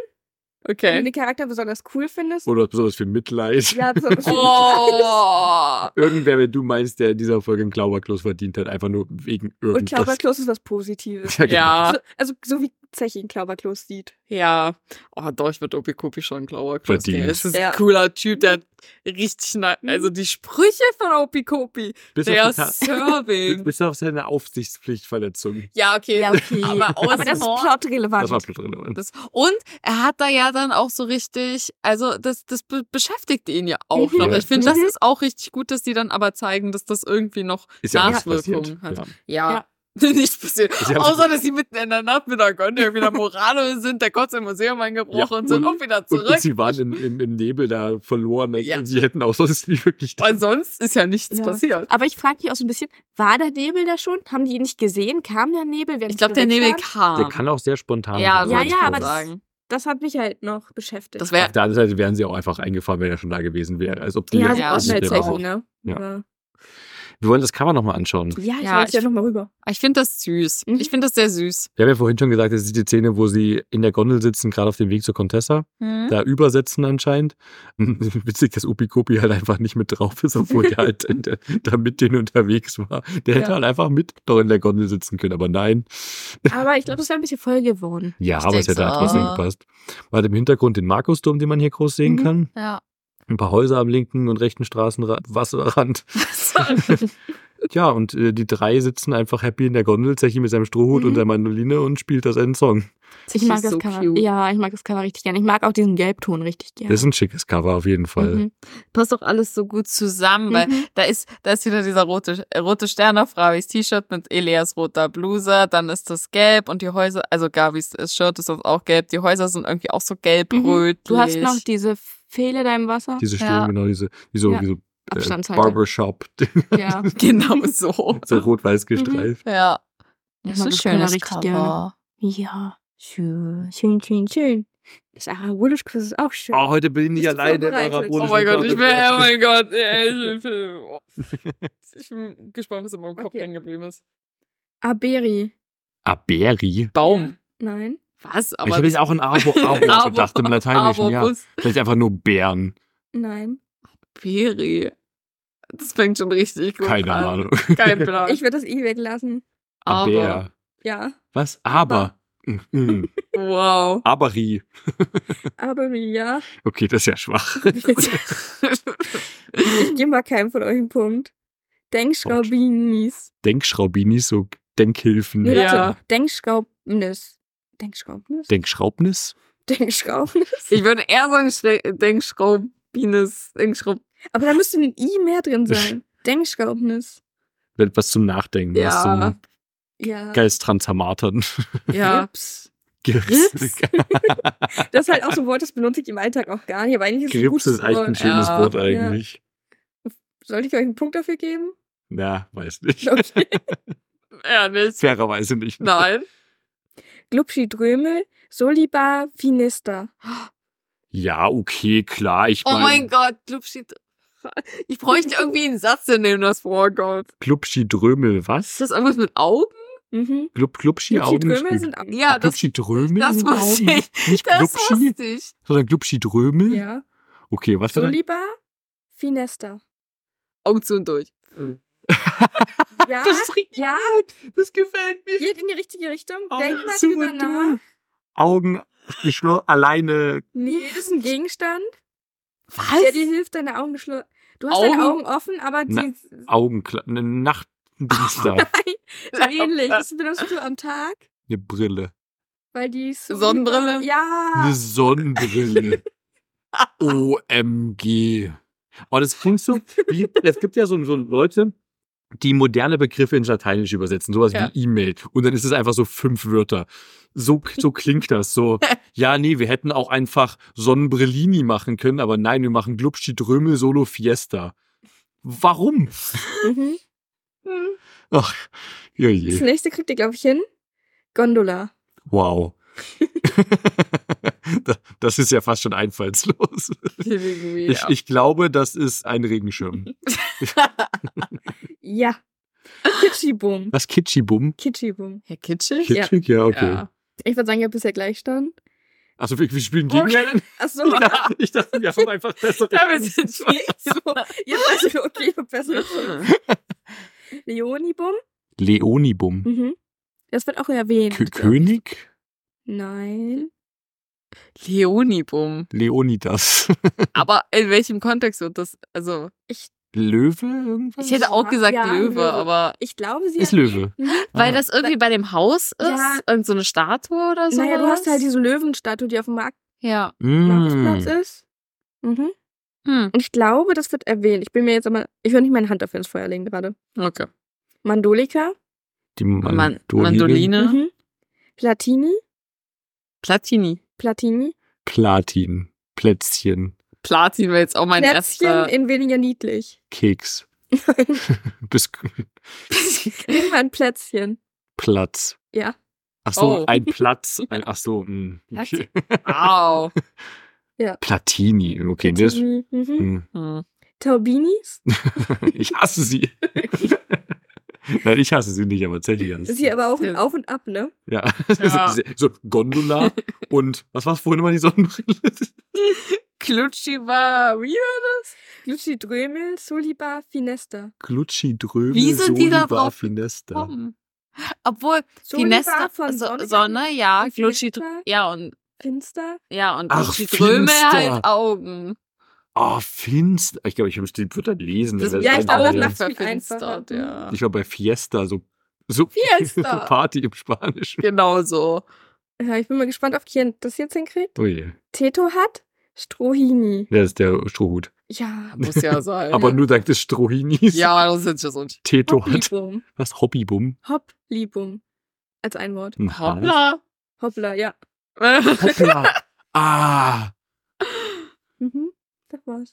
Speaker 3: wenn du
Speaker 2: Okay.
Speaker 3: den Charakter besonders cool findest.
Speaker 1: oder besonders für Mitleid.
Speaker 3: Ja, besonders
Speaker 2: Oh.
Speaker 1: Irgendwer, wenn du meinst, der in dieser Folge einen Klauberklos verdient hat, einfach nur wegen
Speaker 3: Und
Speaker 1: irgendwas.
Speaker 3: Klauberklos ist was Positives.
Speaker 1: Ja, genau.
Speaker 2: Ja,
Speaker 3: So, also so wie Zechi einen Klauberklos sieht.
Speaker 2: ja. Oh, doch, ich würde Opi Kopi schon einen Klauberklos geben. Es ist
Speaker 3: Ja.
Speaker 2: ein cooler Typ, der hat richtig, also die Sprüche von Opi Kopi,
Speaker 1: Bis
Speaker 2: der
Speaker 1: auf,
Speaker 2: Serving.
Speaker 1: bis auf seine Aufsichtspflichtverletzung.
Speaker 2: Ja, okay.
Speaker 3: okay.
Speaker 2: Aber,
Speaker 3: Aber das ist plotrelevant.
Speaker 1: Das war relevant.
Speaker 2: Das, und er hat da ja dann auch so richtig, also das, das be beschäftigt ihn ja auch
Speaker 3: Mhm.
Speaker 2: noch.
Speaker 1: Ja.
Speaker 2: Ich finde, das
Speaker 3: Mhm.
Speaker 2: ist auch richtig gut, dass die dann aber zeigen, dass das irgendwie noch
Speaker 1: Ist ja
Speaker 2: Nachwirkungen
Speaker 1: passiert.
Speaker 2: hat.
Speaker 1: Ja.
Speaker 2: Ja. Nichts passiert. Außer, dass sie mitten in der Nacht mit der Gönne wieder Morano sind, der Kotz im Museum eingebrochen
Speaker 1: Ja,
Speaker 2: und sind
Speaker 1: und-
Speaker 2: auch wieder
Speaker 1: Und,
Speaker 2: zurück.
Speaker 1: und sie waren im, im, im Nebel da verloren. Also
Speaker 2: Ja.
Speaker 1: Sie hätten auch sonst nicht wirklich.
Speaker 2: Weil sonst ist ja nichts
Speaker 3: Ja.
Speaker 2: passiert.
Speaker 3: Aber ich frage mich auch so ein bisschen, war der Nebel da schon? Haben die ihn nicht gesehen? Kam der Nebel?
Speaker 2: Ich glaube, der Nebel
Speaker 3: waren?
Speaker 2: kam.
Speaker 1: Der kann auch sehr spontan
Speaker 2: ja,
Speaker 1: sein.
Speaker 3: Ja, ja, aber das-
Speaker 2: sagen.
Speaker 3: Das hat mich halt noch beschäftigt.
Speaker 2: Das wäre
Speaker 1: Auf der anderen Seite wären sie auch einfach eingefahren, wenn er schon da gewesen wäre. Als ob die
Speaker 3: ja,
Speaker 1: jetzt-
Speaker 3: so
Speaker 2: Ja,
Speaker 1: das auch.
Speaker 3: ne?
Speaker 1: Ja. Wir wollen das Cover nochmal anschauen.
Speaker 3: Ja, ich
Speaker 2: Ja,
Speaker 3: ja, ja
Speaker 2: ich-
Speaker 3: noch mal rüber.
Speaker 2: Ich finde das süß.
Speaker 3: Mhm.
Speaker 2: Ich finde das sehr süß.
Speaker 1: Wir haben ja vorhin schon gesagt, das ist die Szene, wo sie in der Gondel sitzen, gerade auf dem Weg zur Contessa.
Speaker 2: Mhm.
Speaker 1: Da übersetzen anscheinend. Witzig, dass Upi Kopi halt einfach nicht mit drauf ist, obwohl er halt in der, da mit denen unterwegs war. Der hätte
Speaker 2: Ja.
Speaker 1: halt einfach mit noch in der Gondel sitzen können, aber nein.
Speaker 3: Aber ich glaube, das wäre ein bisschen voll geworden.
Speaker 1: Ja,
Speaker 2: Ich
Speaker 1: aber es hätte halt
Speaker 2: so.
Speaker 1: trotzdem gepasst. Man hat im Hintergrund den Markusturm, den man hier groß sehen
Speaker 3: Mhm.
Speaker 1: kann.
Speaker 2: Ja.
Speaker 1: Ein paar Häuser am linken und rechten Straßenwasserrand. Ja, und äh, die drei sitzen einfach happy in der Gondel, Zechi mit seinem Strohhut
Speaker 3: Mhm.
Speaker 1: und der Mandoline und spielt da seinen Song.
Speaker 3: Ich mag das
Speaker 2: so
Speaker 3: Cover.
Speaker 2: cute.
Speaker 3: Ja, ich mag das Cover richtig gerne. Ich mag auch diesen Gelbton richtig gerne.
Speaker 1: Das ist ein schickes Cover auf jeden Fall.
Speaker 3: Mhm.
Speaker 2: Passt doch alles so gut zusammen, weil
Speaker 3: Mhm.
Speaker 2: da ist, da ist wieder dieser rote, äh, rote Stern auf Ravis T-Shirt mit Elias roter Bluse, dann ist das gelb und die Häuser, also Gavis äh, Shirt ist sonst auch gelb, die Häuser sind irgendwie auch so gelb-rötlich.
Speaker 3: Du hast noch diese Fehle da im Wasser.
Speaker 1: Diese Stimmen,
Speaker 2: Ja.
Speaker 1: genau, diese, wie so,
Speaker 3: Ja.
Speaker 1: wie so äh,
Speaker 3: Abstandshalter.
Speaker 1: Barbershop,
Speaker 3: Ja.
Speaker 2: genau so.
Speaker 1: so rot-weiß gestreift.
Speaker 2: Ja.
Speaker 3: Ich
Speaker 2: Das
Speaker 3: mag
Speaker 2: ist
Speaker 3: das
Speaker 2: ein schönes
Speaker 3: richtig
Speaker 2: Cover.
Speaker 3: gerne. Ja. Schön, schön, schön, schön. Das Arabolisch-Quiz ist auch schön.
Speaker 1: Oh, heute bin ich alleine im arabolischen
Speaker 2: Oh mein Gott, ich bin, oh mein Gott, ey, ich bin, ich bin gespannt, was in meinem Kopf
Speaker 3: Okay.
Speaker 2: hängen geblieben ist.
Speaker 3: Aberi.
Speaker 1: Aberi.
Speaker 2: Baum.
Speaker 3: Nein.
Speaker 2: Was?
Speaker 1: Aber ich habe jetzt auch an Arbo, Arbo
Speaker 2: Abo-
Speaker 1: gedacht im Lateinischen, ja. Vielleicht einfach nur Bären.
Speaker 3: Nein.
Speaker 2: Peri. Das fängt schon richtig gut
Speaker 1: Keine
Speaker 2: an.
Speaker 1: Ahnung.
Speaker 2: Kein Plan.
Speaker 3: Ich würde das I weglassen.
Speaker 2: Aber.
Speaker 1: Aber.
Speaker 3: Ja.
Speaker 1: Was? Aber. Mhm.
Speaker 2: Wow.
Speaker 1: Aberi.
Speaker 3: Aberi, ja.
Speaker 1: Okay, das ist ja schwach.
Speaker 3: Ich gebe mal keinem von euch einen Punkt. Denkschraubinis.
Speaker 1: Denkschraubinis, so Denkhilfen.
Speaker 2: Ja.
Speaker 3: warte. Denkschraubnis. Denkschraubnis?
Speaker 1: Denkschraubnis?
Speaker 3: Denkschraubnis?
Speaker 2: ich würde eher sagen Schre- Denkschraubines. Denkschraub.
Speaker 3: Aber da müsste ein I mehr drin sein. Denkschraubnis.
Speaker 1: Wird was zum Nachdenken. Was
Speaker 2: Ja.
Speaker 1: zum
Speaker 3: Ja.
Speaker 1: Geisttransformatern.
Speaker 2: Ja.
Speaker 3: Grips.
Speaker 1: Grips.
Speaker 3: Das ist halt auch so ein Wort, das benutze ich im Alltag auch gar nicht. Aber eigentlich ist es ein
Speaker 1: Grips ist echt ein schönes
Speaker 2: Ja.
Speaker 1: Wort eigentlich.
Speaker 3: Sollte ich euch einen Punkt dafür geben?
Speaker 1: Na, weiß nicht.
Speaker 3: Okay.
Speaker 2: Ja, nicht.
Speaker 1: Fairerweise nicht.
Speaker 2: Nein.
Speaker 3: Glubschi Drömel, Solibar, Finista.
Speaker 1: Ja, okay, klar. Ich
Speaker 2: Oh
Speaker 1: mein,
Speaker 2: mein Gott, Glubschi. Ich bräuchte irgendwie einen Satz, in dem das vorkommt.
Speaker 1: Glubschi Drömel,
Speaker 2: Ist
Speaker 1: was?
Speaker 2: das irgendwas mit Augen?
Speaker 3: Mhm.
Speaker 1: Glub, Glubschi Augen.
Speaker 3: Drömel sind auch.
Speaker 2: Ja, das,
Speaker 1: Glubschi Drömel?
Speaker 2: das
Speaker 1: sind
Speaker 2: wusste
Speaker 1: Augen?
Speaker 2: ich.
Speaker 1: Nicht
Speaker 2: Das
Speaker 1: Glubschi,
Speaker 2: wusste ich.
Speaker 1: sondern Glubschi Drömel?
Speaker 3: Ja.
Speaker 1: Okay, was war das?
Speaker 3: Solibar, Finesta.
Speaker 2: Augen zu und durch.
Speaker 3: Ja,
Speaker 1: richtig
Speaker 3: ja,
Speaker 1: Das gefällt mir.
Speaker 3: geht in die richtige Richtung.
Speaker 1: Augen
Speaker 3: Denk mal
Speaker 1: zu
Speaker 3: drüber
Speaker 1: und
Speaker 3: nach.
Speaker 1: durch. Augen geschlossen, alleine.
Speaker 3: Nee, das ist ein Gegenstand,
Speaker 2: Was?
Speaker 3: der dir hilft, deine Augen geschlossen. Du hast
Speaker 2: Augen?
Speaker 3: deine Augen offen, aber
Speaker 1: Na,
Speaker 3: die
Speaker 1: Augen, eine Nachtdings da.
Speaker 3: so ähnlich. Das benutzt du am Tag,
Speaker 1: Eine Brille.
Speaker 3: weil die ist so
Speaker 2: Sonnenbrille?
Speaker 3: Ja.
Speaker 1: Eine Sonnenbrille. OMG. Oh, das klingt so, wie, es gibt ja so, so Leute, die moderne Begriffe ins Lateinische übersetzen, sowas
Speaker 2: Ja.
Speaker 1: wie E-Mail. Und dann ist es einfach so fünf Wörter. So, so klingt das. So, ja, nee, wir hätten auch einfach Sonnenbrillini machen können, aber nein, wir machen Glubschi Drömel Solo Fiesta. Warum?
Speaker 3: Mhm.
Speaker 1: Ach,
Speaker 3: Das
Speaker 1: je.
Speaker 3: nächste kriegt ihr, glaube ich, hin. Gondola.
Speaker 1: Wow. Da- das ist ja fast schon einfallslos. Ich, ich glaube, das ist ein Regenschirm.
Speaker 3: Ja. Kitschibum.
Speaker 1: Was Kitschibum?
Speaker 3: Kitschibum.
Speaker 2: Herr Kitschig?
Speaker 3: Ja.
Speaker 1: Kitschig, ja, okay.
Speaker 2: Ja.
Speaker 3: Ich würde sagen, ihr habt bisher Gleichstand.
Speaker 1: Also wir, wir spielen gegen
Speaker 3: Okay. Achso.
Speaker 1: Ich dachte, ich dachte, wir haben einfach bessere.
Speaker 2: Ja, wir sind
Speaker 3: so. Ihr seid okay, besser. Leonibum.
Speaker 1: Leonibum.
Speaker 3: Mhm. Das wird auch erwähnt.
Speaker 1: Kö König?
Speaker 3: Nein.
Speaker 2: Leonibum.
Speaker 1: Leonidas.
Speaker 2: Aber in welchem Kontext wird das? Also,
Speaker 1: Löwe irgendwas?
Speaker 2: ich hätte auch gesagt
Speaker 3: Ja,
Speaker 2: Löwe,
Speaker 3: Löwe.
Speaker 2: aber.
Speaker 3: Ich glaube, sie
Speaker 1: Ist Löwe.
Speaker 3: Mhm.
Speaker 2: Weil
Speaker 1: Ah.
Speaker 2: das irgendwie bei dem Haus ist?
Speaker 3: Ja.
Speaker 2: Irgend so eine Statue oder so?
Speaker 3: Naja, du hast halt diese Löwenstatue, die auf dem Markt
Speaker 2: Ja.
Speaker 3: Marktplatz
Speaker 1: Mm.
Speaker 3: ist. Mhm.
Speaker 2: Hm.
Speaker 3: Und ich glaube, das wird erwähnt. Ich bin mir jetzt aber. Ich würde nicht meine Hand dafür ins Feuer legen gerade.
Speaker 2: Okay.
Speaker 3: Mandolika.
Speaker 1: Die
Speaker 2: Man
Speaker 1: Mandoline.
Speaker 2: Mandoline.
Speaker 3: Mhm. Platini.
Speaker 2: Platini.
Speaker 3: Platini.
Speaker 1: Platin. Plätzchen.
Speaker 2: Platin wäre jetzt auch mein
Speaker 3: Plätzchen
Speaker 2: erster.
Speaker 3: in weniger niedlich.
Speaker 1: Keks. Bis
Speaker 3: mal ein Plätzchen.
Speaker 1: Platz.
Speaker 3: Ja.
Speaker 1: Ach so,
Speaker 2: Oh.
Speaker 1: ein Platz. Ein, ach so, mh, okay.
Speaker 2: Au.
Speaker 1: Platini. Okay, das,
Speaker 3: Platini. Mhm.
Speaker 1: hm.
Speaker 2: Hm.
Speaker 3: Taubinis.
Speaker 1: ich hasse sie. Nein, ich hasse sie nicht, aber
Speaker 3: Das
Speaker 1: hasst
Speaker 3: ist
Speaker 1: sie.
Speaker 3: hier aber auch ein. Auf und Ab, ne?
Speaker 1: Ja.
Speaker 2: Ja.
Speaker 1: so Gondola und was war vorhin immer die Sonnenbrille?
Speaker 2: Klutschi war. Wie war das?
Speaker 3: Luci Drömel, Soliba, Finesta.
Speaker 1: Glutschi Drömel,
Speaker 2: Wie sind die da
Speaker 1: Solibar,
Speaker 2: drauf
Speaker 1: Finesta.
Speaker 2: Obwohl,
Speaker 3: Soliba
Speaker 2: Finesta
Speaker 3: von
Speaker 2: so,
Speaker 3: Sonne.
Speaker 2: Sonne, ja, Klutschi,
Speaker 3: Finster.
Speaker 2: ja und
Speaker 3: Finster.
Speaker 2: ja und
Speaker 1: Ach,
Speaker 2: Klutschi Dröme
Speaker 1: Finster.
Speaker 2: halt Augen.
Speaker 1: Oh, finster. Ich glaube, ich müsste die Wörter lesen.
Speaker 2: Das
Speaker 1: wäre
Speaker 3: ja, ich glaube, das
Speaker 2: verfinstert,
Speaker 3: einfacher.
Speaker 2: ja.
Speaker 1: Ich war bei Fiesta, so, so,
Speaker 2: Fiesta.
Speaker 1: so Party im Spanischen.
Speaker 2: Genau so.
Speaker 3: Ja, ich bin mal gespannt, ob Kian das jetzt hinkriegt.
Speaker 1: Oh je.
Speaker 3: Teto hat Strohini.
Speaker 1: Der ist der Strohhut.
Speaker 3: Ja.
Speaker 2: Muss ja sein.
Speaker 1: Aber nur dank des Strohinis.
Speaker 2: ja, das ist ja so ein
Speaker 1: Teto hat. Was? Hobbybum?
Speaker 3: Hoplibum. Als ein Wort.
Speaker 1: Hase?
Speaker 2: Hoppla.
Speaker 3: Hoppla, ja.
Speaker 1: Hoppla. ah.
Speaker 3: Mhm. Das war's.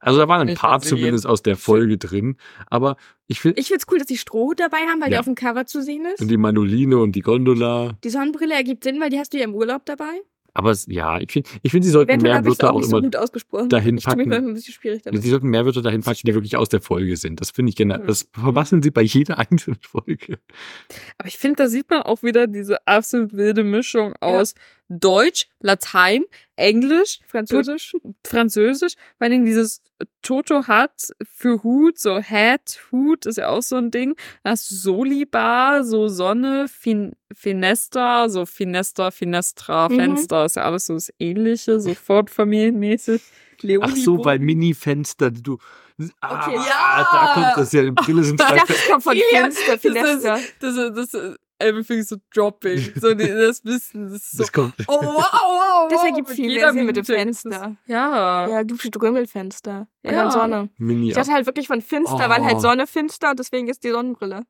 Speaker 1: Also da waren ein
Speaker 2: Ich
Speaker 1: paar zumindest aus der Folge drin. Aber ich finde,
Speaker 3: Ich find's cool, dass die Strohhut dabei haben, weil die
Speaker 1: Ja.
Speaker 3: auf dem Cover zu sehen ist.
Speaker 1: und die Mandoline und die Gondola.
Speaker 3: Die Sonnenbrille ergibt Sinn, weil die hast du ja im Urlaub dabei.
Speaker 1: Aber es, ja, ich finde, ich find, sie sollten
Speaker 3: Eventuell
Speaker 1: mehr
Speaker 3: es
Speaker 1: Wörter
Speaker 3: auch
Speaker 1: auch
Speaker 3: so
Speaker 1: immer dahin packen. Sie sollten mehr Wörter dahin packen, die wirklich aus der Folge sind. Das finde ich generell.
Speaker 3: Hm.
Speaker 1: Das vermasseln sie bei jeder einzelnen Folge.
Speaker 2: Aber ich finde, da sieht man auch wieder diese absolut wilde Mischung aus Deutsch, Latein, Englisch,
Speaker 3: Französisch.
Speaker 2: Französisch. Vor allen Dingen dieses Toto hat für Hut, so Hat, Hut ist ja auch so ein Ding. Du Solibar, so Sonne, fin Finesta, so Finesta, Finestra,
Speaker 3: Mhm.
Speaker 2: Fenster, ist ja alles so das Ähnliche, so fortfamilienmäßig. Leonibo.
Speaker 1: Ach so, weil Mini-Fenster, die du. Ah,
Speaker 2: Okay, ja.
Speaker 1: da kommt das ja. Im Brille sind
Speaker 3: Ich
Speaker 1: zwei
Speaker 3: dachte, es kommt von
Speaker 2: Ja,
Speaker 3: Finster,
Speaker 2: das
Speaker 3: Finester.
Speaker 2: Das ist, das ist everything so dropping. So, die- das Wissen, das ist so.
Speaker 1: Das kommt.
Speaker 2: Oh, wow, wow,
Speaker 3: Das
Speaker 2: wow,
Speaker 3: ergibt
Speaker 2: mit
Speaker 3: viel
Speaker 2: jeder
Speaker 3: mehr Sinn mit dem Fenster.
Speaker 2: Ja.
Speaker 3: Ja, du steht Rümmelfenster. Ja,
Speaker 2: Ja.
Speaker 3: dann Sonne.
Speaker 1: Mini.
Speaker 3: Ich dachte halt wirklich von finster, weil
Speaker 1: Oh.
Speaker 3: halt Sonne finster und deswegen ist die Sonnenbrille.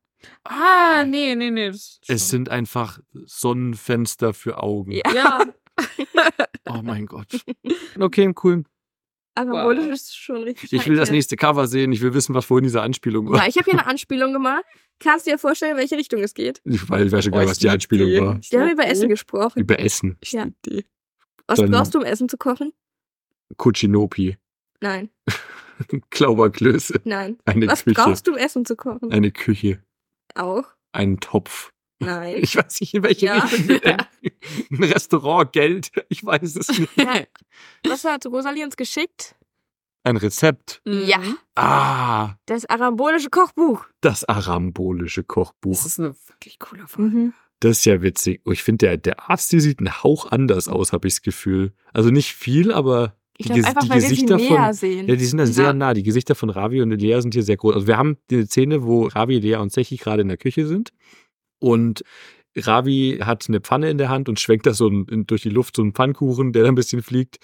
Speaker 2: Ah, nee, nee, nee. Das
Speaker 1: Es sind einfach Sonnenfenster für Augen.
Speaker 3: Ja.
Speaker 2: ja.
Speaker 1: Oh mein Gott. Okay, cool.
Speaker 3: Aber
Speaker 2: Wow.
Speaker 3: ist schon richtig.
Speaker 1: Ich will das nächste Cover sehen. Ich will wissen, was vorhin diese Anspielung war.
Speaker 3: Ja, ich habe hier eine Anspielung gemacht. Kannst du dir vorstellen, in welche Richtung es geht?
Speaker 1: Ich weiß, weiß schon gar
Speaker 2: Oh,
Speaker 1: nicht, was die
Speaker 2: lieb
Speaker 1: Anspielung
Speaker 2: die.
Speaker 1: war.
Speaker 3: Wir haben über. Essen gesprochen.
Speaker 1: Über Essen.
Speaker 2: Ich
Speaker 3: Ja. Was
Speaker 1: Dann-
Speaker 3: brauchst du, um Essen zu kochen?
Speaker 1: Kuchinopi.
Speaker 3: Nein,
Speaker 1: Klauberklöße.
Speaker 3: nein.
Speaker 1: Eine
Speaker 3: Was
Speaker 1: Küche.
Speaker 3: brauchst du, um Essen zu kochen?
Speaker 1: Eine Küche.
Speaker 3: Auch?
Speaker 1: Einen Topf.
Speaker 3: Nein.
Speaker 1: Ich weiß nicht, in welche
Speaker 3: Ja.
Speaker 1: Richtung wir denken. Ein Restaurant, Geld. Ich weiß es nicht.
Speaker 3: Was hat Rosalie uns geschickt?
Speaker 1: Ein Rezept.
Speaker 3: Ja.
Speaker 2: Mhm.
Speaker 1: Ah,
Speaker 3: Das arambolische Kochbuch.
Speaker 1: das arambolische
Speaker 2: Das
Speaker 1: Kochbuch.
Speaker 2: ist eine wirklich coole Folge.
Speaker 3: Mhm.
Speaker 1: Das ist ja witzig. Oh, ich finde, der, der Arzt, die sieht einen Hauch anders aus, habe ich das Gefühl. Also nicht viel, aber
Speaker 3: Ich
Speaker 1: die,
Speaker 3: glaube
Speaker 1: Ges-
Speaker 3: einfach,
Speaker 1: die
Speaker 3: weil wir sie
Speaker 1: Gesichter
Speaker 3: näher
Speaker 1: von.
Speaker 3: sehen.
Speaker 1: Ja, die sind dann
Speaker 2: Ja.
Speaker 1: sehr nah. Die Gesichter von Ravi und Lea sind hier sehr groß. Also wir haben die Szene, wo Ravi, Lea und Sechi gerade in der Küche sind. Und Ravi hat eine Pfanne in der Hand und schwenkt das so ein, in, durch die Luft, so einen Pfannkuchen, der dann ein bisschen fliegt.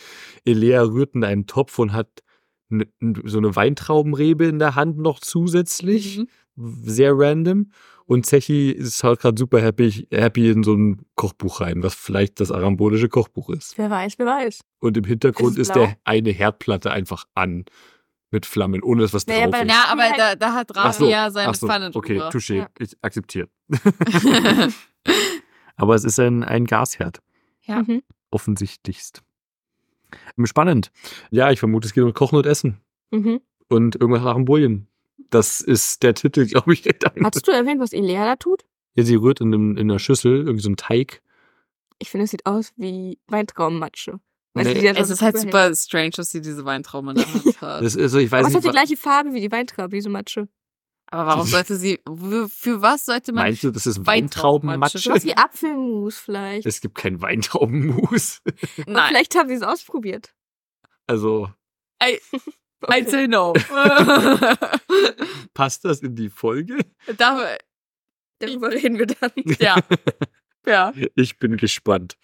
Speaker 1: Lea rührt in einen Topf und hat ne, so eine Weintraubenrebe in der Hand noch zusätzlich.
Speaker 2: Mhm.
Speaker 1: Sehr random. Und Zechi ist halt gerade super happy, happy in so ein Kochbuch rein, was vielleicht das arambolische Kochbuch ist.
Speaker 3: Wer weiß, wer weiß.
Speaker 1: Und im Hintergrund
Speaker 3: Ist
Speaker 1: ist der eine Herdplatte einfach an mit Flammen, ohne dass was
Speaker 3: Naja,
Speaker 1: drauf ist.
Speaker 2: Ja, aber
Speaker 3: Halt-
Speaker 2: da, da hat Ravi
Speaker 1: so,
Speaker 2: ja seine
Speaker 1: so,
Speaker 2: Pfanne
Speaker 1: Okay,
Speaker 2: drüber.
Speaker 1: touché,
Speaker 3: Ja.
Speaker 1: ich akzeptiert. aber es ist ein, ein Gasherd,
Speaker 2: Ja.
Speaker 3: Mhm.
Speaker 1: offensichtlichst. Spannend. Ja, ich vermute, es geht um Kochen und Essen.
Speaker 3: Mhm.
Speaker 1: Und irgendwas nach dem Bullen. Das ist der Titel, glaube ich.
Speaker 3: Hast du erwähnt, was Ilea da tut?
Speaker 1: Ja, sie rührt in, einem, in einer Schüssel irgendwie so einen Teig.
Speaker 3: Ich finde, es sieht aus wie Weintraummatsche. Weißt
Speaker 1: Nee.
Speaker 2: Es ist halt super strange, dass sie diese Weintrauben in der Hand hat.
Speaker 1: Das ist, also ich weiß
Speaker 3: Aber es hat die gleiche Farbe wie die Weintraube, diese Matsche.
Speaker 2: Aber warum sollte sie, für, was sollte man
Speaker 1: meinst du, das ist
Speaker 2: Weintraubenmatsche?
Speaker 1: Weintraubenmatsche?
Speaker 3: Sowas wie Apfelmus vielleicht.
Speaker 1: Es gibt kein Weintraubenmus.
Speaker 2: Nein,
Speaker 3: Vielleicht haben sie es ausprobiert.
Speaker 1: Also
Speaker 2: I, I say no.
Speaker 1: passt das in die Folge?
Speaker 2: da,
Speaker 3: Darüber reden wir dann.
Speaker 2: ja. Ja.
Speaker 1: Ich bin gespannt,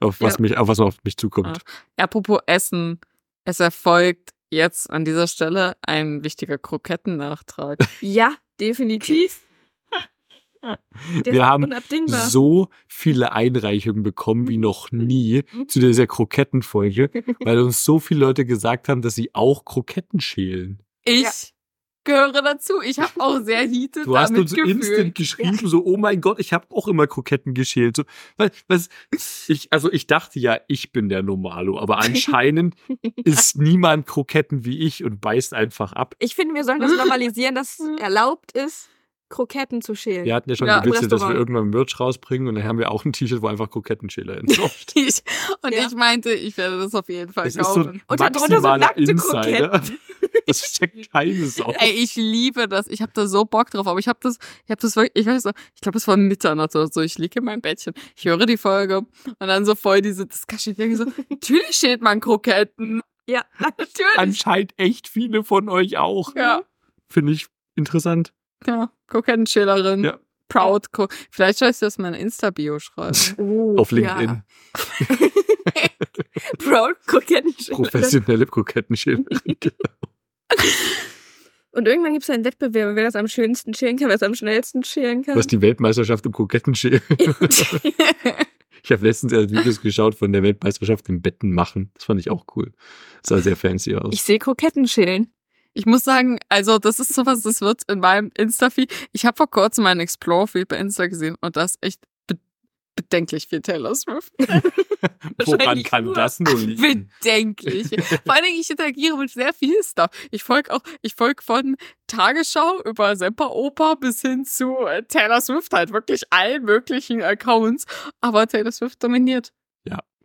Speaker 1: auf was,
Speaker 2: Ja.
Speaker 1: mich, auf was auf mich zukommt.
Speaker 2: Apropos Essen. Es erfolgt jetzt an dieser Stelle ein wichtiger Krokettennachtrag.
Speaker 3: Ja, definitiv. Der
Speaker 1: Wir haben
Speaker 3: unabdingbar.
Speaker 1: so viele Einreichungen bekommen wie noch nie zu dieser Krokettenfolge, weil uns so viele Leute gesagt haben, dass sie auch Kroketten schälen.
Speaker 2: Ich
Speaker 3: Ja.
Speaker 2: Gehöre dazu. Ich habe auch sehr heated
Speaker 1: Du hast
Speaker 2: damit
Speaker 1: uns instant
Speaker 2: gefühlt.
Speaker 1: geschrieben, so, oh mein Gott, ich habe auch immer Kroketten geschält. So, weil, was, ich, also ich dachte ja, ich bin der Normalo, aber anscheinend isst niemand Kroketten wie ich und beißt einfach ab.
Speaker 3: Ich finde, wir sollen das normalisieren, dass es erlaubt ist, Kroketten zu schälen.
Speaker 1: Wir hatten ja schon
Speaker 2: Ja,
Speaker 1: gewitzelt, dass wir irgendwann Merch rausbringen und dann haben wir auch ein T-Shirt, wo einfach Krokettenschäler
Speaker 2: Ich, und
Speaker 3: Ja.
Speaker 2: ich meinte, ich werde das auf jeden Fall
Speaker 1: Das ist so
Speaker 2: kaufen.
Speaker 1: ein
Speaker 3: Und dann drunter so nackte
Speaker 1: Insider. Das checkt keine Sau.
Speaker 2: Ey, ich liebe das. Ich habe da so Bock drauf. Aber ich habe das, ich habe das wirklich, ich weiß noch, ich glaube, es war Mitternacht oder so. Ich liege in meinem Bettchen, ich höre die Folge und dann so voll diese Discussion. Ich denke so, natürlich steht man Kroketten.
Speaker 3: Ja,
Speaker 2: Natürlich.
Speaker 1: Anscheinend echt viele von euch auch.
Speaker 2: Ja.
Speaker 1: Finde ich interessant.
Speaker 2: Ja, Krokettenschälerin.
Speaker 1: Ja.
Speaker 2: Proud. Kro Vielleicht soll ich das mal in Insta-Bio schreiben.
Speaker 3: Oh,
Speaker 1: Auf LinkedIn.
Speaker 3: Proud Kroketten.
Speaker 1: Professionelle Krokettenschälerin.
Speaker 3: Und irgendwann gibt es einen Wettbewerb, wer das am schönsten schälen kann, wer es am schnellsten schälen kann.
Speaker 1: Was die Weltmeisterschaft im Krokettenschälen. Ich habe letztens erst Videos geschaut von der Weltmeisterschaft im Betten machen. Das fand ich auch cool. Das sah sehr fancy aus.
Speaker 3: ich sehe Kroketten schälen.
Speaker 2: Ich muss sagen, also das ist sowas, das wird in meinem Insta-Feed. Ich habe vor kurzem meinen Explore-Feed bei Insta gesehen und das ist echt bedenklich viel Taylor Swift.
Speaker 1: Woran kann das nur liegen?
Speaker 2: Bedenklich. Vor allen Dingen, ich interagiere mit sehr viel Stuff. Ich folge auch, ich folge von Tagesschau über Semperoper bis hin zu äh, Taylor Swift halt wirklich allen möglichen Accounts. Aber Taylor Swift dominiert.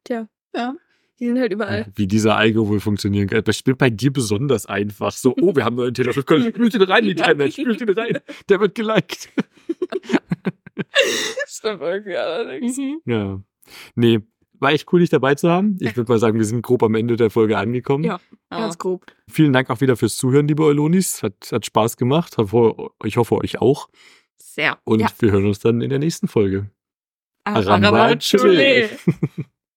Speaker 3: Tja,
Speaker 2: Ja.
Speaker 3: die sind halt überall.
Speaker 1: Wie dieser Algo wohl funktionieren kann. Das spielt bei dir besonders einfach. So, oh, wir haben einen Taylor Swift. Ich spiel den rein, die Timeline. Ich spiel den rein. Der wird geliked.
Speaker 2: Stimmt irgendwie allerdings.
Speaker 1: Ja. Nee, war echt cool, dich dabei zu haben. Ich würde mal sagen, wir sind grob am Ende der Folge angekommen.
Speaker 3: Ja.
Speaker 2: Ja.
Speaker 3: Ganz grob.
Speaker 1: Vielen Dank auch wieder fürs Zuhören, liebe Eulonis. Hat, hat Spaß gemacht. Hoffe- Ich hoffe, euch auch.
Speaker 2: Sehr.
Speaker 1: Und
Speaker 3: Ja.
Speaker 1: wir hören uns dann in der nächsten Folge.
Speaker 3: Aramba
Speaker 1: Aramba. Chole.